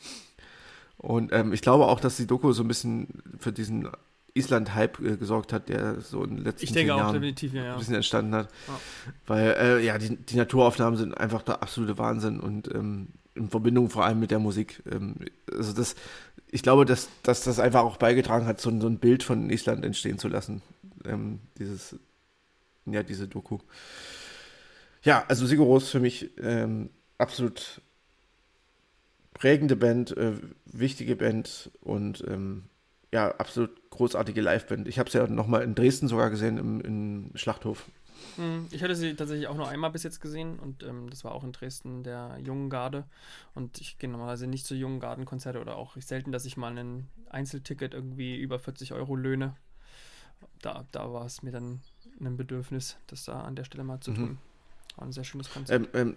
Und ähm, ich glaube auch, dass die Doku so ein bisschen für diesen Island-Hype äh, gesorgt hat, der so in den letzten ich denke auch, Jahren definitiv, ja, ja. ein bisschen entstanden hat. Ja. Weil, äh, ja, die, die, Naturaufnahmen sind einfach der absolute Wahnsinn und ähm, in Verbindung vor allem mit der Musik. Ähm, also das, ich glaube, dass, dass das einfach auch beigetragen hat, so, so ein Bild von Island entstehen zu lassen. Ähm, dieses, ja, diese Doku. Ja, also Sigur für mich ähm, absolut prägende Band, äh, wichtige Band und ähm, ja, absolut großartige Liveband. Ich habe sie ja nochmal in Dresden sogar gesehen, im, im Schlachthof. Hm, ich hatte sie tatsächlich auch nur einmal bis jetzt gesehen und ähm, das war auch in Dresden der Jungen Garde. Und ich gehe normalerweise nicht zu Jungen Gardenkonzerte oder auch selten, dass ich mal ein Einzelticket irgendwie über 40 Euro löhne. Da, da war es mir dann ein Bedürfnis, das da an der Stelle mal zu mhm. tun. War ein sehr schönes Konzert. Ähm, ähm,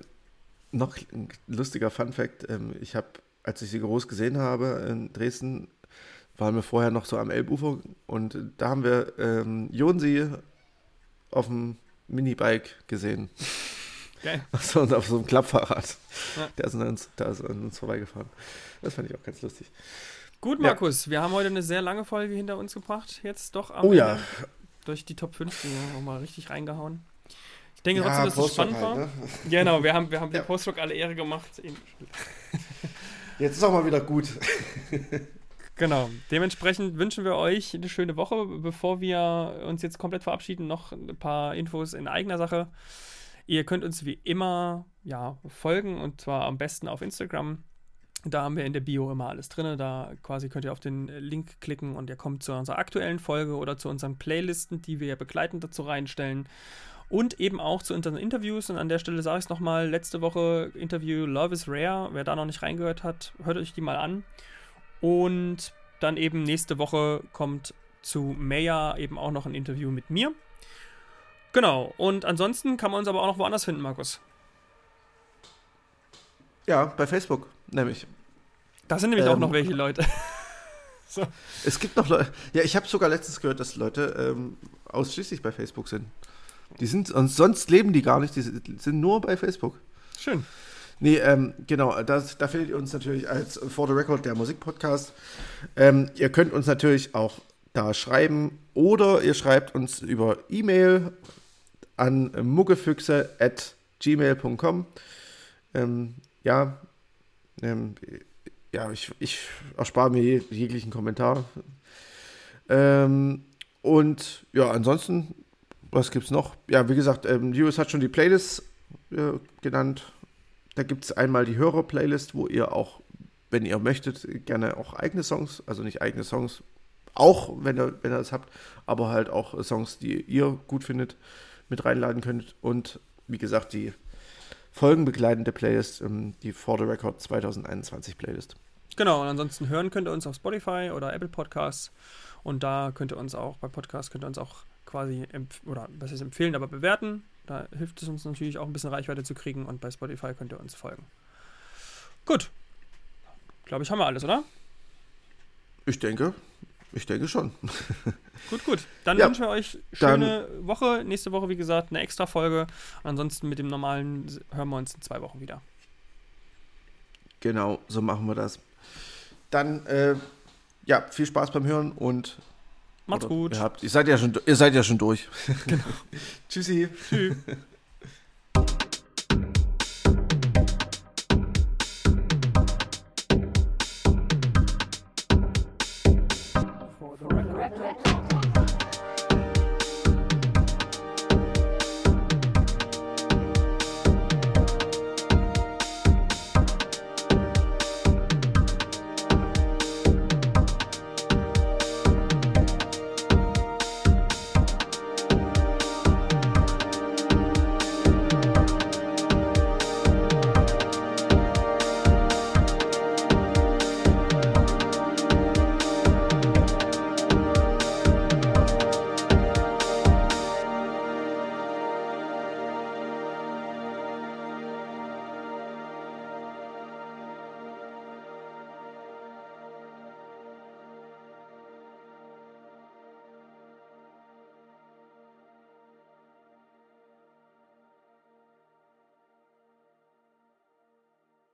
noch ein lustiger Fun Fact: ähm, Ich habe, als ich sie groß gesehen habe in Dresden, waren wir vorher noch so am Elbufer und da haben wir ähm, Jonsi auf dem Minibike gesehen. Geil. Und auf so einem Klappfahrrad. Ja. Der ist an uns, da ist an uns vorbeigefahren. Das fand ich auch ganz lustig. Gut, Markus, ja. wir haben heute eine sehr lange Folge hinter uns gebracht. Jetzt doch am oh, Ende ja. durch die Top 5 die haben wir mal richtig reingehauen denke ja, trotzdem, dass es spannend halt, war. Ne? Genau, wir haben, wir haben ja. dem Postrock alle Ehre gemacht. Jetzt ist auch mal wieder gut. Genau. Dementsprechend wünschen wir euch eine schöne Woche. Bevor wir uns jetzt komplett verabschieden, noch ein paar Infos in eigener Sache. Ihr könnt uns wie immer ja, folgen und zwar am besten auf Instagram. Da haben wir in der Bio immer alles drin. Da quasi könnt ihr auf den Link klicken und ihr kommt zu unserer aktuellen Folge oder zu unseren Playlisten, die wir begleitend dazu reinstellen und eben auch zu unseren Interviews. Und an der Stelle sage ich es nochmal: letzte Woche Interview Love is Rare. Wer da noch nicht reingehört hat, hört euch die mal an. Und dann eben nächste Woche kommt zu Maya eben auch noch ein Interview mit mir. Genau. Und ansonsten kann man uns aber auch noch woanders finden, Markus. Ja, bei Facebook, nämlich. Da sind nämlich ähm, auch noch welche Leute. so. Es gibt noch Leute. Ja, ich habe sogar letztens gehört, dass Leute ähm, ausschließlich bei Facebook sind. Die sind, und sonst leben die gar nicht, die sind nur bei Facebook. Schön. Nee, ähm, genau, das, da findet ihr uns natürlich als For the Record der Musikpodcast. Ähm, ihr könnt uns natürlich auch da schreiben oder ihr schreibt uns über E-Mail an muggefüchse at gmail.com. Ähm, ja, ähm, ja, ich, ich erspare mir jeglichen Kommentar. Ähm, und ja, ansonsten was gibt's noch? Ja, wie gesagt, ähm, Julius hat schon die Playlist äh, genannt. Da gibt es einmal die Hörer-Playlist, wo ihr auch, wenn ihr möchtet, gerne auch eigene Songs, also nicht eigene Songs, auch wenn ihr, wenn ihr das habt, aber halt auch Songs, die ihr gut findet, mit reinladen könnt. Und wie gesagt, die folgenbegleitende Playlist, ähm, die For the Record 2021 Playlist. Genau, und ansonsten hören könnt ihr uns auf Spotify oder Apple Podcasts. Und da könnt ihr uns auch, bei Podcasts könnt ihr uns auch quasi, oder was ist empfehlen, aber bewerten. Da hilft es uns natürlich auch ein bisschen Reichweite zu kriegen und bei Spotify könnt ihr uns folgen. Gut. Glaube ich, haben wir alles, oder? Ich denke, ich denke schon. gut, gut. Dann ja, wünschen wir euch schöne Woche. Nächste Woche, wie gesagt, eine extra Folge. Ansonsten mit dem normalen hören wir uns in zwei Wochen wieder. Genau, so machen wir das. Dann, äh, ja, viel Spaß beim Hören und Macht's Oder gut. Ihr, habt, ihr, seid ja schon, ihr seid ja schon durch. Genau. Tschüssi. Tschüss.